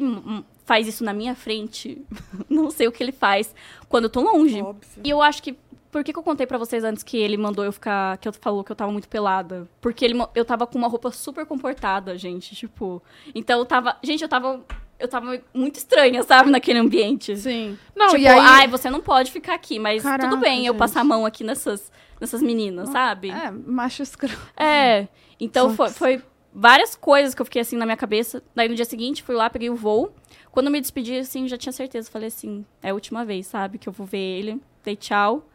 faz isso na minha frente, não sei o que ele faz quando eu tô longe. Óbvio. E eu acho que. Por que, que eu contei pra vocês antes que ele mandou eu ficar. Que eu falou que eu tava muito pelada? Porque ele, eu tava com uma roupa super comportada, gente. Tipo. Então eu tava. Gente, eu tava. Eu tava muito estranha, sabe, naquele ambiente. Sim. Não, tipo, e aí... ai, você não pode ficar aqui, mas Caraca, tudo bem eu gente. passar a mão aqui nessas, nessas meninas, sabe? É, macho escroto. É. Então foi, foi várias coisas que eu fiquei assim na minha cabeça. Daí no dia seguinte fui lá, peguei o voo. Quando eu me despedi, assim, já tinha certeza. Falei assim, é a última vez, sabe? Que eu vou ver ele. Dei tchau.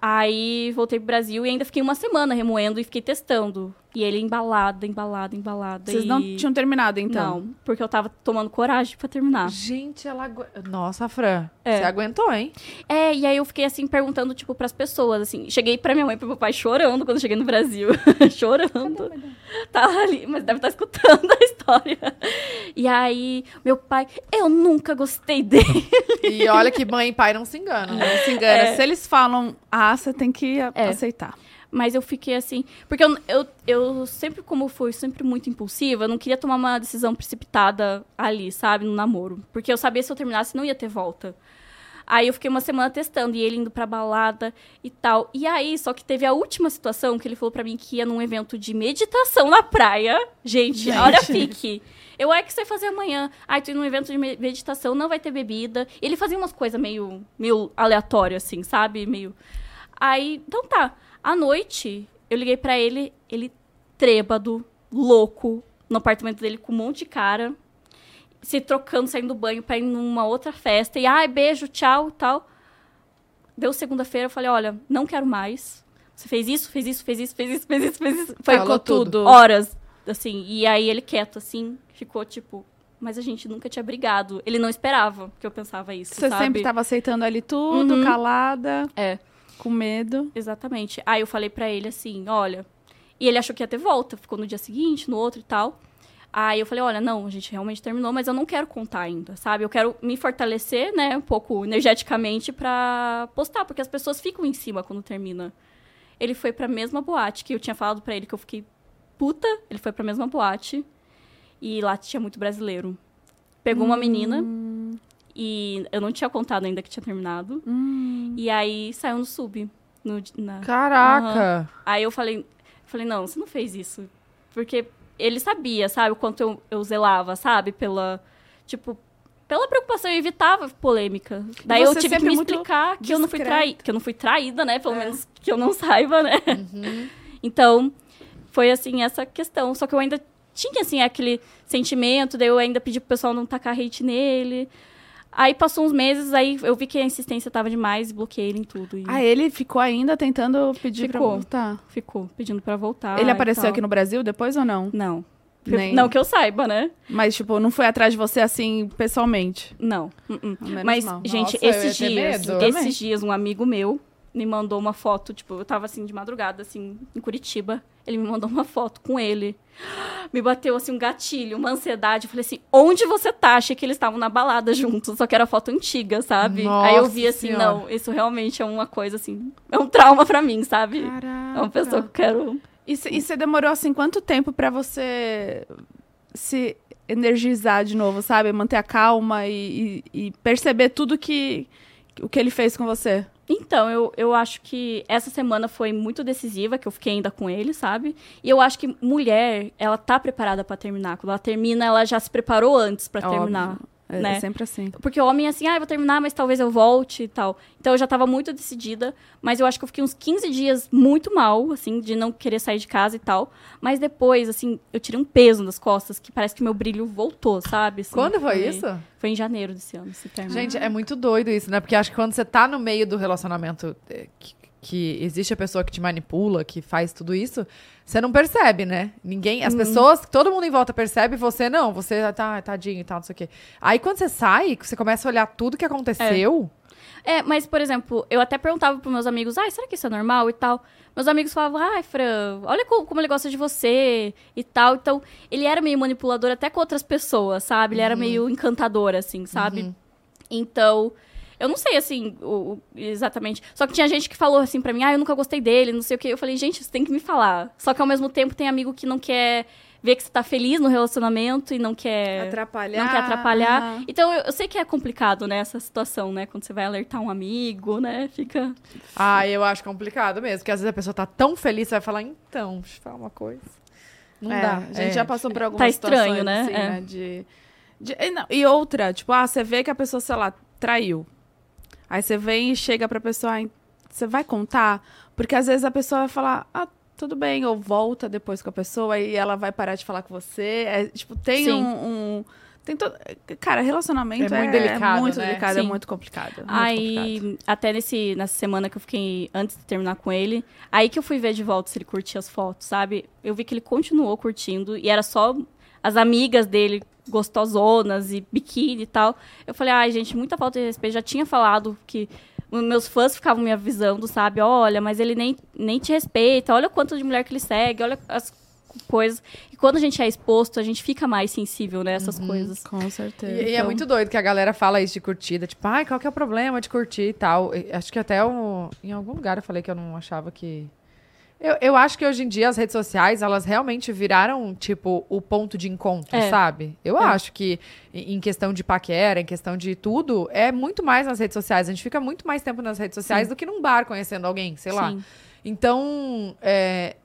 Aí voltei pro Brasil e ainda fiquei uma semana remoendo e fiquei testando. E ele embalado, embalado, embalado. Vocês e... não tinham terminado, então? Não, porque eu tava tomando coragem pra terminar. Gente, ela... agu- Nossa, Fran, É. você aguentou, hein? É, e aí eu fiquei assim, perguntando, tipo, pras pessoas, assim. Cheguei pra minha mãe e pro meu pai chorando quando eu cheguei no Brasil. chorando. Tá ali, mas deve estar escutando a história. E aí, meu pai, eu nunca gostei dele. E olha que mãe e pai não se enganam. né? Não se engana. É. Se eles falam A, você tem que É. aceitar. Mas eu fiquei assim. Porque eu, eu, eu sempre, como fui sempre muito impulsiva, eu não queria tomar uma decisão precipitada ali, sabe, no namoro. Porque eu sabia se eu terminasse não ia ter volta. Aí eu fiquei uma semana testando e ele indo pra balada e tal. E aí, só que teve a última situação que ele falou pra mim que ia num evento de meditação na praia. Gente, Gente. olha fique. Eu, é que você vai fazer amanhã. Ai, indo num evento de me- meditação, não vai ter bebida. Ele fazia umas coisas meio, meio aleatórias, assim, sabe? Meio. Aí, então tá. À noite, eu liguei pra ele, ele trêbado, louco, no apartamento dele com um monte de cara, se trocando, saindo do banho pra ir numa outra festa. E, ai, beijo, tchau, tal. Deu segunda-feira, eu falei, olha, não quero mais. Você fez isso, fez isso, fez isso, fez isso, fez isso, fez isso. Foi Falou tudo. horas, assim. E aí ele quieto, assim, ficou tipo... Mas a gente nunca tinha brigado. Ele não esperava que eu pensava isso, Você sabe? sempre tava aceitando ali tudo, Uhum. calada, É. com medo. Exatamente. Aí eu falei pra ele assim, olha. E ele achou que ia ter volta, ficou no dia seguinte, no outro e tal. Aí eu falei, olha, não, a gente realmente terminou, mas eu não quero contar ainda, sabe? Eu quero me fortalecer, né, um pouco energeticamente pra postar, porque as pessoas ficam em cima quando termina. Ele foi pra mesma boate que eu tinha falado pra ele que eu fiquei puta, ele foi pra mesma boate e lá tinha muito brasileiro. Pegou uma menina e eu não tinha contado ainda que tinha terminado. Hum. E aí saiu no sub. No, na, Caraca. Aí eu falei, falei, não, você não fez isso. Porque ele sabia, sabe, o quanto eu, eu zelava, sabe, pela, tipo, pela preocupação, eu evitava polêmica. Daí eu tive que me muito explicar que eu não fui traída, que eu não fui traída, né, pelo É. menos que eu não saiba, né. Uhum. Então, foi assim, essa questão. Só que eu ainda tinha, assim, aquele sentimento, daí eu ainda pedi pro pessoal não tacar hate nele. Aí passou uns meses, aí eu vi que a insistência tava demais, bloqueei ele em tudo. E Ah, ele ficou ainda tentando pedir pra Ficou. voltar. ficou pedindo pra voltar. ele apareceu aqui no Brasil depois ou não? Não. Nem- Não que eu saiba, né? Mas, tipo, não foi atrás de você assim, pessoalmente. Não. Uh-uh. Menos Mas, mal. gente, Nossa, esses dias, medo. Esses dias, um amigo meu me mandou uma foto, tipo, eu tava assim de madrugada, assim, em Curitiba. Ele me mandou uma foto com ele. Me bateu assim um gatilho, uma ansiedade. Eu falei assim: onde você tá? Achei que eles estavam na balada juntos, só que era foto antiga, sabe? Aí eu vi Nossa assim: Senhora. não, isso realmente é uma coisa assim, é um trauma pra mim, sabe? Caraca. É uma pessoa que eu quero. E você demorou, assim, quanto tempo pra você se energizar de novo, sabe? Manter a calma e, e- e perceber tudo que... O que ele fez com você. Então, eu, eu acho que essa semana foi muito decisiva, que eu fiquei ainda com ele, sabe? E eu acho que mulher, ela tá preparada pra terminar. Quando ela termina, ela já se preparou antes Óbvio. terminar. É, Né? é sempre assim. Porque o homem é assim, ah, eu vou terminar, mas talvez eu volte e tal. Então eu já tava muito decidida, mas eu acho que eu fiquei uns 15 dias muito mal, assim, de não querer sair de casa e tal. Mas depois, assim, eu tirei um peso das costas, que parece que meu brilho voltou, sabe? Assim, Quando foi isso? Foi em janeiro desse ano, se terminou. Gente, é muito doido isso, né? Porque acho que quando você tá no meio do relacionamento é, que, que existe a pessoa que te manipula, que faz tudo isso, você não percebe, né? Ninguém, as pessoas, todo mundo em volta percebe, você não, você tá tadinho e tal, não sei o quê. Aí quando você sai, você começa a olhar tudo que aconteceu, É, mas, por exemplo, eu até perguntava pros meus amigos, ai, será que isso é normal e tal? Meus amigos falavam, ai, Fran, olha co- como, ele gosta de você e tal. Então, ele era meio manipulador até com outras pessoas, sabe? Ele era meio encantador, assim, sabe? Então, eu não sei, assim, o, o- exatamente. Só que tinha gente que falou assim pra mim, ah, eu nunca gostei dele, não sei o quê. Eu falei, gente, você tem que me falar. Só que ao mesmo tempo tem amigo que não quer ver que você tá feliz no relacionamento e não quer Atrapalhar. não quer atrapalhar. Aham. Então, eu, eu sei que é complicado, né, essa situação, né? Quando você vai alertar um amigo, né? Fica. ah, eu acho complicado mesmo. Porque às vezes a pessoa tá tão feliz, você vai falar, então, deixa eu falar uma coisa. Não É, dá. A gente é. já passou por algumas Tá estranho, situações, né? assim, É. né? De, de- e, não, e outra, tipo, ah, você vê que a pessoa, sei lá, traiu. Aí você vem e chega pra pessoa, "Ai, você vai contar? Porque às vezes a pessoa vai falar, ah, tudo bem, ou volta depois com a pessoa e ela vai parar de falar com você. É, tipo, tem um, um- tem todo, cara, relacionamento É é muito delicado, muito né? delicado, é muito complicado. muito aí, complicado. até nesse, nessa semana que eu fiquei antes de terminar com ele, aí que eu fui ver de volta se ele curtia as fotos, sabe? Eu vi que ele continuou curtindo e era só as amigas dele gostosonas e biquíni e tal. Eu falei, ai, gente, muita falta de respeito. Já tinha falado que os meus fãs ficavam me avisando, sabe? Olha, mas ele nem, nem te respeita. Olha o quanto de mulher que ele segue. Olha as coisas. E quando a gente é exposto, a gente fica mais sensível nessas coisas. Com certeza. E, e é Então- muito doido que a galera fala isso de curtida, tipo, ai, qual que é o problema de curtir e tal. E acho que até o- em algum lugar eu falei que eu não achava que. Eu, eu acho que hoje em dia as redes sociais, elas realmente viraram, tipo, o ponto de encontro, É. sabe? Eu É. acho que em questão de paquera, em questão de tudo, é muito mais nas redes sociais. A gente fica muito mais tempo nas redes sociais do que num bar conhecendo alguém, sei lá. Sim. Então, é,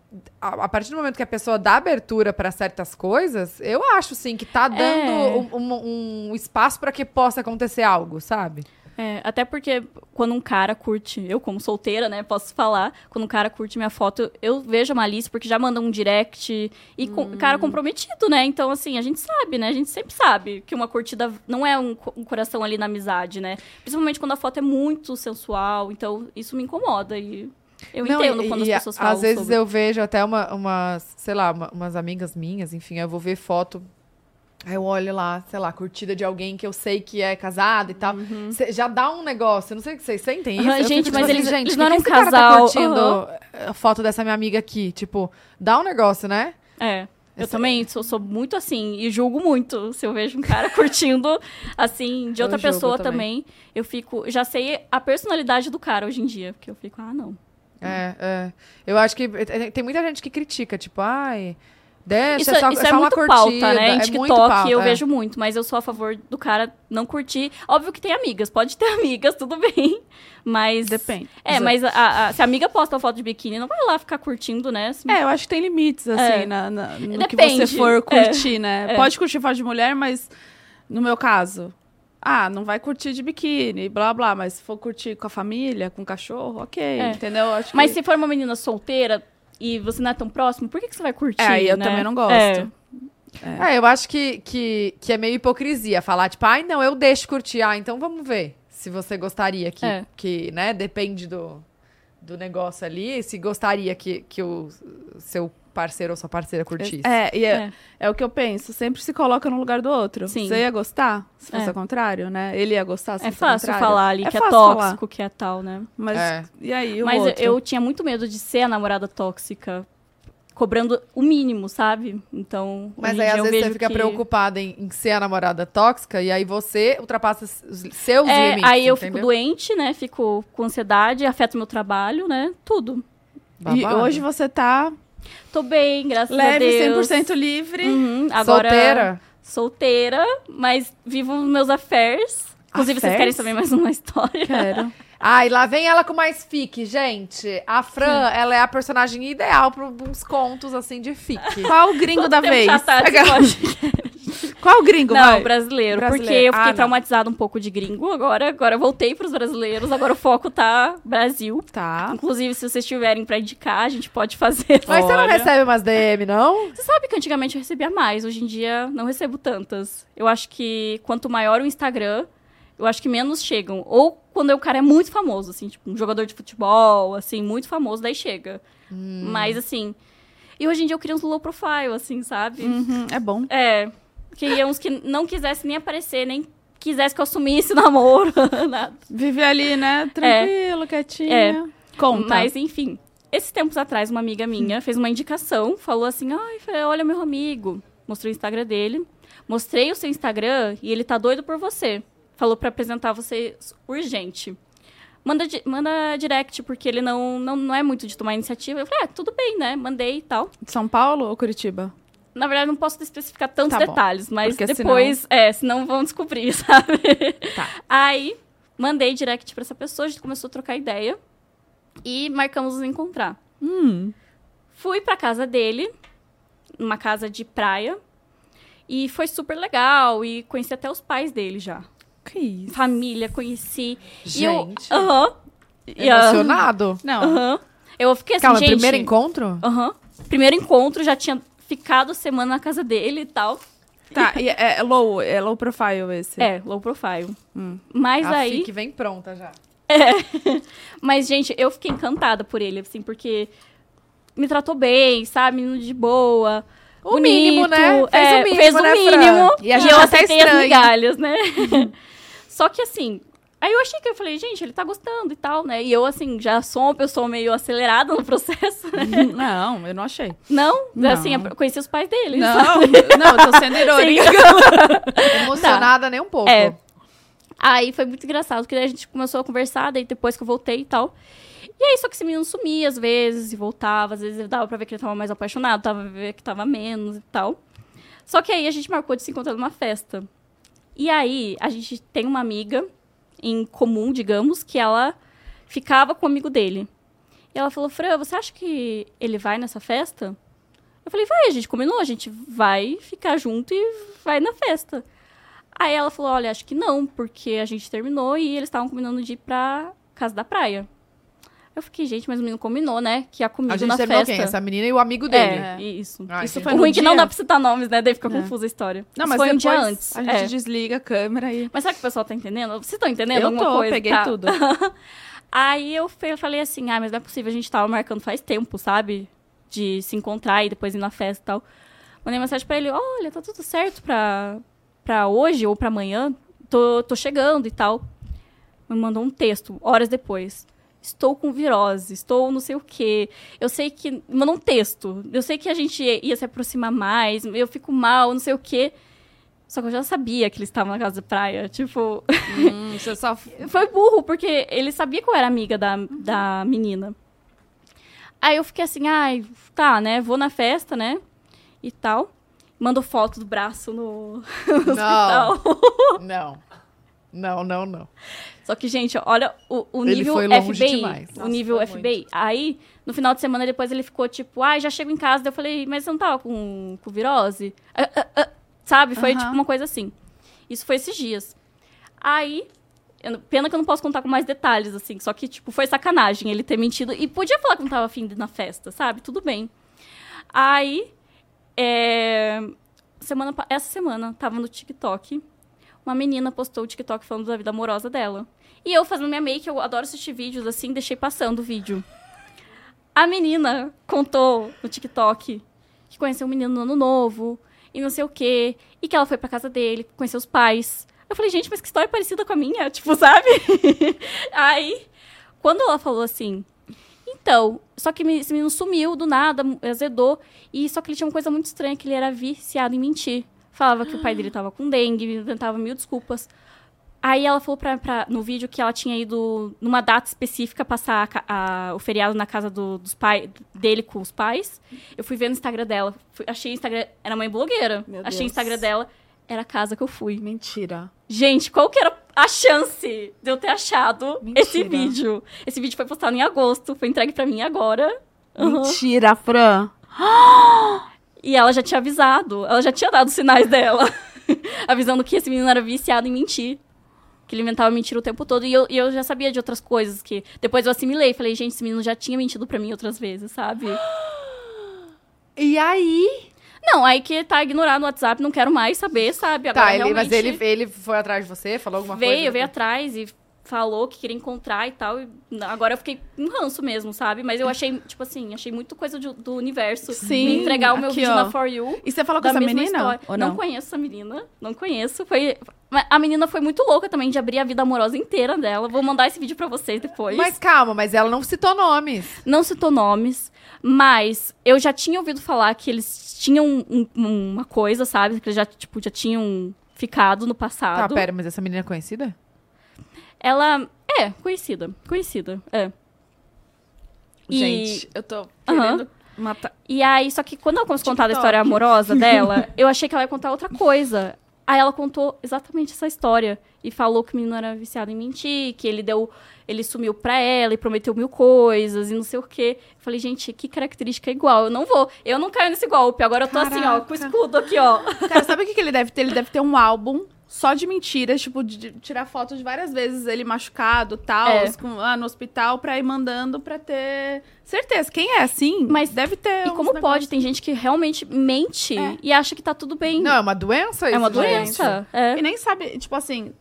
a, a partir do momento que a pessoa dá abertura para certas coisas, eu acho sim que tá dando É. um, um- um espaço para que possa acontecer algo, sabe? É, até porque quando um cara curte, eu como solteira, né, posso falar, quando um cara curte minha foto, eu vejo a malícia, porque já manda um direct e com, Hum. cara comprometido, né? Então, assim, a gente sabe, né? A gente sempre sabe que uma curtida não é um, um coração ali na amizade, né? Principalmente quando a foto é muito sensual, então isso me incomoda e eu Não, entendo quando e as pessoas falam Às vezes sobre. eu vejo até uma, umas, sei lá, uma- umas amigas minhas, enfim, eu vou ver foto. Aí eu olho lá, sei lá, curtida de alguém que eu sei que é casado e tal. Cê- já dá um negócio, não sei o que vocês sentem isso. Aham, Eu gente, fico, mas tipo eles- assim, gente, eles não eram esse cara casal, tá curtindo aham. a foto dessa minha amiga aqui? Tipo, dá um negócio, né? É. Eu Esse- também sou, sou muito assim e julgo muito se eu vejo um cara curtindo assim de outra pessoa também. também. Eu fico, já sei a personalidade do cara hoje em dia, porque eu fico, ah, não. É, é. Eu acho que tem tem muita gente que critica, tipo, ai, deixa, Isso, é só, isso é é muito curtida. pauta, né? Em é TikTok muito pauta, eu é. vejo muito, mas eu sou a favor do cara não curtir. Óbvio que tem amigas, pode ter amigas, tudo bem. Mas. Depende. É, mas a- a- se a amiga posta uma foto de biquíni, não vai lá ficar curtindo, né? Assim, É, eu acho que tem limites, assim, É. na, na- no que Depende. você for curtir, né? É. Pode curtir foto de mulher, mas no meu caso, ah, não vai curtir de biquíni, blá blá, mas se for curtir com a família, com o cachorro, ok, É. entendeu? Eu Acho Mas que... se for uma menina solteira e você não é tão próximo, por que, que você vai curtir? É, aí eu né? também não gosto. É. É, eu acho que, que, que é meio hipocrisia falar, tipo, ai, não, eu deixo curtir. Ah, então vamos ver se você gostaria que, É. que né, depende do, do negócio ali, se gostaria que, que o seu parceiro ou sua parceira curtisse. É, e é, É. é o que eu penso. Sempre se coloca no lugar do outro. Sim. Você ia gostar se fosse É. ao contrário, né? Ele ia gostar se É fosse ao fácil contrário. falar ali que é fácil falar. tóxico, que é tal, né? Mas É. e aí, o Mas eu- outro? eu tinha muito medo de ser a namorada tóxica, cobrando o mínimo, sabe? Então. Mas aí, às vezes, você fica que- preocupada em, em ser a namorada tóxica e aí você ultrapassa os seus É, limites. aí eu entendeu? fico doente, né? Fico com ansiedade, afeta o meu trabalho, né? Tudo. E Babado. hoje você tá Tô bem, graças a leve, Deus. 100% livre. Uhum, agora, Solteira? Solteira, mas vivo os meus affairs. Inclusive, vocês Affairs? querem saber mais uma história? Quero. Ai, lá vem ela com mais fique, gente. A Fran, ela é a personagem ideal para uns contos, assim, de fique. Qual o gringo da vez? tá, você pode- Qual o gringo, Não, brasileiro, Brasileiro. Porque eu fiquei Ah, traumatizada um pouco de gringo agora. Agora eu voltei pros brasileiros. Agora o foco tá Brasil. Tá. Inclusive, se vocês tiverem pra indicar, a gente pode fazer. Mas você não recebe umas DM, não? Você sabe que antigamente eu recebia mais, hoje em dia não recebo tantas. Eu acho que quanto maior o Instagram, eu acho que menos chegam. Ou quando o cara é muito famoso, assim, tipo, um jogador de futebol, assim, muito famoso, daí chega. Hum. Mas assim. E hoje em dia eu queria uns low profile, assim, sabe? Uhum, é bom. É. Queria uns que não quisessem nem aparecer, nem quisesse que eu assumisse namoro, nada. Vive ali, né? Tranquilo, quietinha. É. Conta. Mas, enfim. Esses tempos atrás, uma amiga minha fez uma indicação, falou assim: ai, olha meu amigo. Mostrou o Instagram dele. Mostrei o seu Instagram e ele tá doido por você. Falou pra apresentar você urgente. Manda, di- manda direct, porque ele não, não, não é muito de tomar iniciativa. Eu falei, ah, tudo bem, né? Mandei e tal. São Paulo ou Curitiba? Na verdade, não posso especificar tantos Tá bom. detalhes, mas Porque depois, é, senão vão descobrir, sabe? Tá. Aí, mandei direct pra essa pessoa, a gente começou a trocar ideia e marcamos nos encontrar. Hum. Fui pra casa dele, numa casa de praia, e foi super legal, e conheci até os pais dele já. Que isso? Família, conheci. E eu- Gente, Aham. E, ah, emocionado. Não. Aham. Eu fiquei assim, Calma, gente... primeiro encontro? Aham. Primeiro encontro, já tinha ficado semana na casa dele e tal. Tá, e é, é low, é low profile esse. É, low profile. Hum. Mas a aí. fique vem pronta já. Mas, gente, eu fiquei encantada por ele, assim, porque me tratou bem, sabe? Menino de boa. O bonito, mínimo, né? Fez é, o mínimo, fez o né, Fran? mínimo. E a gente eu até aceitei as estranha. migalhas, né? Só que, assim, aí eu achei que eu falei, gente, ele tá gostando e tal, né? E eu, assim, já sou uma pessoa meio acelerada no processo, né? Não, eu não achei. Não, Não. assim, eu conheci os pais dele. Não, sabe? não, eu tô sendo irônica. Emocionada nem um pouco. É. Aí foi muito engraçado, porque daí a gente começou a conversar, daí depois que eu voltei e tal. E aí, só que esse menino sumia às vezes e voltava, às vezes dava pra ver que ele tava mais apaixonado, pra ver que tava menos e tal. Só que aí a gente marcou de se encontrar numa festa. E aí, a gente tem uma amiga em comum, digamos, que ela ficava com o amigo dele. E ela falou, Fran, você acha que ele vai nessa festa? Eu falei, vai, a gente combinou, a gente vai ficar junto e vai na festa. Aí ela falou, olha, acho que não, porque a gente terminou e eles estavam combinando de ir pra casa da praia. Eu fiquei, gente, mas o menino combinou, né? Que ia comigo A gente na terminou festa. quem? Essa menina e o amigo dele. É, isso. Ah, Isso entendi. foi O ruim é que não dia? dá pra citar nomes, né? Daí fica É. confusa a história. Não, Isso mas foi um dia antes. a gente é. desliga a câmera e... Mas o que o pessoal tá entendendo? Vocês estão entendendo Eu alguma tô, coisa? peguei Tá. tudo. Aí eu eu falei assim, ah, mas não é possível, a gente tava marcando faz tempo, sabe? De se encontrar e depois ir na festa e tal. Mandei mensagem pra ele, olha, tá tudo certo pra, pra hoje ou pra amanhã. Tô, tô chegando e tal. Me mandou um texto, horas depois. Estou com virose, estou não sei o quê. Eu sei que. Mandou um texto. Eu sei que a gente ia, se aproximar mais, eu fico mal, não sei o quê. Só que eu já sabia que eles estavam na casa da praia. Tipo. Hum, você só... Foi burro, porque ele sabia que eu era amiga da, da menina. Aí eu fiquei assim, ai, tá, né? Vou na festa, né? E tal. Mandou foto do braço no, no Não, hospital. não. Não, não, não. Só que, gente, olha o, o Ele nível foi longe FBI. demais. O Nossa, nível foi FBI. Aí, no final de semana, depois ele ficou tipo, ai, já chego em casa. Daí eu falei, mas você não tava com, com virose? Ah, ah, ah. Sabe? Foi tipo uma coisa assim. Isso foi esses dias. Aí, eu- pena que eu não posso contar com mais detalhes, assim. Só que, tipo, foi sacanagem ele ter mentido. E podia falar que não tava afim de ir na festa, sabe? Tudo bem. Aí, é, semana, essa semana, tava no TikTok. Uma menina postou o TikTok falando da vida amorosa dela. E eu fazendo minha make, eu adoro assistir vídeos assim, deixei passando o vídeo. A menina contou no TikTok que conheceu um menino no ano novo e não sei o quê. E que ela foi pra casa dele, conheceu os pais. Eu falei, gente, mas que história parecida com a minha, tipo, sabe? Aí, quando ela falou assim, então, só que esse menino sumiu do nada, azedou. E só que ele tinha uma coisa muito estranha, que ele era viciado em mentir. Falava que o pai dele tava com dengue, inventava mil desculpas. Aí ela falou pra, pra- no vídeo que ela tinha ido numa data específica passar a a- o feriado na casa do- dos pais dele com os pais. Eu fui ver no Instagram dela. fui- achei o Instagram. Era mãe blogueira. Meu achei o. Instagram dela. Era a casa que eu fui. Mentira. Gente, qual que era a chance de eu ter achado Mentira. esse vídeo? Esse vídeo foi postado em agosto, foi entregue pra mim agora. Uhum. Mentira, Fran. E ela já tinha avisado, ela já tinha dado sinais dela. avisando que esse menino era viciado em mentir. Que ele inventava mentira o tempo todo. E eu, e eu já sabia de outras coisas que depois eu assimilei. Falei, gente, esse menino já tinha mentido pra mim outras vezes, sabe? E aí? Não, aí que tá ignorado no WhatsApp, não quero mais saber, sabe? Agora, tá, ele, mas ele, ele foi atrás de você, falou alguma veio, coisa? veio atrás e falou que queria encontrar e tal. E agora eu fiquei um ranço mesmo, sabe? Mas eu achei, tipo assim, achei muito coisa de- do universo. Sim, Me entregar o meu aqui, vídeo ó. na For You. E você falou com essa menina? história. Ou não? não? conheço essa menina, não conheço. Foi a menina foi muito louca também de abrir a vida amorosa inteira dela. Vou mandar esse vídeo pra vocês depois. Mas calma, mas ela não citou nomes. Não citou nomes, mas eu já tinha ouvido falar que eles tinham um- um- uma coisa, sabe? Que eles já tipo já tinham ficado no Tá, passado. pera, mas essa menina é conhecida? Ela é conhecida, conhecida, é. E- Gente, eu tô querendo matar. E aí, só que quando ela começou a contar da história amorosa dela, eu achei que ela ia contar outra coisa. Aí ela contou exatamente essa história. E falou que o menino era viciado em mentir, que ele deu. Ele sumiu pra ela e prometeu mil coisas e não sei o quê. Eu falei, gente, que característica igual. Eu não vou. Eu não caio nesse golpe. Agora eu tô assim, ó, com o Caraca. escudo aqui, ó. Cara, sabe o que, que ele deve ter? Ele deve ter um álbum só de mentiras, tipo, de, de tirar fotos de várias vezes ele machucado, tal, É. com- lá no hospital, pra ir mandando pra ter certeza. Quem é assim, Mas- deve ter E como negócios. pode? Tem gente que realmente mente É. e acha que tá tudo bem. Não, é uma doença isso, é uma doença. É. E nem sabe, tipo assim...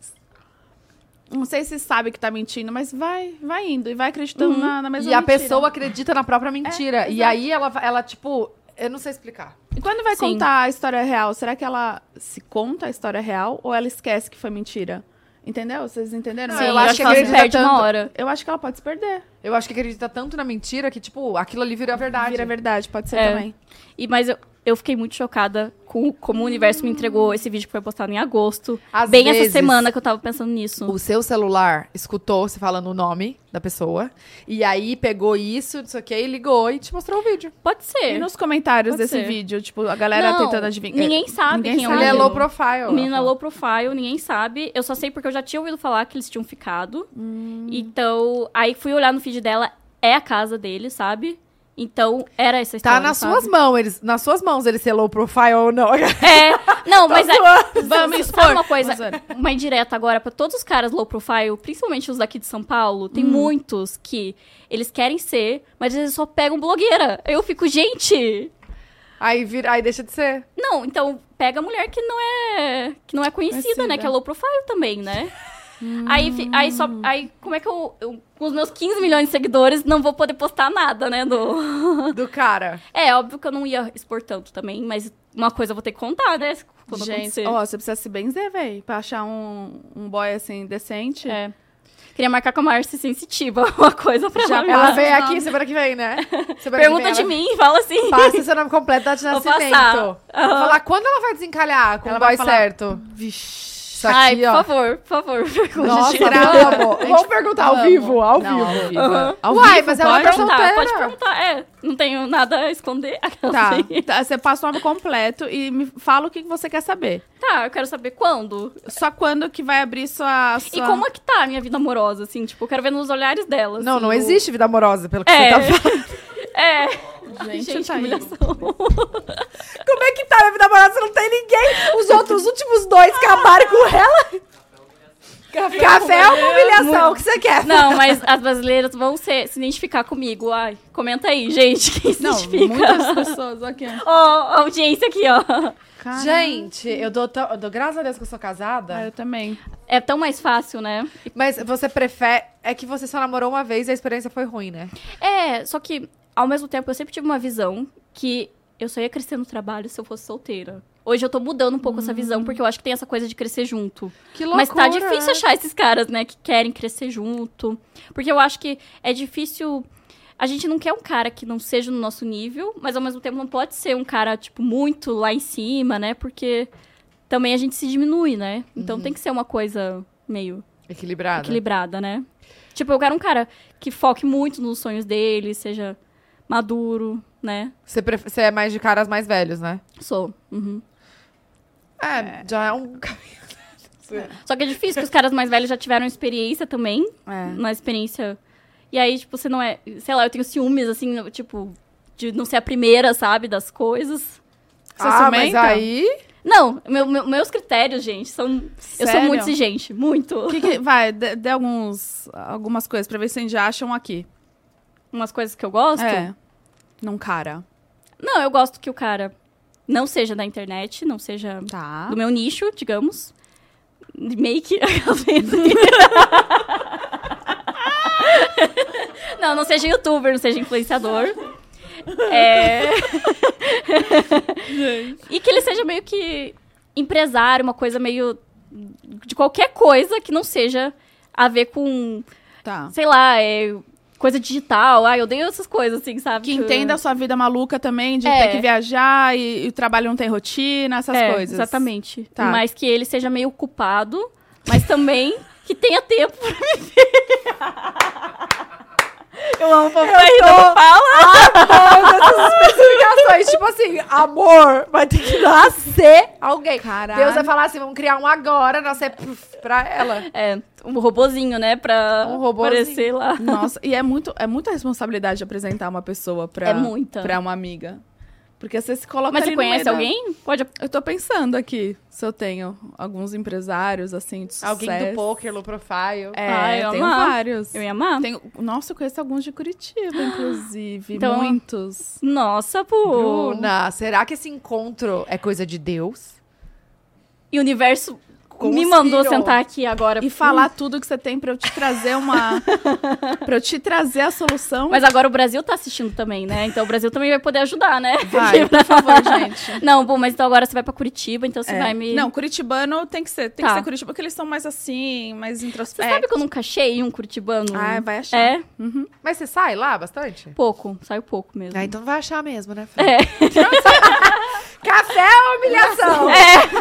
Não sei se sabe que tá mentindo, mas vai, vai indo e vai acreditando Uhum. na, na mesma E a mentira. pessoa acredita na própria mentira. É, e exato. aí ela, ela, tipo, eu não sei explicar. E quando vai Sim. contar a história real, será que ela se conta a história real ou ela esquece que foi mentira? Entendeu? Vocês entenderam? Sim, eu eu acho acho que que ela se acredita perde uma tanto. hora. Eu acho que ela pode se perder. Eu acho que acredita tanto na mentira que, tipo, aquilo ali vira verdade. Vira verdade, pode ser É. também. E, mas eu, eu fiquei muito chocada com como o universo me entregou esse vídeo que foi postado em agosto. Às bem vezes, essa semana que eu tava pensando nisso. O seu celular escutou você falando o nome da pessoa. E aí pegou isso, não sei o que, e ligou e te mostrou o vídeo. Pode E ser. nos comentários Pode desse ser. vídeo, tipo, a galera Não, tentando adivinhar. Ninguém sabe ninguém quem é o sabe. Ele é low profile. O menino é low profile, ninguém sabe. Eu só sei porque eu já tinha ouvido falar que eles tinham ficado. Hum. Então, aí fui olhar no feed dela, é a casa dele, sabe? Então, era essa história. Tá nas sabe? suas mãos, eles, nas suas mãos ele ser low profile ou não. É, não, mas é, Vamos expor. uma coisa, uma indireta agora pra todos os caras low profile, principalmente os daqui de São Paulo, Hum. tem muitos que eles querem ser, mas eles só pegam blogueira. Eu fico, gente, Aí, vira, aí deixa de ser. não, então pega mulher que não é que não é conhecida, Conhecida. né, que é low profile também, né? Aí, fi- aí só, aí como é que eu, eu, com os meus 15 milhões de seguidores, não vou poder postar nada, né, do... Do cara. É, óbvio que eu não ia expor tanto também, mas uma coisa eu vou ter que contar, né, quando Gente, acontecer. ó, você precisa se benzer, véi, pra achar um, um boy assim decente. É. Queria marcar com a Márcia sensitiva, uma coisa pra Já ela. Ela vem aqui semana que vem, né? Semana Pergunta vem de ela mim, fala assim. Passa seu nome completo, data de nascimento. Vou falar quando ela vai desencalhar com Ela o boy vai falar- certo. Vixe. Isso aqui, Ai, por ó. favor, por favor. pergunta. Nossa, tirar- vamos. Vamos perguntar ao vivo, ao Não, vivo. ao vivo. Aham. Ao Uai, vivo, mas tá perguntar, solteira. pode perguntar. É, não tenho nada a esconder. Tá, assim. tá, você passa o nome completo e me fala o que você quer saber. Tá, eu quero saber quando. Só quando que vai abrir sua... E sua... como é que tá a minha vida amorosa, assim? Tipo, eu quero ver nos olhares dela. Não, assim, não o- existe vida amorosa, pelo que É. você tá falando. É. Gente, Gente, tá que aí. humilhação. Como é que tá a vida amorosa? Não tem ninguém. Os outros últimos dois acabaram com ela. Café é uma humilhação, o que você quer? Não, mas as brasileiras vão se, se identificar comigo. Ai, comenta aí, gente, quem se Não, identifica. muitas pessoas aqui. Ó, a audiência aqui, ó. Caramba. Gente, eu dou, eu dou graças a Deus que eu sou casada. Ah, eu também. É tão mais fácil, né? Mas você prefere. É que você só namorou uma vez e a experiência foi ruim, né? É, só que, ao mesmo tempo, eu sempre tive uma visão que eu só ia crescer no trabalho se eu fosse solteira. Hoje eu tô mudando um pouco essa visão, porque eu acho que tem essa coisa de crescer junto. Que Mas tá difícil achar esses caras, né, que querem crescer junto. Porque eu acho que é difícil. A gente não quer um cara que não seja no nosso nível, mas ao mesmo tempo não pode ser um cara, tipo, muito lá em cima, né? Porque também a gente se diminui, né? Então tem que ser uma coisa meio Equilibrado. equilibrada, né? Tipo, eu quero um cara que foque muito nos sonhos dele, seja maduro, né? Você, pref- você é mais de caras mais velhos, né? Sou. Uhum. É, já é um. Só que é difícil, porque os caras mais velhos já tiveram experiência também. É. Uma experiência. E aí, tipo, você não é. Sei lá, eu tenho ciúmes, assim, tipo, de não ser a primeira, sabe, das coisas. Você ah, mas ciumenta? aí. Não, meu- meu- meus critérios, gente, são. Eu sou Sério? muito exigente, muito. Que que- vai, dê, dê alguns, algumas coisas pra ver se a gente acham aqui. Umas coisas que eu gosto. É. Num cara. Não, eu gosto que o cara não seja da internet, não seja Tá. do meu nicho, digamos. Make. não, não seja youtuber, não seja influenciador. É... e que ele seja meio que empresário, uma coisa meio. de qualquer coisa que não seja a ver com, Tá. sei lá, é, coisa digital. Ai, eu odeio essas coisas, assim, sabe? Que entenda a sua vida maluca também, de É. ter que viajar e, e o trabalho não tem rotina, essas É, coisas. Exatamente. Tá. Mas que ele seja meio ocupado, mas também que tenha tempo pra Eu amo Eu ainda não fala. essas especificações. tipo assim, amor, vai ter que nascer alguém. Caralho. Deus vai falar assim: vamos criar um agora, nascer pra ela. É, um robozinho, né? Pra Um robozinho. aparecer lá. Nossa, e é, muito, é muita responsabilidade de apresentar uma pessoa pra, É muita. pra uma amiga. Porque você se coloca Mas ali você conhece da- alguém? Pode. Eu tô pensando aqui se eu tenho alguns empresários, assim, de sucesso. Alguém do poker, low profile. É, Ah, eu tenho amar. vários. Eu ia amar. Tenho, nossa, eu conheço alguns de Curitiba, inclusive. Então- Muitos. Nossa, pô. Bruna, será que esse encontro é coisa de Deus? E o universo me mandou sentar aqui agora. E falar tudo que você tem pra eu te trazer uma. pra eu te trazer a solução. Mas agora o Brasil tá assistindo também, né? Então o Brasil também vai poder ajudar, né? Vai, por favor, gente. Não, bom, mas então agora você vai pra Curitiba, então você É. vai me. Não, curitibano tem que ser. Tem Tá. que ser Curitiba, porque eles são mais assim, mais Você introspectos. sabe que eu nunca achei um curitibano? Ah, vai achar. É, Mas você sai lá bastante? pouco. Saiu pouco mesmo. Ah, então vai achar mesmo, né? Fran? É. Café é humilhação!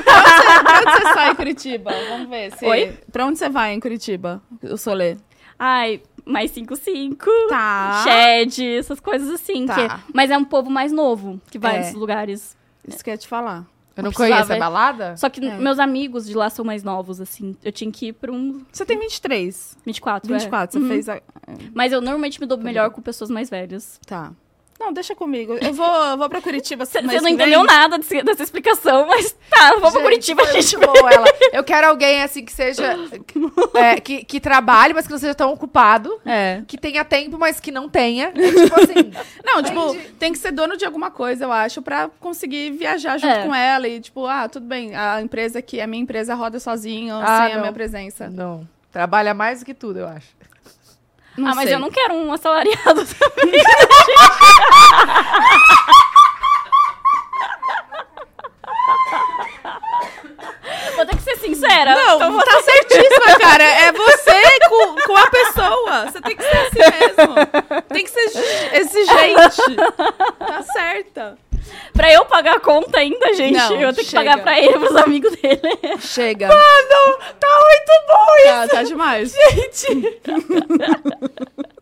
Pra onde você sai em Curitiba? Vamos ver. Se... Oi? Pra onde você vai em Curitiba, o Solê? Ai, mais 55. Tá. Shed, essas coisas assim. Tá. que- Mas é um povo mais novo que vai É. nesses lugares. Isso que eu ia te falar. Eu não precisava, conheço a balada? Só que É. meus amigos de lá são mais novos, assim. Eu tinha que ir pra um Você tem 23. 24. 24, é. você Uhum. fez a... Mas eu normalmente me dou melhor com pessoas mais velhas. Tá. Não, deixa comigo. Eu vou, eu vou pra Curitiba. Você não entendeu nada desse- dessa explicação, mas tá, vamos pra Curitiba, foi gente. bom ela. Eu quero alguém assim que seja. é, que, que trabalhe, mas que não seja tão ocupado. É. Que tenha tempo, mas que não tenha. É tipo assim. Não, tipo, Entendi. tem que ser dono de alguma coisa, eu acho, pra conseguir viajar junto É. com ela. E, tipo, ah, tudo bem, a empresa aqui, a minha empresa roda sozinho, Ah, sem a não. minha presença. Não. Trabalha mais do que tudo, eu acho. Não ah, mas sei. eu não quero um assalariado também. Vou ter que ser sincera. Não, Então, tá certíssima, cara. É você com, com a pessoa. Você tem que ser assim mesmo. Tem que ser exigente. Tá certa. pra eu pagar a conta ainda, gente, Não, eu tenho que chega. pagar pra ele, pros amigos dele. Chega. não! Tá muito bom Tá, tá demais. gente!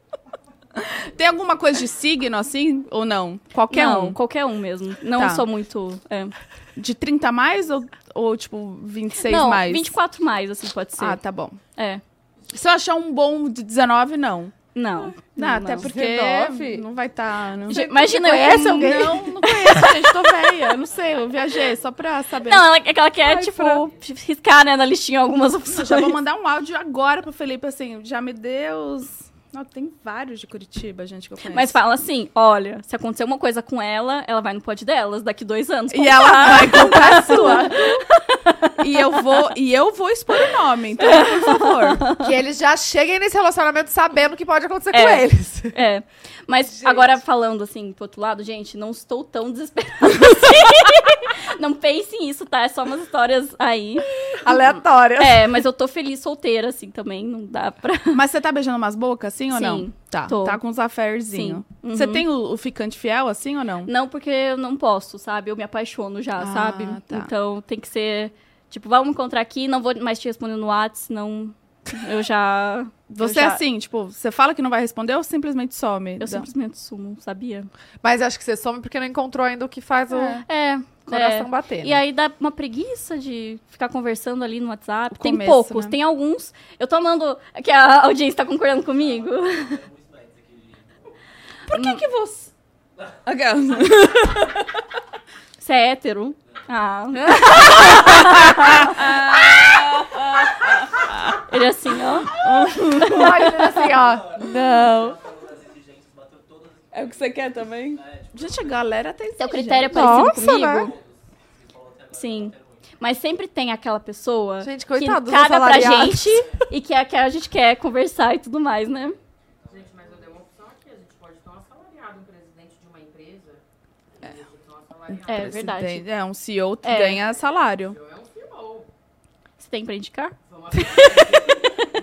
Tem alguma coisa de signo assim ou não? Qualquer não, um. qualquer um mesmo. Não Tá. sou muito... é. De 30 a mais ou, ou tipo 26 não, mais? 24 mais, assim, pode ser. Ah, tá bom. É. Se eu achar um bom de 19, não. Não. Não, até não. porque não vai estar. não. Gente, Imagina eu conhece com- alguém? Não, não conheço, gente. Tô velha. Eu não sei, eu viajei só pra saber. Não, ela, é que ela quer, Ai, tipo, Fran. riscar, né, na listinha algumas Eu opções. já vou mandar um áudio agora pro Felipe, assim, já me deu os... Não, tem vários de Curitiba, gente, que eu conheço. Mas fala assim, olha, se acontecer uma coisa com ela, ela vai no pod delas daqui dois anos. E ela vai contar a sua. e, eu vou, e eu vou expor o nome, então, por favor. Que eles já cheguem nesse relacionamento sabendo o que pode acontecer com É. eles. É. Mas Gente. agora falando assim, pro outro lado, gente, não estou tão desesperada assim. não pensem nisso, tá? É só umas histórias aí. Aleatórias. É, mas eu tô feliz solteira, assim, também. Não dá pra. Mas você tá beijando umas bocas, assim ou Sim, não? Tá, tô. tá com uns affairzinhos. Sim. Você Uhum. tem o, o ficante fiel, assim ou não? Não, porque eu não posso, sabe? Eu me apaixono já, Ah, sabe? tá. Então tem que ser. Tipo, vamos encontrar aqui, não vou mais te responder no WhatsApp, senão eu já. Você eu é já, assim, tipo, você fala que não vai responder ou simplesmente some? Eu Dá- simplesmente sumo, sabia? Mas acho que você some porque não encontrou ainda o que faz É. É. coração é. bater. E aí dá uma preguiça de ficar conversando ali no WhatsApp. O tem começo, poucos, né? tem alguns. Eu tô amando que a audiência tá concordando comigo. Por que que você... Você é hétero? Ah. Ele é assim, ó. Olha ele assim, ó. Não. É o que você quer também? Gente, a galera tem Seu critério é parecido Nossa, comigo? né? Sim. Mas sempre tem aquela pessoa Gente, que coitado caga pra gente e que, a, que a gente quer conversar e tudo mais, né? Gente, mas eu dei uma opção aqui. A gente pode ter um assalariado, um presidente de uma empresa. É. Um. É verdade. É, um CEO que É. ganha salário. Eu é um CEO. Você tem pra indicar? Vamos abrir,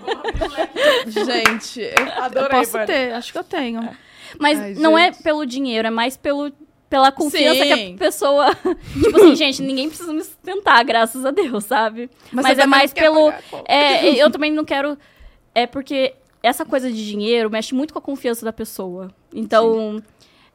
vamos abrir o leque. Gente, eu, eu Adorei, posso Vânia. ter, acho que eu tenho. Mas Ai, não é gente. pelo dinheiro, é mais pelo, pela confiança Sim. que a pessoa. tipo assim, gente, ninguém precisa me sustentar, graças a Deus, sabe? Mas, você é mais pelo. É, eu também não quero. É porque essa coisa de dinheiro mexe muito com a confiança da pessoa. Então.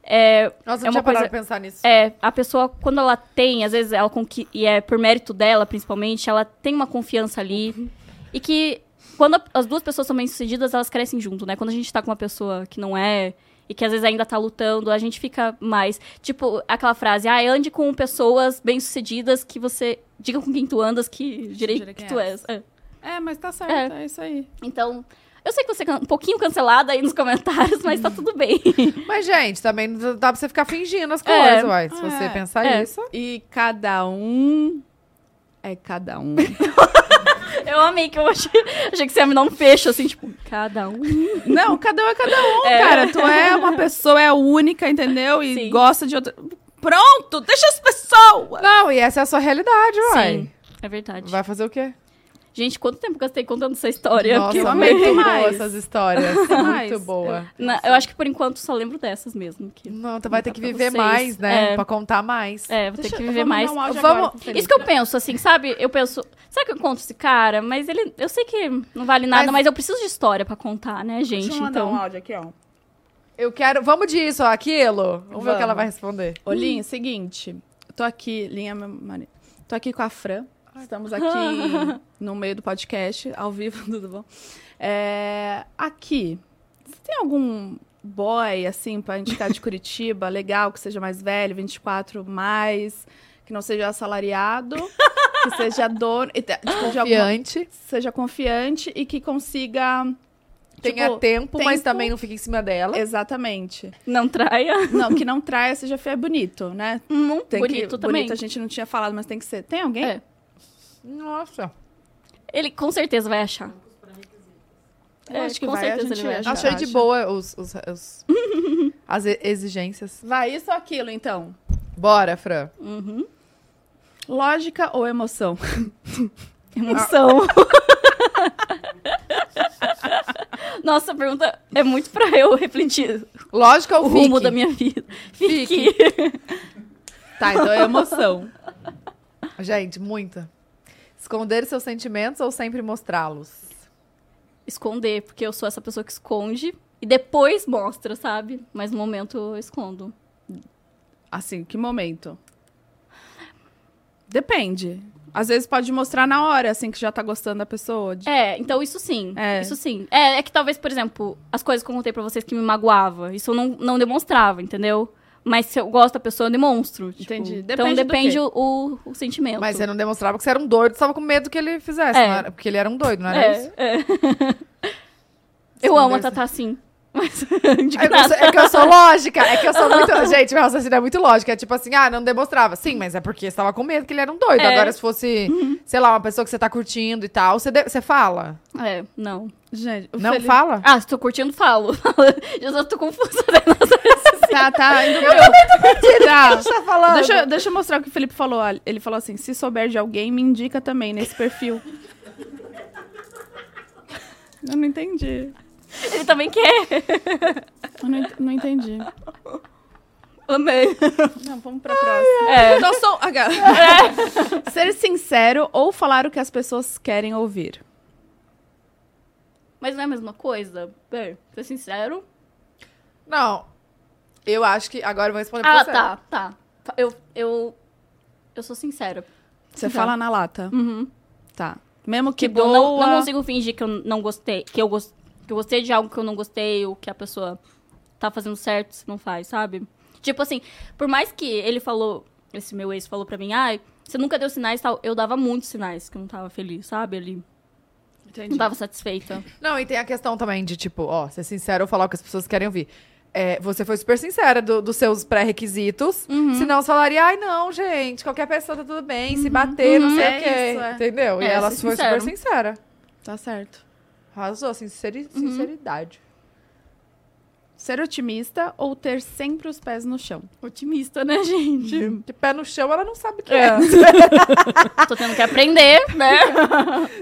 É, Nossa, É eu uma coisa- pra pensar nisso. é, a pessoa, quando ela tem, às vezes ela conqui- e é por mérito dela, principalmente, ela tem uma confiança ali. E que quando a- as duas pessoas são bem-sucedidas, elas crescem junto, né? Quando a gente tá com uma pessoa que não é e que às vezes ainda tá lutando, a gente fica mais. Tipo, aquela frase, ah, ande com pessoas bem-sucedidas que você. Diga com quem tu andas que direi que quem tu és. É. É, mas tá certo, é, isso aí. Então. Eu sei que você é um pouquinho cancelada aí nos comentários, mas tá tudo bem. Mas, gente, também não dá pra você ficar fingindo as É. coisas, uai. Se você É. pensar É. isso. E cada um é cada um. Eu amei que eu achei, achei que você ia me dar um fecho, assim, tipo, cada um. Não, cada um é cada um, É. cara. Tu é uma pessoa, é única, entendeu? E Sim. gosta de outra. Pronto, deixa as pessoas! Não, e essa é a sua realidade, uai. Sim, é verdade. Vai fazer o quê? Gente, quanto tempo eu gastei contando essa história? Nossa, eu amei muito boa demais. essas histórias. Mais. muito boa. Na- eu acho que por enquanto só lembro dessas mesmo. Que... Não, tu vai ter que viver vocês. mais, né? É. Pra contar mais. É, vou Deixa- ter que eu viver mais. um Vamos- agora. Isso que eu penso, assim, sabe? Eu penso, será que eu encontro esse cara? Mas ele, eu sei que não vale nada, Mas- mas, eu preciso de história pra contar, né, gente? Deixa eu mandar então, um áudio aqui, ó. Eu quero. Vamos disso, aquilo. Vamos, ver o que ela Vamos. vai responder. Ô, Linha, seguinte. Eu tô aqui, Linha, meu marido. Tô aqui com a Fran. Estamos aqui no meio do podcast, ao vivo, tudo bom? É, aqui, você tem algum boy, assim, pra indicar de Curitiba, legal, que seja mais velho, 24 mais, que não seja assalariado, que seja dono, e tipo, de alguma- Confiante. seja confiante e que consiga... Tenha tipo, tempo, mas tempo- também não fique em cima dela. Exatamente. não traia. Não, que não traia, seja feio, é bonito, né? Hum, Tem bonito que, também. Bonito a gente não tinha falado, mas tem que ser. Tem alguém? É. Nossa. Ele com certeza vai achar. Eu É, acho que com vai, certeza a gente ele vai acha. achar. Achei de boa os, os- os- as exigências. Vai, isso ou aquilo, então? Bora, Fran. Uhum. Lógica ou emoção? Emoção. Nossa, a pergunta é muito pra eu refletir Lógica ou o rumo da minha vida. Fique. Fique. Tá, então é emoção. Gente, muita. Esconder seus sentimentos ou sempre mostrá-los? Esconder, porque eu sou essa pessoa que esconde e depois mostra, sabe? Mas no momento eu escondo. Assim, que momento? Depende. Às vezes pode mostrar na hora, assim, que já tá gostando da pessoa. de- É, então isso sim. É. Isso sim. É, é que talvez, por exemplo, as coisas que eu contei pra vocês que me magoava, isso eu não, não demonstrava, entendeu? Mas se eu gosto da pessoa, eu demonstro. tipo. Entendi. então Depende do depende o, o, o sentimento. Mas você não demonstrava que você era um doido, você tava com medo que ele fizesse, É. não era? Porque ele era um doido, não era é, isso? é. eu amo a Tatá assim. Mas, É que, sou, é que eu sou lógica, é que eu sou muito. Gente, meu raciocínio é muito lógico. É tipo assim, ah, não demonstrava. Sim, mas é porque você tava com medo que ele era um doido. É. Agora, se fosse, sei lá, uma pessoa que você tá curtindo e tal, você, de- você fala. É, não. Gente, o Não Felipe- fala? Ah, se tô curtindo, falo. Já só tô confusa. Tá, tá. Indo eu tá. Tá falando. Deixa, eu- deixa eu mostrar o que o Felipe falou. Ele falou assim: se souber de alguém, me indica também nesse perfil. Eu não entendi. Ele também quer. Eu não, ent- não entendi. Amei. Não, vamos pra próxima. É. Então, sou... Ser sincero ou falar o que as pessoas querem ouvir. Mas não é a mesma coisa? Ber, ser sincero. Não. Eu acho que. Agora eu vou responder pra Ah, você. tá, tá. Eu, eu, eu sou sincera. Você Tá. fala na lata. Uhum. Tá. Mesmo que Tipo, doa... não, não consigo fingir que eu não gostei, que eu, gos- que eu gostei de algo que eu não gostei, ou que a pessoa tá fazendo certo se não faz, sabe? Tipo assim, por mais que ele falou, esse meu ex falou pra mim, ai, você nunca deu sinais tal, eu dava muitos sinais que eu não tava feliz, sabe? Ele não Entendi. tava satisfeita. Não, e tem a questão também de, tipo, ó, ser sincero ou falar o que as pessoas querem ouvir. É, você foi super sincera do- dos seus pré-requisitos. Uhum. Senão você falaria, ai, não, gente, qualquer pessoa tá tudo bem, se bater, não Uhum. sei É o quê. isso, é. Entendeu? e É, ela foi sincero. super sincera. Tá certo. Arrasou, sinceri- Uhum. sinceridade. Ser otimista ou ter sempre os pés no chão. Otimista, né, gente? De pé no chão, ela não sabe o que É. é. Tô tendo que aprender, né?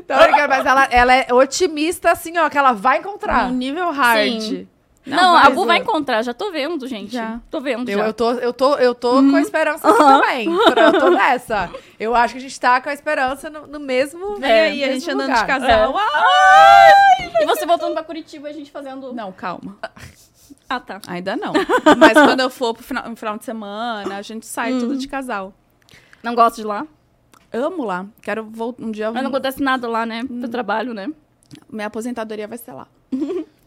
Tá brincando, mas ela, ela é otimista, assim, ó, que ela vai encontrar. No nível hard. Sim. Não, a mas, Bu vai encontrar, já tô vendo, gente. Já. Tô vendo, Eu, já. eu tô, eu tô, eu tô com a esperança aqui também. Eu tô nessa. Eu acho que a gente tá com a esperança no, no mesmo. Vem É, aí, a gente andando lugar. de casal. E você voltando pra Curitiba e a gente fazendo... Não, calma. Ah, tá. Ainda não. Mas quando eu for pro final, no final de semana, a gente sai tudo de casal. Não gosto de lá. Amo lá. Quero voltar um dia. Mas não acontece nada lá, né? Pro trabalho, né? Minha aposentadoria vai ser lá.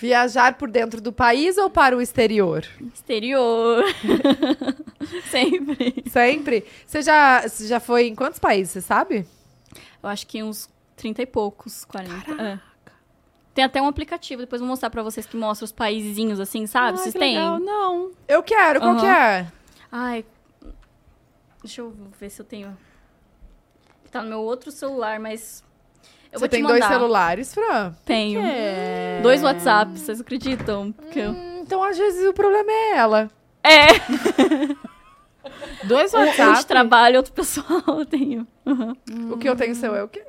Viajar por dentro do país ou para o exterior? Exterior. Sempre. Sempre. Você já, você já foi em quantos países, você sabe? Eu acho que uns 30 e poucos, 40. É. Tem até um aplicativo, depois vou mostrar pra vocês que mostra os paizinhos assim, sabe? Ai, Vocês têm? legal. Não. Eu quero, qual Aham. que é? Ai. Deixa eu ver se eu tenho. Tá no meu outro celular, mas. Eu você tem dois celulares, Fran? Tenho. É. Dois WhatsApps, vocês acreditam? Hum, então, às vezes, o problema é ela. É, Dois um de WhatsApp. trabalho, outro pessoal eu tenho. Uhum. O que eu tenho seu é o quê?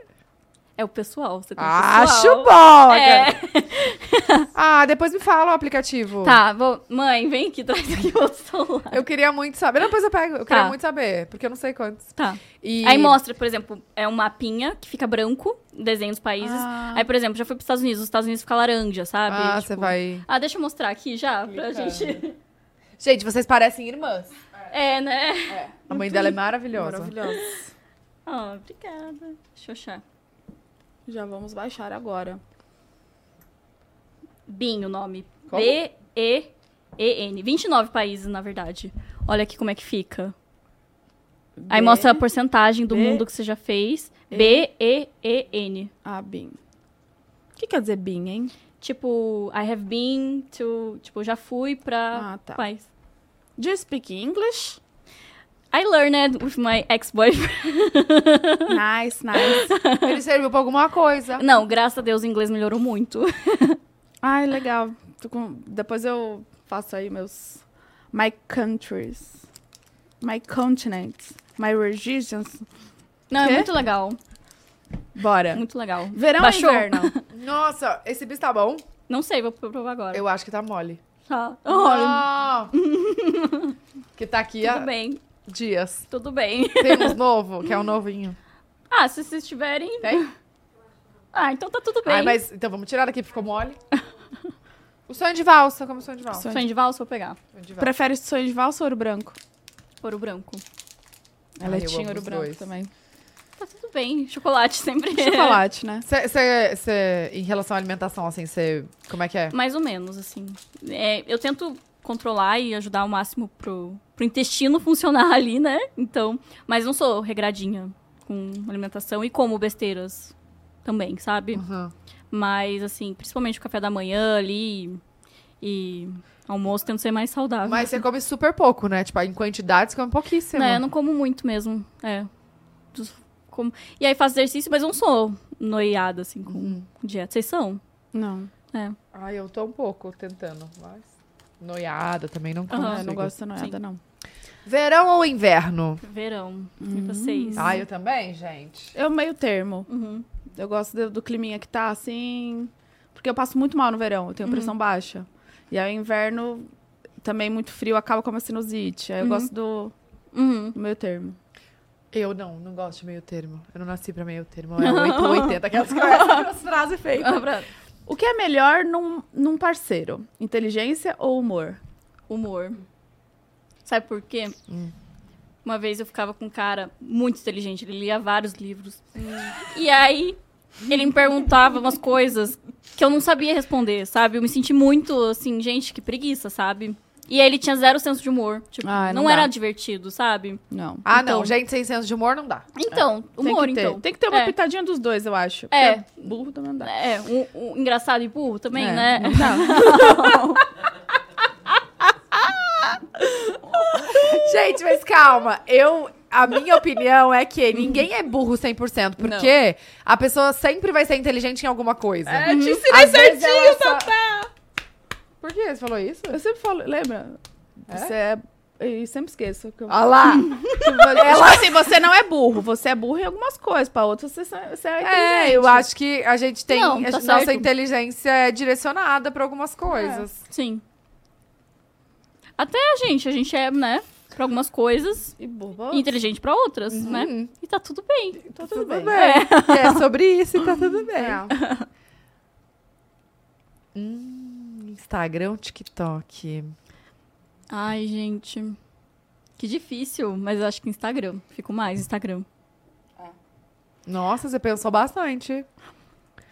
É o pessoal, você tem Acho pessoal. bom! É. Ah, depois me fala o aplicativo. Tá, vou... mãe, vem aqui, traz aqui o outro celular. Eu queria muito saber. Não, depois eu pego. Eu queria Tá. muito saber, porque eu não sei quantos. Tá. E... Aí mostra, por exemplo, é um mapinha que fica branco, desenho dos países. Ah. Aí, por exemplo, já fui pros Estados Unidos, os Estados Unidos fica laranja, sabe? Ah, Tipo, você vai. Ah, deixa eu mostrar aqui já, pra gente... Gente, vocês parecem irmãs. É, né? A mãe dela é maravilhosa. Maravilhoso. Ah, obrigada. Achar. Já vamos baixar agora. BIN o nome. B-E-E-N. 29 países, na verdade. Olha aqui como é que fica. Aí B- mostra a porcentagem do B- mundo que você já fez. E- B-E-E-N. Ah, BIM. O que quer dizer BIM, hein? Tipo, I have been to... Tipo, já fui pra Ah, tá. país. Do you speak English? I learned with my ex-boyfriend. nice, nice. Ele serviu pra alguma coisa. Não, graças a Deus o inglês melhorou muito. Ai, legal. Com- Depois eu faço aí meus... My countries. My continents. My regions. Não, Quê? é muito legal. Bora. Muito legal. Verão Baixou? ou inverno? Nossa, esse bis tá bom? Não sei, vou provar agora. Eu acho que tá mole. Tá. Ah. que tá aqui Tudo há bem, dias. tudo bem. Tem uns novo, que é um novinho. Ah, se vocês tiverem... Tem? Ah, então tá tudo bem. Ai, mas então vamos tirar daqui, porque ficou mole. O sonho de valsa, como o sonho de valsa. Sonho de valsa, vou pegar. Sonho de valsa. Prefere sonho de valsa ou ouro branco? Ouro branco. Ela Ai, é eu tinha amo ouro os branco dois. também. Tá tudo bem. Chocolate sempre. Chocolate, né? Cê, cê- cê- em relação à alimentação, assim, você. Como é que é? Mais ou menos, assim. É, eu tento controlar e ajudar ao máximo pro, pro intestino funcionar ali, né? Então, mas não sou regradinha com alimentação e como besteiras também, sabe? Uhum. Mas, assim, principalmente o café da manhã ali e almoço tento ser mais saudável. Mas você come super pouco, né? Tipo, em quantidades, come pouquíssimo. Né, eu não como muito mesmo. É. Como- E aí faço exercício, mas não sou noiada, assim, com Uhum. dieta. Vocês são? Não. É. Ai, eu tô um pouco tentando, mas. Noiada também não consigo. Eu não gosto de nada, não. Verão ou inverno? Verão. E Hum. vocês? Ah, eu também, gente. Eu meio termo. Uhum. Eu gosto do, do climinha que tá, assim... Porque eu passo muito mal no verão, eu tenho pressão baixa. E aí, inverno, também muito frio, acaba com a sinusite. Aí eu Uhum. gosto do, Uhum. do meio termo. Eu não, não gosto de meio termo. Eu não nasci pra meio termo. É 8 ou 80, aquelas frases feitas. O que é melhor num, num parceiro? Inteligência ou humor? Humor. Sabe por quê? Hum. Uma vez eu ficava com um cara muito inteligente, ele lia vários livros. E aí, ele me perguntava umas coisas que eu não sabia responder, sabe? Eu me senti muito assim, gente, que preguiça, sabe? E aí ele tinha zero senso de humor. Tipo, Ah, não, não era divertido, sabe? Não. Ah, Então- não. Gente sem senso de humor não dá. Então, Tem humor, ter. então. Tem que ter uma É. pitadinha dos dois, eu acho. É. Porque Burro também não dá. É, um, um engraçado e burro também, É, né? Não dá. Gente, mas calma. Eu. A minha opinião é que ninguém é burro 100%, porque a pessoa sempre vai ser inteligente em alguma coisa. É, te ensinei Às vezes certinho, só- Tatá! Por que você falou isso? Eu sempre falo, lembra? Você é... Eu sempre esqueço. Que eu... Olha lá. Ela... assim, você não é burro. Você é burro em algumas coisas. Pra outras, você, você é inteligente. É, eu acho que a gente tem. Não, a- tá nossa certo. inteligência é direcionada pra algumas coisas. Sim. Até a gente, a gente é, né, pra algumas coisas, E burro. e inteligente pra outras, né? Uhum. E tá tudo bem. Tá Tudo, tudo bem. bem. É. sobre isso e tá tudo bem. É. Hum, Instagram, TikTok. Ai, gente. Que difícil, mas eu acho que Instagram. Fico mais Instagram. Nossa, você pensou bastante.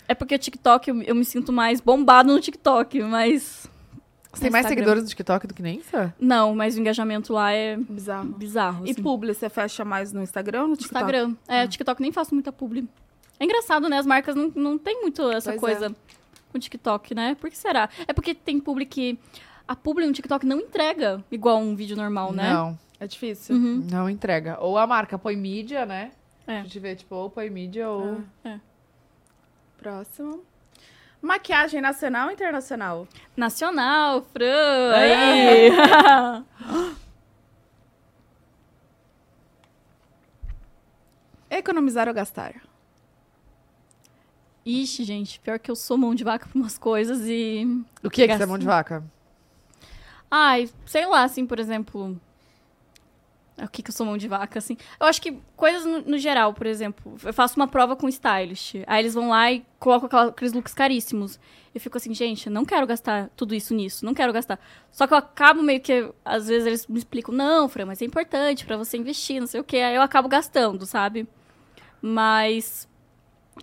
É porque o TikTok, eu, eu me sinto mais bombado no TikTok, mas. Você tem mais Instagram. seguidores no TikTok do que nem isso? Não, mas o engajamento lá é Bizarro. bizarro. E assim. publi, você fecha mais no Instagram ou no TikTok? Instagram. É, TikTok nem faço muita publi. É engraçado, né? As marcas não, não tem muito essa Pois coisa com TikTok, né? Por que será? É porque tem publi que. A publi no TikTok não entrega igual um vídeo normal, né? Não, É difícil. Uhum. não entrega. Ou a marca põe mídia, né? É. A gente vê, tipo, ou põe mídia ou... Próximo. Maquiagem nacional ou internacional? Nacional, Fran! Aí! Economizar ou gastar? Ixi, gente, pior que eu sou mão de vaca pra umas coisas e. O que é que você é mão de vaca? Ai, sei lá, assim, por exemplo. O que que eu sou mão de vaca, assim? Eu acho que coisas no, no geral, por exemplo. Eu faço uma prova com stylist. Aí eles vão lá e colocam aquela- aqueles looks caríssimos. Eu fico assim, gente, eu não quero gastar tudo isso nisso, não quero gastar. Só que eu acabo meio que, às vezes eles me explicam, não, Fran, mas é importante pra você investir, não sei o quê. Aí eu acabo gastando, sabe? Mas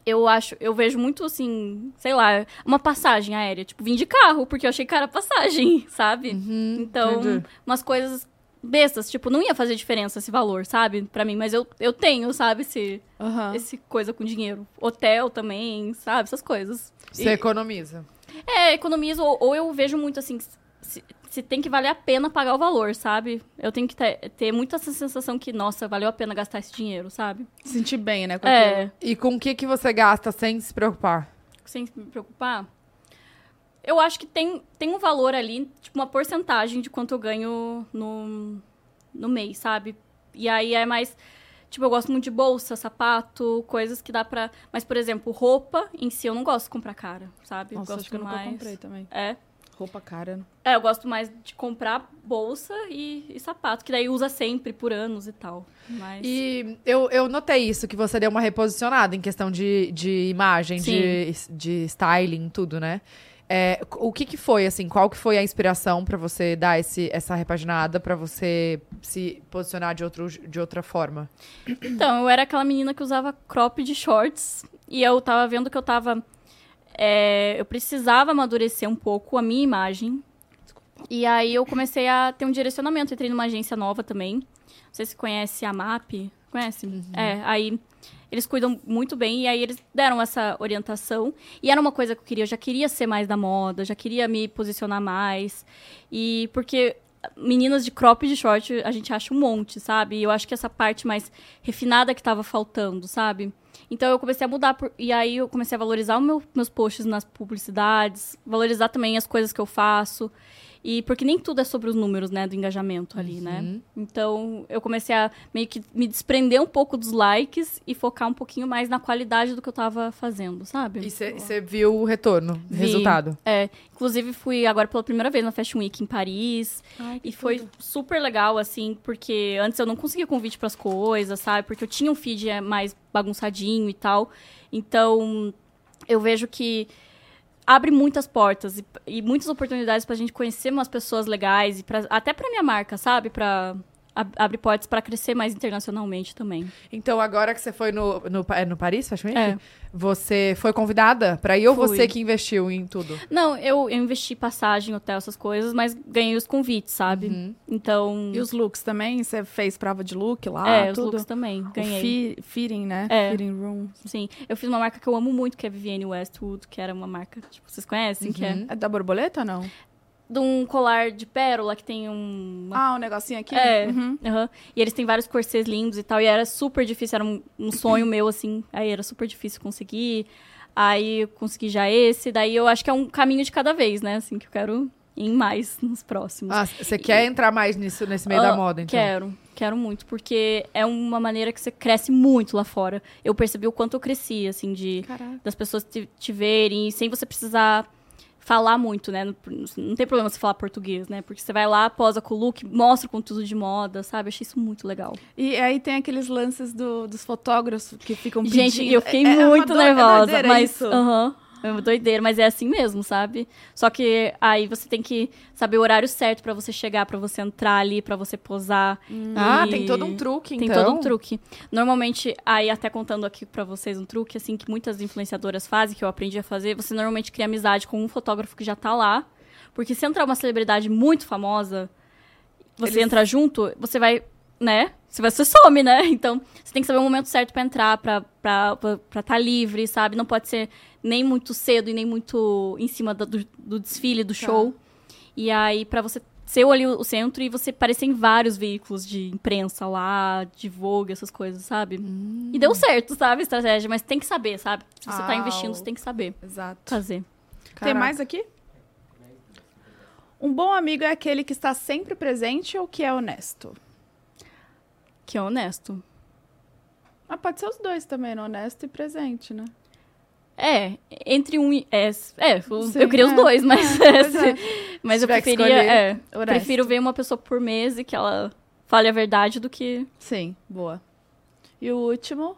eu acho, eu vejo muito assim, sei lá, uma passagem aérea. Tipo, vim de carro, porque eu achei cara a passagem, sabe? então, entendi. umas coisas bestas, tipo, não ia fazer diferença esse valor, sabe? Pra mim, mas eu, eu tenho, sabe, esse, Aham. esse coisa com dinheiro. Hotel também, sabe? Essas coisas. Você economiza. É, economizo, ou, ou eu vejo muito assim, se, se tem que valer a pena pagar o valor, sabe? Eu tenho que ter, ter muito essa sensação que, nossa, valeu a pena gastar esse dinheiro, sabe? Sentir bem, né? É, aquilo. E com o que, que você gasta sem se preocupar? sem me preocupar. Eu acho que tem, tem um valor ali, tipo, uma porcentagem de quanto eu ganho no, no mês, sabe? E aí é mais. Tipo, eu gosto muito de bolsa, sapato, coisas que dá pra. Mas, por exemplo, roupa em si eu não gosto de comprar cara, sabe? Nossa, gosto acho que eu nunca mais. comprei também. É. Roupa cara. É, eu gosto mais de comprar bolsa e, e sapato, que daí usa sempre por anos e tal. Mas. E eu, eu notei isso, que você deu uma reposicionada em questão de, de imagem, de, de styling, tudo, né? É, o que que foi, assim, qual que foi a inspiração pra você dar esse, essa repaginada, pra você se posicionar de, outro, de outra forma? Então, eu era aquela menina que usava crop de shorts e eu tava vendo que eu tava. É, eu precisava amadurecer um pouco a minha imagem. E aí eu comecei a ter um direcionamento. Entrei numa agência nova também. Não sei se conhece a MAP. Conhece? É, aí eles cuidam muito bem e aí eles deram essa orientação. E era uma coisa que eu queria. Eu já queria ser mais da moda, já queria me posicionar mais. E porque meninas de crop de short a gente acha um monte, sabe? E eu acho que essa parte mais refinada que tava faltando, sabe? Então eu comecei a mudar por- e aí eu comecei a valorizar meu, meus posts nas publicidades, valorizar também as coisas que eu faço. E porque nem tudo é sobre os números, né, do engajamento ali, né? Então eu comecei a meio que me desprender um pouco dos likes e focar um pouquinho mais na qualidade do que eu tava fazendo, sabe? E você viu o retorno, o Vi. resultado? É, inclusive fui agora pela primeira vez na Fashion Week em Paris. e foi super legal, assim, porque antes eu não conseguia convite pras coisas, sabe? Porque eu tinha um feed é, mais bagunçadinho e tal. Então, eu vejo que abre muitas portas e, e muitas oportunidades pra gente conhecer umas pessoas legais e pra, até pra minha marca, sabe? Ab- abre portas pra crescer mais internacionalmente também. Então, agora que você foi no, no, é no Paris Fashion Week, É. você foi convidada pra ir ou Fui. você que investiu em tudo? Não, eu, eu investi passagem, hotel, essas coisas, mas ganhei os convites, sabe? Então, E os looks também? Você fez prova de look lá? é, os tudo? looks também, O ganhei. fitting, né? É. Fitting room. Sim, eu fiz uma marca que eu amo muito, que é Vivienne Westwood, que era uma marca, tipo, vocês conhecem? Que é É da borboleta ou não? De um colar de pérola que tem um... uma- Ah, um negocinho aqui? É, Uhum. aham. E eles têm vários corsês lindos e tal, e era super difícil, era um, um sonho meu, assim, aí era super difícil conseguir, aí eu consegui já esse, daí eu acho que é um caminho de cada vez, né, assim, que eu quero ir em mais nos próximos. Ah, você quer entrar mais nisso, nesse meio da Ah, moda, então? Quero, quero muito, porque é uma maneira que você cresce muito lá fora. Eu percebi o quanto eu cresci, assim, de Caraca. das pessoas te, te verem, sem você precisar falar muito, né? Não, não tem problema você falar português, né? Porque você vai lá, posa com o look, mostra o conteúdo de moda, sabe? Achei isso muito legal. E aí tem aqueles lances do- dos fotógrafos que ficam pedindo. Gente, eu fiquei É- é muito é nervosa, mas isso. aham, é uma doideira, mas é assim mesmo, sabe? Só que aí você tem que saber o horário certo pra você chegar, pra você entrar ali, pra você posar. Ah, E- tem todo um truque, Tem então. todo um truque. Normalmente, aí até contando aqui pra vocês um truque, assim, que muitas influenciadoras fazem, que eu aprendi a fazer, você normalmente cria amizade com um fotógrafo que já tá lá. Porque se entrar uma celebridade muito famosa, você Eles- entrar junto, você vai, né? Você vai se some, né? Então, você tem que saber o momento certo pra entrar, pra estar pra, pra tá livre, sabe? Não pode ser nem muito cedo e nem muito em cima do, do- desfile, do show. E aí, pra você ser ali o centro e você aparecer em vários veículos de imprensa lá, de Vogue, essas coisas, sabe? E deu certo, sabe, a estratégia, mas tem que saber, sabe? Se você tá Ah, investindo, o- você tem que saber Exato. fazer. Tem Caraca. mais aqui? Um bom amigo é aquele que está sempre presente ou que é honesto? Que é honesto. Ah, pode ser os dois também, né? honesto e presente, né? É, entre um e. É, é Sim, eu queria é. os dois, mas. É. mas eu preferia. escolher, É, prefiro ver uma pessoa por mês e que ela fale a verdade do que. Sim, boa. E o último?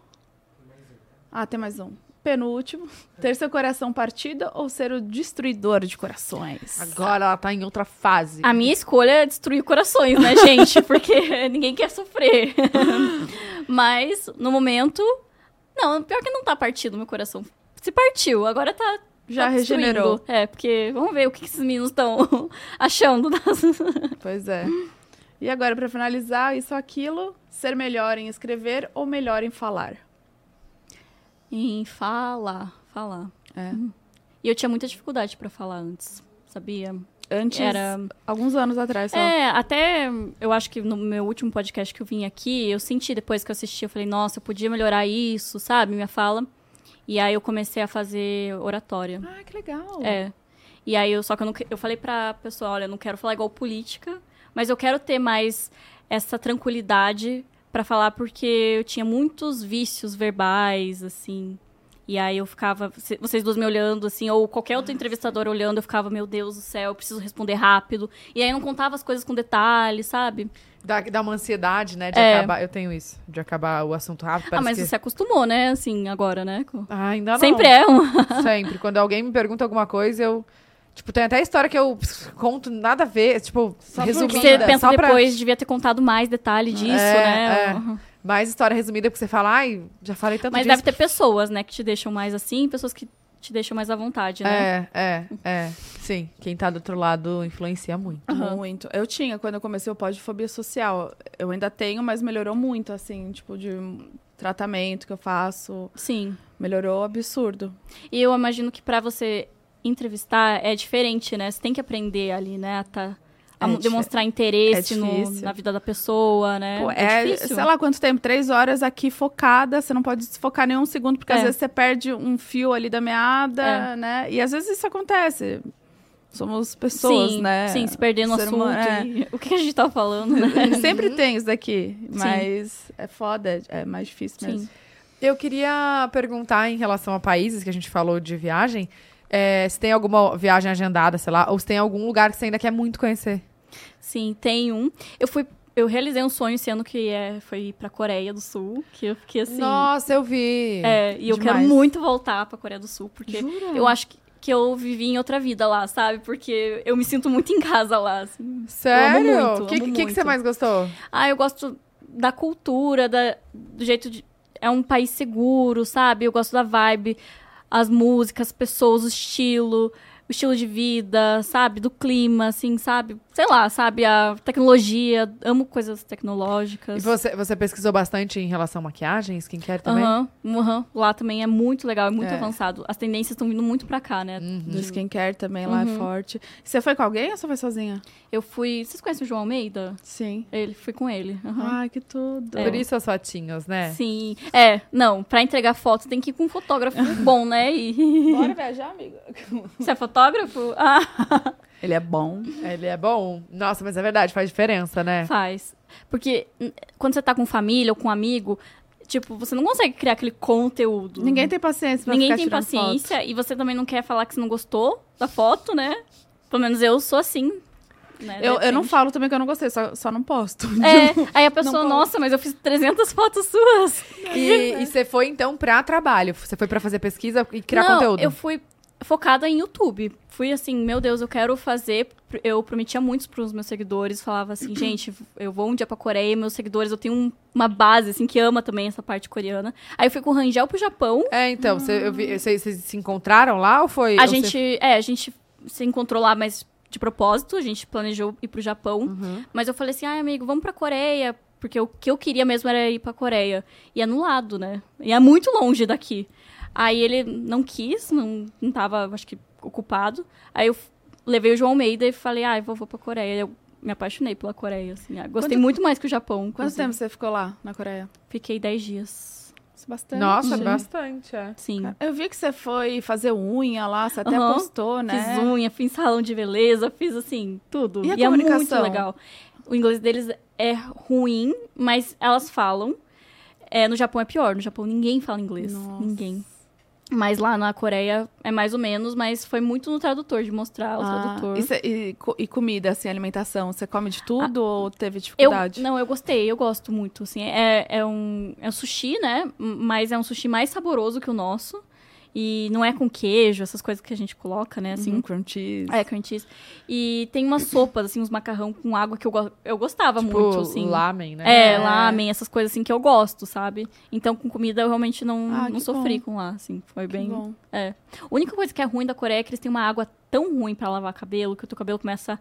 Ah, tem mais um. Penúltimo. Ter seu coração partido ou ser o destruidor de corações? Agora ela tá em outra fase. A minha escolha é destruir corações, né, gente? Porque ninguém quer sofrer. Mas, no momento. Não, pior que não tá partido meu coração. Se partiu, agora tá. Já tá destruindo. regenerou. É, porque vamos ver o que esses meninos estão achando das. Pois é. E agora, pra finalizar, isso ou aquilo, ser melhor em escrever ou melhor em falar? Em falar, falar. É. E eu tinha muita dificuldade pra falar antes, sabia? Antes, Era. alguns anos atrás só. É, até eu acho que no meu último podcast que eu vim aqui, eu senti depois que eu assisti, eu falei, nossa, eu podia melhorar isso, sabe? Minha fala. E aí eu comecei a fazer oratória. Ah, que legal. É. E aí eu só que eu não eu falei pra pessoa, olha, eu não quero falar igual política, mas eu quero ter mais essa tranquilidade pra falar porque eu tinha muitos vícios verbais assim. E aí eu ficava, cê- vocês duas me olhando assim, ou qualquer outro entrevistador olhando, eu ficava, meu Deus do céu, eu preciso responder rápido. E aí eu não contava as coisas com detalhes, sabe? Dá, dá uma ansiedade, né? De É. acabar. Eu tenho isso. De acabar o assunto rápido. ah, mas que... você acostumou, né? Assim, agora, né? Ah, ainda não. Sempre é um. Sempre. Quando alguém me pergunta alguma coisa, eu Tipo, tem até história que eu conto nada a ver, tipo, Só por resumida. Você pensa só pra- depois, devia ter contado mais detalhe disso, É, né? é. Uhum. Mais história resumida, porque você fala, ai, já falei tanto Mas disso. deve ter pessoas, né, que te deixam mais assim, pessoas que te deixam mais à vontade, né? É, é, é. Sim, quem tá do outro lado influencia muito. Aham. Muito. Eu tinha, quando eu comecei o podfobia social. Eu ainda tenho, mas melhorou muito, assim, tipo, de tratamento que eu faço. Sim. Melhorou absurdo. E eu imagino que pra você entrevistar é diferente, né? Você tem que aprender ali, né? A, tá- a É demonstrar interesse é no- na vida da pessoa, né? Pô, é, difícil. sei lá quanto tempo, três horas aqui focada, você não pode desfocar nenhum segundo, porque às É. vezes você perde um fio ali da meada, É. né? E às vezes isso acontece. Somos pessoas, sim, né? sim, se perder no assunto. humano, é. e- O que a gente tá falando, né? Sempre tem isso daqui, mas é foda, é mais difícil mesmo. Sim. Eu queria perguntar em relação a países que a gente falou de viagem, é, se tem alguma viagem agendada, sei lá, ou se tem algum lugar que você ainda quer muito conhecer. Sim, tem um. Eu fui. Eu realizei um sonho esse ano que é, foi ir pra Coreia do Sul, que eu fiquei assim. Nossa, eu vi. É, e eu quero muito voltar pra Coreia do Sul, porque eu acho que, que eu vivi em outra vida lá, sabe? Porque eu me sinto muito em casa lá, assim. Sério? O que, que, que muito. você mais gostou? Ah, eu gosto da cultura, da, do jeito de. É um país seguro, sabe? Eu gosto da vibe, as músicas, as pessoas, o estilo, o estilo de vida, sabe? Do clima, assim, sabe? Sei lá, sabe? A tecnologia. Amo coisas E tecnológicas. você, você pesquisou bastante em relação à maquiagem, skincare também? Aham, aham. Lá também é muito legal, é muito É. avançado. As tendências estão vindo muito pra cá, né? Uhum. Do skincare também lá é Uhum. forte. Você foi com alguém ou você foi sozinha? Eu fui. Vocês conhecem o João Almeida? Sim. Ele fui com ele. Ai, que tudo. Por isso as fotinhos, né? Sim. É, não, pra entregar foto tem que ir com um fotógrafo bom, né? E... Bora viajar, amiga? Você é fotógrafo? Ah, Ele é bom. Ele é bom. Nossa, mas é verdade, faz diferença, né? faz. Porque quando você tá com família ou com amigo, tipo, você não consegue criar aquele conteúdo. Ninguém tem paciência pra Ninguém ficar tem paciência e você também não quer falar que você não gostou da foto, né? Pelo menos eu sou assim. Né, Eu, eu não falo também que eu não gostei, só, só não posto. É, aí a pessoa, nossa, mas eu fiz 300 fotos suas. E, e você foi, então, pra trabalho. Você foi pra fazer pesquisa e criar não, conteúdo. eu fui focada em YouTube. Fui assim, meu Deus, eu quero fazer. Eu prometia muitos pros meus seguidores, falava assim, gente, eu vou um dia pra Coreia, meus seguidores, eu tenho um- uma base, assim, que ama também essa parte coreana. Aí eu fui com o Rangel pro Japão. É, então, vocês vocês se encontraram lá ou foi... A ou gente, você- é, a gente se encontrou lá, mas de propósito, a gente planejou ir pro Japão. Uhum. Mas eu falei assim, ai, amigo, vamos pra Coreia. Porque o que eu queria mesmo era ir pra Coreia. E é no lado, né? E é muito longe daqui. Aí ele não quis, não, não tava, acho que, ocupado. Aí eu levei o João Almeida e falei, ai, vou, vou pra Coreia. Eu me apaixonei pela Coreia, assim. ah, Gostei Quanto- muito mais que o Japão. Quanto tempo você ficou lá, na Coreia? Fiquei 10 dias. Isso é Bastante. Nossa, Sim. bastante, é. Sim. Eu vi que você foi fazer unha lá, você até Aham. postou, né? Fiz unha, fiz salão de beleza, fiz assim, tudo. E a é muito comunicação? legal. O inglês deles é ruim, mas elas falam. É, no Japão é pior. No Japão ninguém fala inglês. Nossa. Ninguém. Mas lá na Coreia é mais ou menos, mas foi muito no tradutor, de mostrar o Ah, tradutor. e, cê- e e comida, assim, alimentação, você come de tudo ou teve Eu, dificuldade? não, eu gostei, eu gosto muito, assim, é, é um, é um sushi, né, mas é um sushi mais saboroso que o nosso, e não é com queijo, essas coisas que a gente coloca, né, assim, Assim, cream cheese. É, cream cheese. E tem umas sopas, assim, uns macarrão com água que eu, go- eu gostava Tipo, muito, assim. lamen, né? É, É. lamen, essas coisas assim que eu gosto, sabe? Então, com comida eu realmente não, Ah, não sofri bom. com lá, assim. Foi Que bem. bom. É. A única coisa que é ruim da Coreia é que eles têm uma água tão ruim pra lavar cabelo que o teu cabelo começa.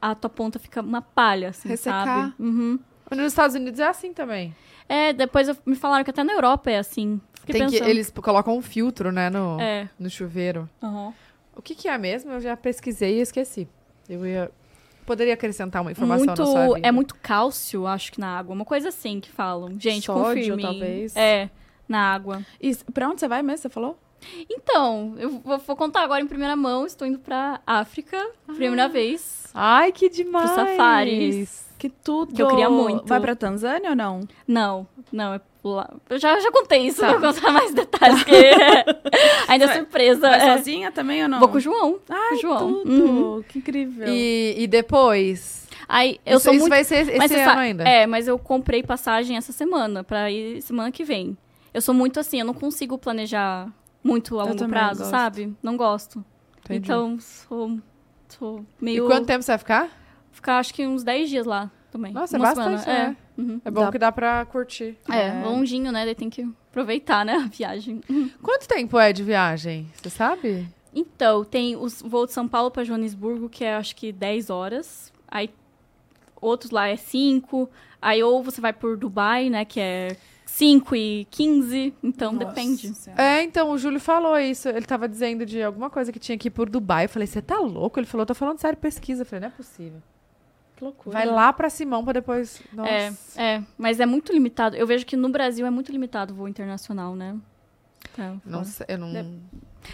A tua ponta fica uma palha, assim, Ressecar. sabe? Uhum. Nos Estados Unidos é assim também. É, depois eu- me falaram que até na Europa é assim. Fiquei Tem que, pensando. eles colocam um filtro, né, no, É. no chuveiro. Uhum. O que que é mesmo? Eu já pesquisei e esqueci. Eu ia... Poderia acrescentar uma informação muito. É muito cálcio, acho que na água. Uma coisa assim que falam. Gente, Sódio, confirmem. talvez. É, na água. E pra onde você vai mesmo, você falou? Então, eu vou, vou contar agora em primeira mão. Estou indo pra África, Ah. primeira vez. Ai, que demais! safaris. Que tudo! Que eu queria muito. Vai pra Tanzânia ou não? Não, não, é lá. Eu já, já contei isso, Tá. vou contar mais detalhes, que ainda é Vai- surpresa. Vai é. sozinha também ou não? Vou com o João. Ai, com o João. tudo! Uhum. Que incrível. E, e depois? Aí, eu isso sou isso muito vai ser esse Mas ano ainda. É, mas eu comprei passagem essa semana, pra ir semana que vem. Eu sou muito assim, eu não consigo planejar muito a Eu longo prazo, gosto. sabe? Não gosto. Entendi. Então, sou E meio. quanto tempo você vai ficar? Ficar acho que uns 10 dias lá também. Nossa, é Uma bastante, semana. né? É. Uhum. É bom Dá- que dá pra curtir. É, É. longinho, né? Daí tem que aproveitar, né? A viagem. Quanto tempo é de viagem? Você sabe? Então, tem o voo de São Paulo para Joanesburgo, que é acho que 10 horas. Aí outros lá é 5. Aí ou você vai por Dubai, né? Que é 5 e 15. Então Nossa depende. Senhora. É, então, o Júlio falou isso. Ele tava dizendo de alguma coisa que tinha que ir por Dubai. Eu falei, você tá louco? Ele falou, tô falando sério, pesquisa. Eu falei, não é possível. Que loucura. Vai lá pra Simão pra depois. Nossa. É, é, mas é muito limitado. Eu vejo que no Brasil é muito limitado o voo internacional, né? Tá, Não sei, eu não. É.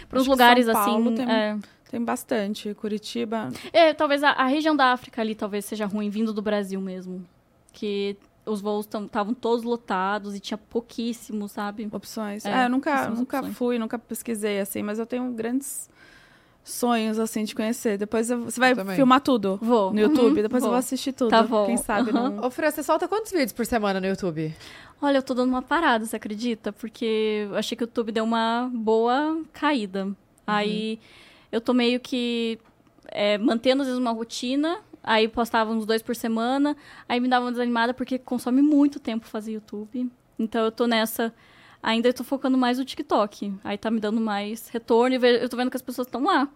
Para uns lugares São Paulo assim. tem- é. Tem bastante. Curitiba. É, talvez a, a região da África ali talvez seja ruim vindo do Brasil mesmo. Que os voos estavam todos lotados e tinha pouquíssimos, sabe? Opções. É, É, eu nunca, nunca opções. fui, nunca pesquisei, assim, mas eu tenho grandes sonhos, assim, de conhecer. Depois eu- você vai também. filmar tudo Vou. no YouTube, Uhum, depois eu vou. vou assistir tudo. Tá bom. Quem sabe Aham. não... Ô, Fran, você solta quantos vídeos por semana no YouTube? Olha, eu tô dando uma parada, você acredita? Porque eu achei que o YouTube deu uma boa caída. Aí eu tô meio que é, mantendo às vezes uma rotina. Aí postava uns dois por semana. Aí me dava uma desanimada porque consome muito tempo fazer YouTube. Então eu tô nessa. Ainda eu tô focando mais no TikTok. Aí tá me dando mais retorno e eu tô vendo que as pessoas estão lá.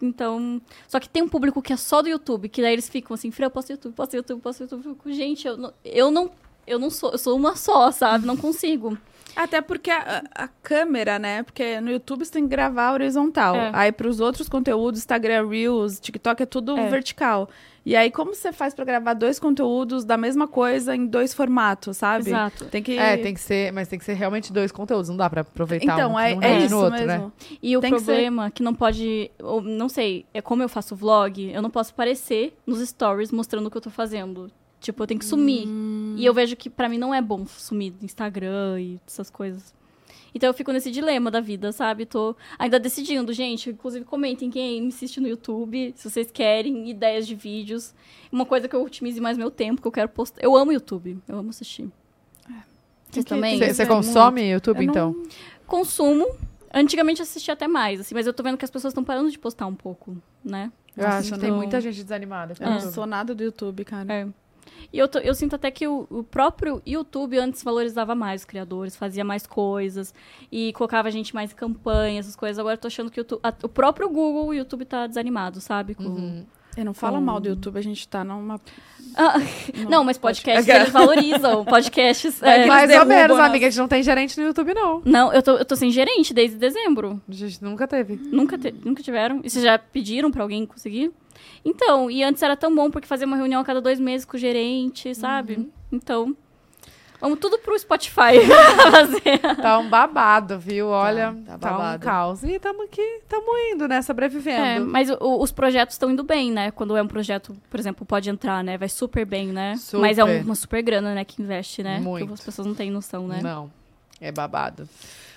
Então. Só que tem um público que é só do YouTube, que daí eles ficam assim, Fran, eu posto YouTube, posto YouTube, posto YouTube. Eu fico, gente, eu não, eu não. Eu não sou, eu sou uma só, sabe? Não consigo. Até porque a, a câmera, né? Porque no YouTube você tem que gravar horizontal. É. Aí pros outros conteúdos, Instagram Reels, TikTok é tudo É. vertical. E aí como você faz pra gravar dois conteúdos da mesma coisa em dois formatos, sabe? Exato. Tem que É, tem que ser, mas tem que ser realmente dois conteúdos. Não dá pra aproveitar Então, um, é, não é isso no outro, mesmo. né? E o Tem que ser- problema que, não pode. Ou, não sei, é como eu faço vlog, eu não posso aparecer nos stories mostrando o que eu tô fazendo. Tipo, eu tenho que sumir. Hum. E eu vejo que pra mim não é bom sumir do Instagram e essas coisas. Então eu fico nesse dilema da vida, sabe? Tô ainda decidindo, gente. Inclusive, comentem quem me assiste no YouTube, se vocês querem ideias de vídeos. Uma coisa que eu otimize mais meu tempo, que eu quero postar. Eu amo YouTube, eu amo assistir. Vocês que- também? Você você Muito. consome YouTube, Eu não- então? Consumo. Antigamente eu assistia até mais, assim, mas eu tô vendo que as pessoas estão parando de postar um pouco, né? Eu acho que tem muita gente desanimada. Eu não YouTube. sou nada do YouTube, cara. É. E eu, tô- eu sinto até que o, o próprio YouTube antes valorizava mais os criadores, fazia mais coisas e colocava a gente mais em campanha, essas coisas. Agora eu tô achando que o, YouTube- a- o próprio Google, o YouTube tá desanimado, sabe? Com- Uhum. Eu não fala Com- mal do YouTube, a gente tá numa. Ah, numa- não, mas podcasts Pode- eles valorizam. Podcasts. É. Mais ou menos, nós. amiga. A gente não tem gerente no YouTube, não. Não, eu tô, eu tô sem gerente desde dezembro. A gente nunca teve. Nunca, te- nunca tiveram. E vocês já pediram pra alguém conseguir? Então, e antes era tão bom porque fazia uma reunião a cada dois meses com o gerente, sabe? Então, vamos tudo pro Spotify fazer. Tá um babado, viu? Olha, Tá, tá tá, um babado. caos. E tamo aqui, tamo indo, né? É, Sobrevivendo. mas o- os projetos estão indo bem, né? Quando é um projeto, por exemplo, pode entrar, né? Vai super bem, né? Super. Mas é um- uma super grana, né? Que investe, né? Muito. Que as pessoas não têm noção, né? Não. É babado.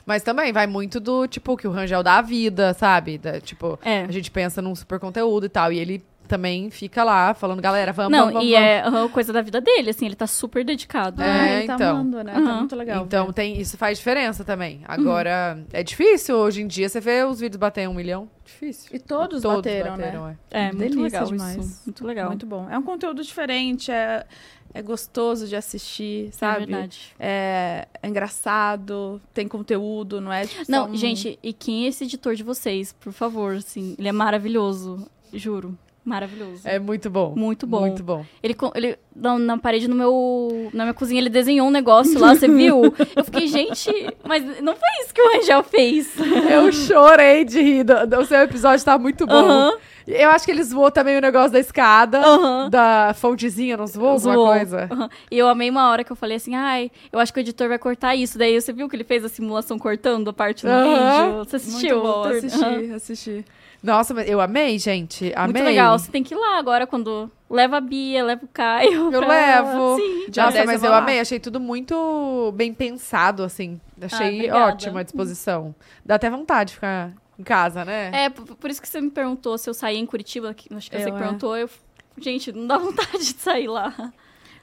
Mas também vai muito do, tipo, que o Rangel dá a vida, sabe? Da, tipo, É. a gente pensa num super conteúdo e tal. E ele também fica lá falando, galera, vamos, Não, vamos, vamos. e é aham, coisa da vida dele, assim, ele tá super dedicado. É, Ah, ele tá então. amando, né? Tá Aham. muito legal. Então tem, isso faz diferença também. Agora, é difícil hoje em dia você vê os vídeos baterem um milhão. Difícil. E todos, bateram, né? é. É, muito Delícia legal demais. isso. Muito legal. Muito bom. É um conteúdo diferente, é, é gostoso de assistir, É sabe? verdade. É, é engraçado, tem conteúdo, não é tipo Não, um- gente, e quem é esse editor de vocês? Por favor, assim, ele é maravilhoso, juro. Maravilhoso. É muito bom. Muito bom. Muito bom. Ele, ele na, na parede no meu, na minha cozinha, ele desenhou um negócio lá, você viu? Eu fiquei, gente, mas não foi isso que o Angel fez. Eu chorei de rir. O seu episódio tá muito bom. Aham. Eu acho que eles zoou também o negócio da escada, Aham. da fontezinha, não zoou alguma coisa? Aham. E eu amei uma hora que eu falei assim, ai, eu acho que o editor vai cortar isso. Daí você viu que ele fez a simulação cortando a parte do vídeo? Você assistiu? Muito bom, assisti, assisti. Nossa, mas eu amei, gente. Amei. Muito legal. Você tem que ir lá agora quando leva a Bia, leva o Caio. Eu pra- levo. Sim. Dia Nossa, 10 mas eu eu, amei. Achei tudo muito bem pensado, assim. Achei obrigada. ótima a disposição. Dá até vontade de ficar em casa, né? É, por, por isso que você me perguntou se eu saía em Curitiba, que acho que você Eu, que é. perguntou, eu... Gente, não dá vontade de sair lá.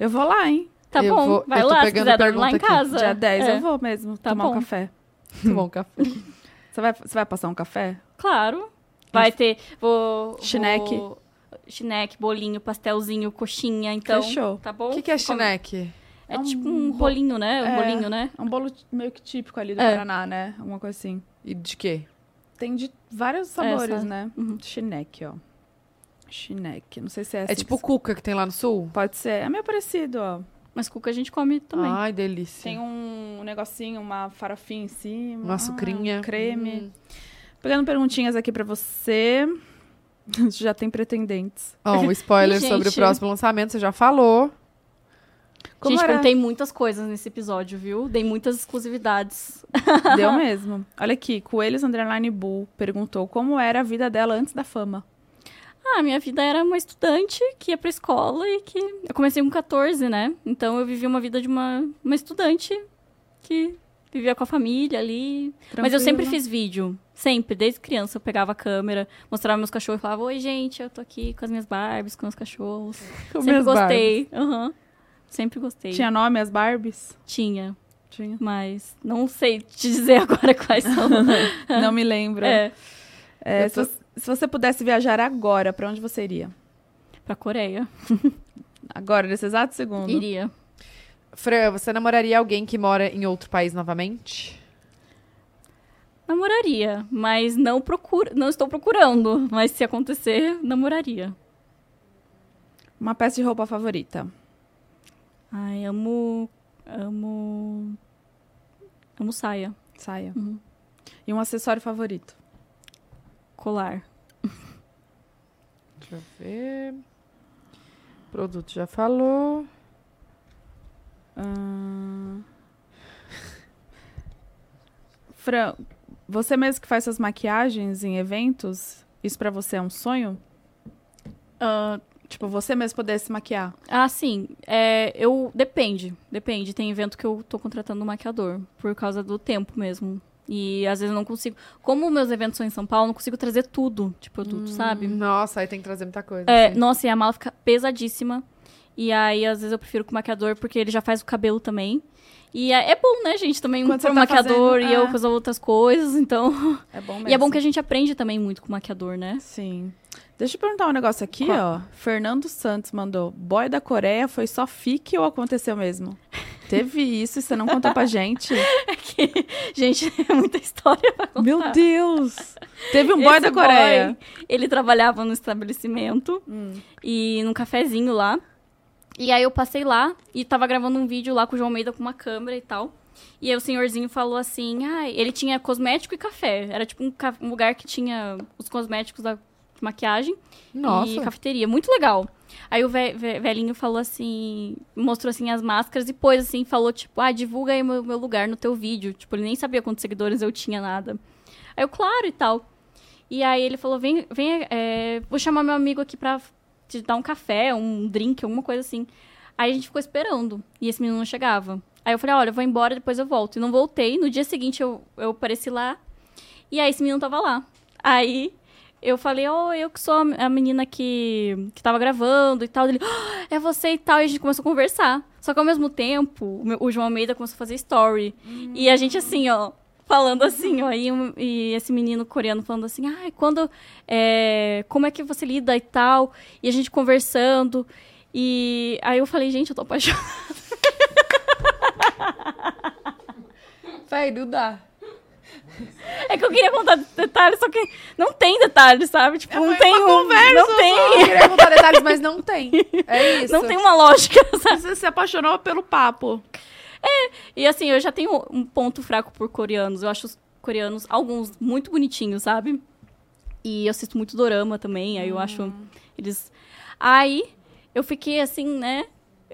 Eu vou lá, hein? Tá Eu bom, vou- vai eu tô lá, se quiser dormir lá em aqui. casa. Dia 10 É, eu vou mesmo Tá tomar bom. um café. Muito bom café. Você vai, você vai passar um café? Claro. Vai ter. Vou. Chineque. vou- Chineque, bolinho, pastelzinho, coxinha, então. Fechou. Tá bom? O que, que é chineque? É, É um tipo um bo- rolinho, né? Um É. bolinho, né? É um bolo meio que típico ali do É. Paraná, né? Alguma coisa assim. E de quê? Tem de vários sabores, Essa. né? Uhum. Chineque, ó. Chineque. Não sei se é É assim tipo que- cuca que tem lá no sul? Pode ser. É meio parecido, ó. Mas cuca a gente come também. Ai, delícia. Tem um negocinho, uma farofinha em cima. Uma ah, sucrinha. um creme. Hum. Pegando perguntinhas aqui pra você. já tem pretendentes. Ó, um spoiler Gente. sobre o próximo lançamento, você já falou. Como gente, era? perguntei muitas coisas nesse episódio, viu? Dei muitas exclusividades. Deu mesmo. Olha aqui, Coelhos Underline Bull perguntou como era a vida dela antes da fama. Ah, minha vida era uma estudante que ia pra escola e que. Eu comecei com 14, né? Então eu vivi uma vida de uma, uma estudante que vivia com a família ali. Mas eu sempre fiz vídeo. Sempre, desde criança. Eu pegava a câmera, mostrava meus cachorros e falava: Oi, gente, eu tô aqui com as minhas Barbies, com os cachorros. Com sempre gostei. Aham. Sempre gostei. Tinha nome as Barbies? Tinha, Tinha. mas não sei te dizer agora quais são. Não me lembro. é, É, se, tô- você, se você pudesse viajar agora, pra onde você iria? pra Coreia. Agora, nesse exato segundo. Iria. Fran, você namoraria alguém que mora em outro país novamente? Namoraria, mas não procura, não estou procurando. Mas se acontecer, namoraria. Uma peça de roupa favorita. Ai, amo. Amo. Amo saia. Saia. Uhum. E um acessório favorito. Colar. Deixa eu ver. Produto já falou. Ahn. Fran, você mesmo que faz suas maquiagens em eventos, isso pra você é um sonho? Ah, Tipo, você mesmo poder se maquiar. Ah, sim. É, eu. Depende. Depende. Tem evento que eu tô contratando um maquiador. Por causa do tempo mesmo. E às vezes eu não consigo. Como meus eventos são em São Paulo, eu não consigo trazer tudo de produto, sabe? Nossa, aí tem que trazer muita coisa. É, assim. nossa, e a mala fica pesadíssima. E aí, às vezes, eu prefiro com o maquiador, porque ele já faz o cabelo também. E é, é bom, né, gente? Também Quando você tá maquiador fazendo, e eu é. com as outras coisas, então. É bom mesmo. E é bom que a gente aprende também muito com o maquiador, né? Sim. Deixa eu perguntar um negócio aqui, Qual? ó. Fernando Santos mandou: boy da Coreia foi só fique ou aconteceu mesmo? Teve isso e você não contou pra gente? Gente, é muita história pra contar. Meu Deus! Teve um boy Esse da Coreia. boy, ele trabalhava no estabelecimento Hum. e num cafezinho lá. E aí eu passei lá e tava gravando um vídeo lá com o João Almeida com uma câmera e tal. E aí o senhorzinho falou assim: ah, ele tinha cosmético e café. Era tipo um, ca- um lugar que tinha os cosméticos da maquiagem Nossa. e cafeteria. Muito legal. Aí o ve- ve- velhinho falou assim, mostrou assim as máscaras e pôs assim, falou tipo, ah, divulga aí meu, meu lugar no teu vídeo. Tipo, ele nem sabia quantos seguidores eu tinha, nada. Aí eu, claro e tal. E aí ele falou, vem, vem, é, vou chamar meu amigo aqui pra te dar um café, um drink, alguma coisa assim. Aí a gente ficou esperando e esse menino não chegava. Aí eu falei, olha, eu vou embora, depois eu volto. E não voltei. No dia seguinte eu, eu apareci lá e aí esse menino tava lá. Aí eu falei, oh, eu que sou a menina que, que tava gravando e tal. Ele, "Ah, é você e tal. E a gente começou a conversar. Só que ao mesmo tempo, o, João Almeida começou a fazer story. E a gente assim, ó, falando assim, ó. E, e esse menino coreano falando assim, ai, quando. é, como é que você lida e tal. E a gente conversando. E aí eu falei, gente, eu tô apaixonada. Véi, não dá. É que eu queria contar detalhes, só que não tem detalhes, sabe? Tipo, não foi tem uma um. conversa Não tem. Eu queria contar detalhes, mas não tem. É isso. Não tem uma lógica, sabe? Você se apaixonou pelo papo. E assim, eu já tenho um ponto fraco por coreanos. Eu acho os coreanos, alguns, muito bonitinhos, sabe? E eu assisto muito dorama também, aí eu acho eles. Aí eu fiquei assim, né?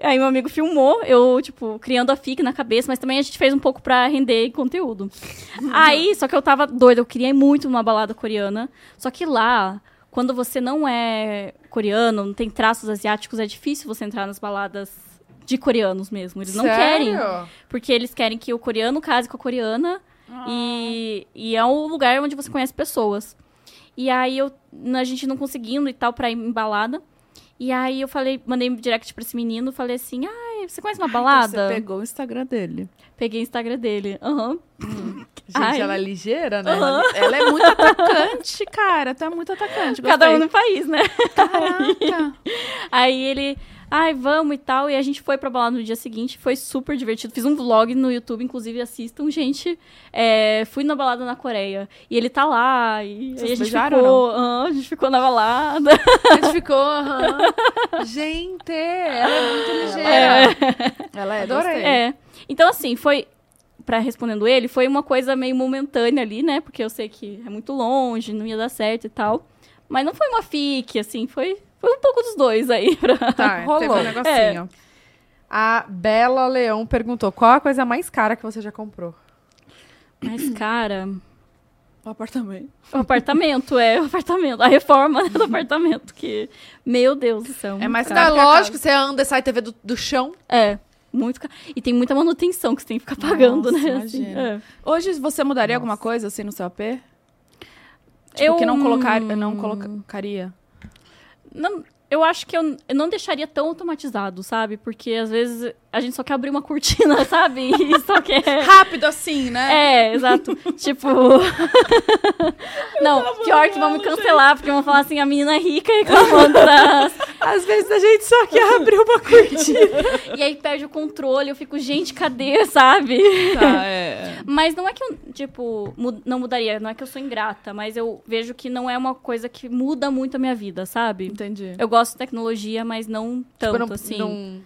Aí meu amigo filmou, eu, tipo, criando a fic na cabeça, mas também a gente fez um pouco pra render conteúdo. Aí, só que eu tava doida, eu queria ir muito numa balada coreana. Só que lá, quando você não é coreano, não tem traços asiáticos, é difícil você entrar nas baladas de coreanos mesmo. Eles não querem. Sério? Porque eles querem que o coreano case com a coreana. E, e é um lugar onde você conhece pessoas. E aí eu, a gente não conseguindo e tal pra ir em balada. E aí eu falei, mandei um direct pra esse menino, falei assim, ah, você conhece uma balada? Você pegou o Instagram dele. Peguei o Instagram dele. Aham. Gente, Ai. ela é ligeira, né? Ela, ela é muito atacante, cara. Tu é muito atacante. Cada gostei. um no país, né? Caraca. Aí ele, ai, vamos e tal. E a gente foi pra balada no dia seguinte, foi super divertido. Fiz um vlog no YouTube, inclusive assistam, gente. É, fui na balada na Coreia. E ele tá lá. E Vocês aí a gente ficou. ah, a gente ficou na balada. A gente ficou. Gente, ela é muito ligeira. Ela é, Adorei. É. Então, assim, foi. Pra respondendo ele, foi uma coisa meio momentânea ali, né? Porque eu sei que é muito longe, não ia dar certo e tal. Mas não foi uma fique, assim, foi, foi um pouco dos dois aí. Pra... Tá, Rolou. teve um negocinho. A Bela Leão perguntou: qual a coisa mais cara que você já comprou? Mas, cara, O apartamento. o apartamento, é, o apartamento. A reforma né, do apartamento, que. Meu Deus do céu. É mais caro lógico, você anda e sai TV do, do chão. É, muito caro. E tem muita manutenção que você tem que ficar pagando, Nossa, né? assim, imagina. é. Hoje você mudaria alguma coisa assim no seu AP? Tipo, Eu- que não, colocar, não colocaria. Não, eu acho que eu, eu não deixaria tão automatizado, sabe? Porque às vezes a gente só quer abrir uma cortina, sabe? E só quer. Rápido assim, né? É, exato. tipo. não, pior que vão me cancelar, porque vão falar assim: a menina é rica reclamando das. Às vezes a gente só quer abrir uma cortina. E aí perde o controle, eu fico, gente, cadê, sabe? Tá, é. Mas não é que eu, tipo, mu- não mudaria, não é que eu sou ingrata, mas eu vejo que não é uma coisa que muda muito a minha vida, sabe? Entendi. Eu gosto de tecnologia, mas não tanto, Tipo, não- assim. não-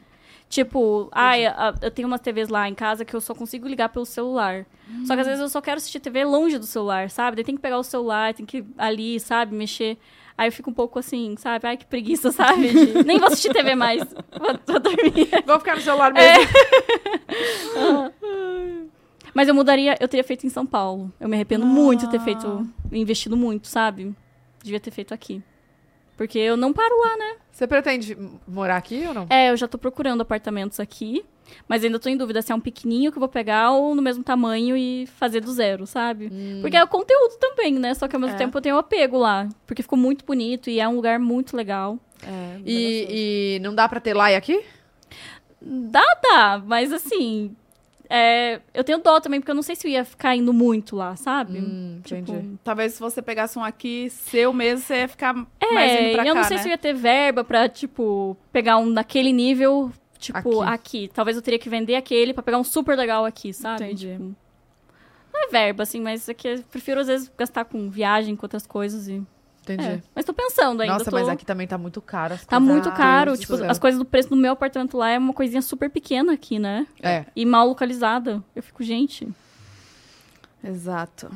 Tipo, ai, a- eu tenho umas TVs lá em casa que eu só consigo ligar pelo celular. Só que às vezes eu só quero assistir TV longe do celular, sabe? Daí tem que pegar o celular, tem que ir ali, sabe, mexer. Aí eu fico um pouco assim, sabe? Ai, que preguiça, sabe? De- Nem vou assistir TV mais. Vou, vou dormir. Vou ficar no celular mesmo. Mas eu mudaria, eu teria feito em São Paulo. Eu me arrependo muito de ter feito, investido muito, sabe? Devia ter feito aqui. Porque eu não paro lá, né? Você pretende morar aqui ou não? É, eu já tô procurando apartamentos aqui, mas ainda tô em dúvida se é um pequenininho que eu vou pegar ou no mesmo tamanho e fazer do zero, sabe? Porque é o conteúdo também, né? Só que ao mesmo É. tempo eu tenho apego lá, porque ficou muito bonito e é um lugar muito legal. É, E, e não dá pra ter lá e aqui? Dá, dá, mas assim, é, eu tenho dó também, porque eu não sei se eu ia ficar indo muito lá, sabe? Hum, Tipo, entendi. Talvez se você pegasse um aqui seu mesmo, você ia ficar mais É, indo pra eu cá, não sei né? se eu ia ter verba pra, tipo, pegar um daquele nível, tipo, Aqui. aqui. Talvez eu teria que vender aquele pra pegar um super legal aqui, sabe? Entendi. Tipo, não é verba, assim, mas é que eu prefiro, às vezes, gastar com viagem, com outras coisas e... Entendi. É. Mas tô pensando ainda. Nossa, tô- mas aqui também tá muito caro. as Tá coisas. muito Ah, caro. Do Tipo, céu. as coisas do preço do meu apartamento lá é uma coisinha super pequena aqui, né? É. E mal localizada. Eu fico, gente... Exato.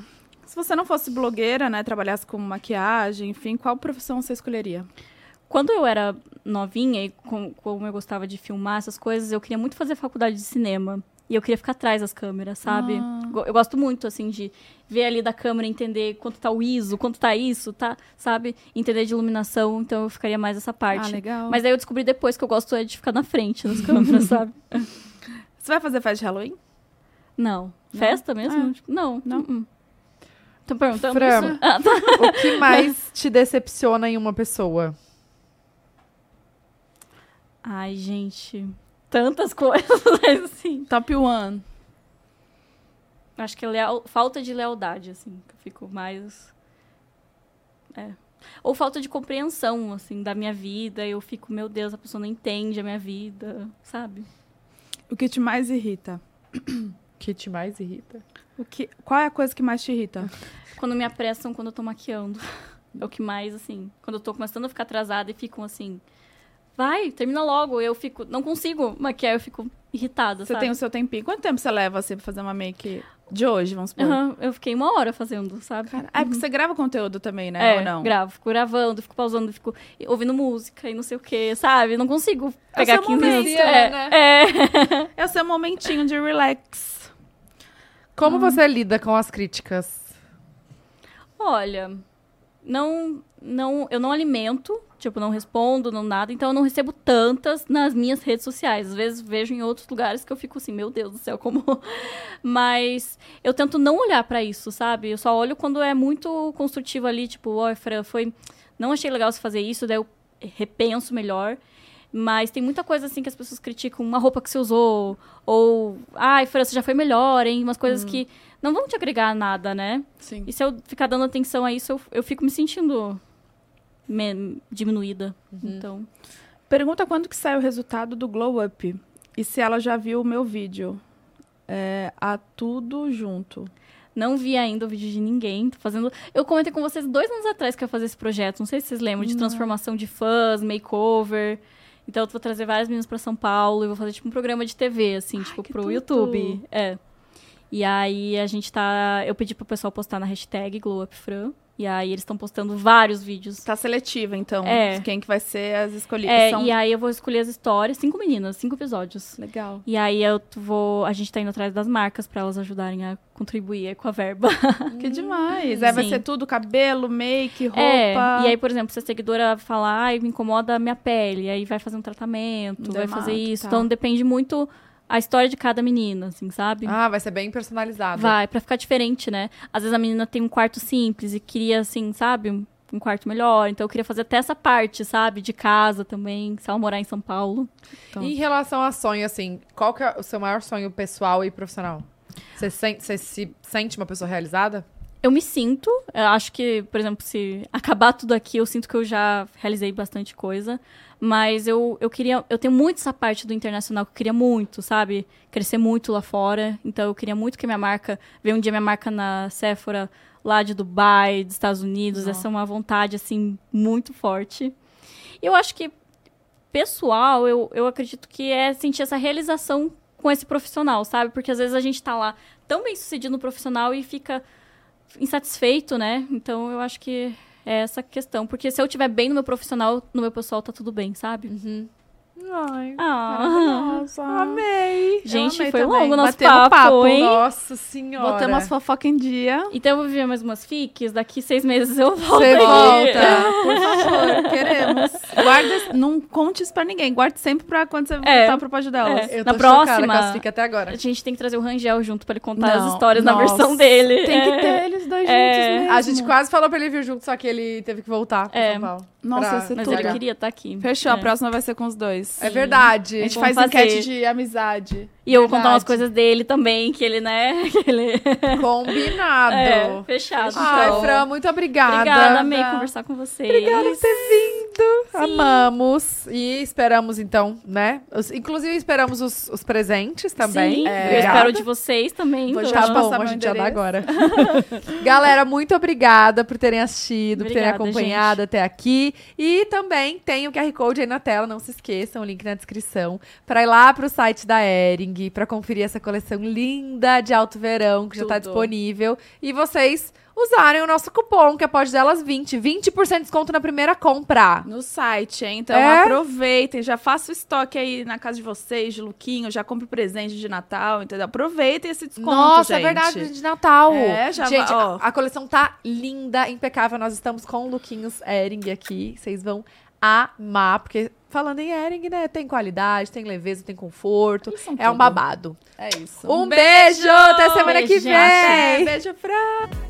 Se você não fosse blogueira, né, trabalhasse com maquiagem, enfim, qual profissão você escolheria? Quando eu era novinha e com- como eu gostava de filmar essas coisas, eu queria muito fazer faculdade de cinema. E eu queria ficar atrás das câmeras, sabe? Ah. Eu gosto muito, assim, de ver ali da câmera, entender quanto tá o ISO, quanto tá isso, tá? Sabe? Entender de iluminação, então eu ficaria mais essa parte. Ah, legal. Mas aí eu descobri depois que eu gosto é de ficar na frente das câmeras, sabe? Você vai fazer festa de Halloween? Não. Festa mesmo? Ah. Tipo, Não. Não? Uh-uh. Tô perguntando Fran. isso? Ah, tá. O que mais te decepciona em uma pessoa? Ai, gente. Tantas coisas, mas assim. Top one. Acho que é leal- falta de lealdade, assim, que eu fico mais. É. Ou falta de compreensão, assim, da minha vida. Eu fico, meu Deus, a pessoa não entende a minha vida, sabe? O que te mais irrita? que te mais irrita? O que, qual é a coisa que mais te irrita? Quando me apressam quando eu tô maquiando. É o que mais, assim. Quando eu tô começando a ficar atrasada e ficam assim. Vai, termina logo. Eu fico. Não consigo maquiar, eu fico irritada, Você sabe? tem o seu tempinho. Quanto tempo você leva assim, pra fazer uma make de hoje, vamos supor? Aham, eu fiquei uma hora fazendo, sabe? Cara, é porque você grava conteúdo também, né? É, Ou não? gravo, fico gravando, fico pausando, fico ouvindo música e não sei o que, sabe? Não consigo É pegar seu 15 momento, minutos. é, É, né? é. É o seu momentinho de relax. Como você lida com as críticas? Olha, não, não, eu não alimento, tipo, não respondo, não nada, então eu não recebo tantas nas minhas redes sociais. Às vezes vejo em outros lugares que eu fico assim, meu Deus do céu, como. Mas eu tento não olhar pra isso, sabe? Eu só olho quando é muito construtivo ali, tipo, ó, Fran, foi. Não achei legal você fazer isso, daí eu repenso melhor. Mas tem muita coisa assim que as pessoas criticam, uma roupa que você usou, ou, ai, França já foi melhor, hein? Umas coisas que não vão te agregar nada, né? Sim. E se eu ficar dando atenção a isso, eu, eu fico me sentindo diminuída. Então, Pergunta quando que sai o resultado do Glow Up. E se ela já viu o meu vídeo. É, a tudo junto. não vi ainda o vídeo de ninguém. Tô fazendo. Eu comentei com vocês dois anos atrás que eu ia fazer esse projeto. Não sei se vocês lembram, de transformação de fãs, makeover. Então eu vou trazer várias meninas pra São Paulo e vou fazer tipo um programa de TV, assim, tipo, que pro tudo! YouTube. É. E aí a gente tá. Eu pedi pro pessoal postar na hashtag GlowUpFran. E aí eles estão postando vários vídeos. Tá seletiva, então. É. Quem que vai ser as escolhidas. É, São... e aí eu vou escolher as histórias, cinco meninas, cinco episódios. Legal. E aí eu vou. A gente tá indo atrás das marcas pra elas ajudarem a contribuir aí com a verba. Que demais. Aí vai Sim. ser tudo cabelo, make, roupa. É, e aí, por exemplo, se a seguidora falar, ai, me incomoda a minha pele, aí vai fazer um tratamento, vai Dermato, fazer isso. tá. Então depende muito a história de cada menina, assim, sabe? Ah, vai ser bem personalizado. Vai, pra ficar diferente, né? Às vezes a menina tem um quarto simples e queria, assim, sabe, um, um quarto melhor. Então eu queria fazer até essa parte, sabe? De casa também, se ela morar em São Paulo. Então. E em relação a sonho, assim, qual que é o seu maior sonho pessoal e profissional? Você, sente, você se sente uma pessoa realizada? Eu me sinto, eu acho que, por exemplo, se acabar tudo aqui, eu sinto que eu já realizei bastante coisa. Mas eu, eu queria. Eu tenho muito essa parte do internacional que eu queria muito, sabe? Crescer muito lá fora. Então eu queria muito que minha marca. Ver um dia minha marca na Sephora lá de Dubai, dos Estados Unidos. Essa é uma vontade, assim, muito forte. E eu acho que, pessoal, eu, eu acredito que é sentir essa realização com esse profissional, sabe? Porque às vezes a gente tá lá tão bem sucedido no profissional e fica insatisfeito, né? Então eu acho que é essa questão. Porque se eu estiver bem no meu profissional, no meu pessoal tá tudo bem, sabe? Ai, Ah. Nossa. amei. Gente, amei foi também. longo o nosso papo, papo, hein? Nossa senhora. Botamos as fofoca em dia. Então eu vou viver mais umas fiques, daqui seis meses eu volto Você volta. Por favor, queremos. Guarda, não conte isso pra ninguém. Guarde sempre pra quando você É. voltar pro pódio delas. É. Eu Na tô chocada próxima- com as fica até agora. A gente tem que trazer o Rangel junto pra ele contar Não, as histórias na nossa. versão dele. Tem que É. ter eles dois É. juntos mesmo. A gente quase falou pra ele vir junto, só que ele teve que voltar É. São Paulo. Nossa, pra- Mas tudo. ele queria estar aqui. Fechou, É. a próxima vai ser com os dois. É verdade. A gente Vamos faz fazer. enquete de amizade. E eu vou contar umas coisas dele também, que ele, né? Que ele... Combinado. É, fechado. Ai, então. Fran, muito obrigada. Obrigada, amei conversar com vocês. Obrigada por ter vindo. Amamos. E esperamos, então, né? Os- inclusive, esperamos os, os presentes também. Sim, É. eu Obrigada. espero de vocês também. Vou então. já passar bom, a gente já dá agora. Galera, muito obrigada por terem assistido, por terem Obrigada, acompanhado até aqui. E também tem o QR Code aí na tela, não se esqueçam, o link na descrição, para ir lá pro site da Ering, para conferir essa coleção linda de alto verão que já tá Tudo. disponível. E vocês usarem o nosso cupom, que é Pode Delas 20. 20% de desconto na primeira compra. No site, hein? Então É? aproveitem, já faça o estoque aí na casa de vocês, de Luquinho, já compre presente de Natal, entendeu? Aproveitem esse desconto, Nossa, gente. é verdade, de Natal. É, já Gente, ó. a, a coleção tá linda, impecável. Nós estamos com lookinhos Ering aqui. Vocês vão amar, porque falando em Ering, né, tem qualidade, tem leveza, tem conforto. É um tudo. babado. É isso. Um, beijo, até semana que Beijo, vem. Beijo, Fran.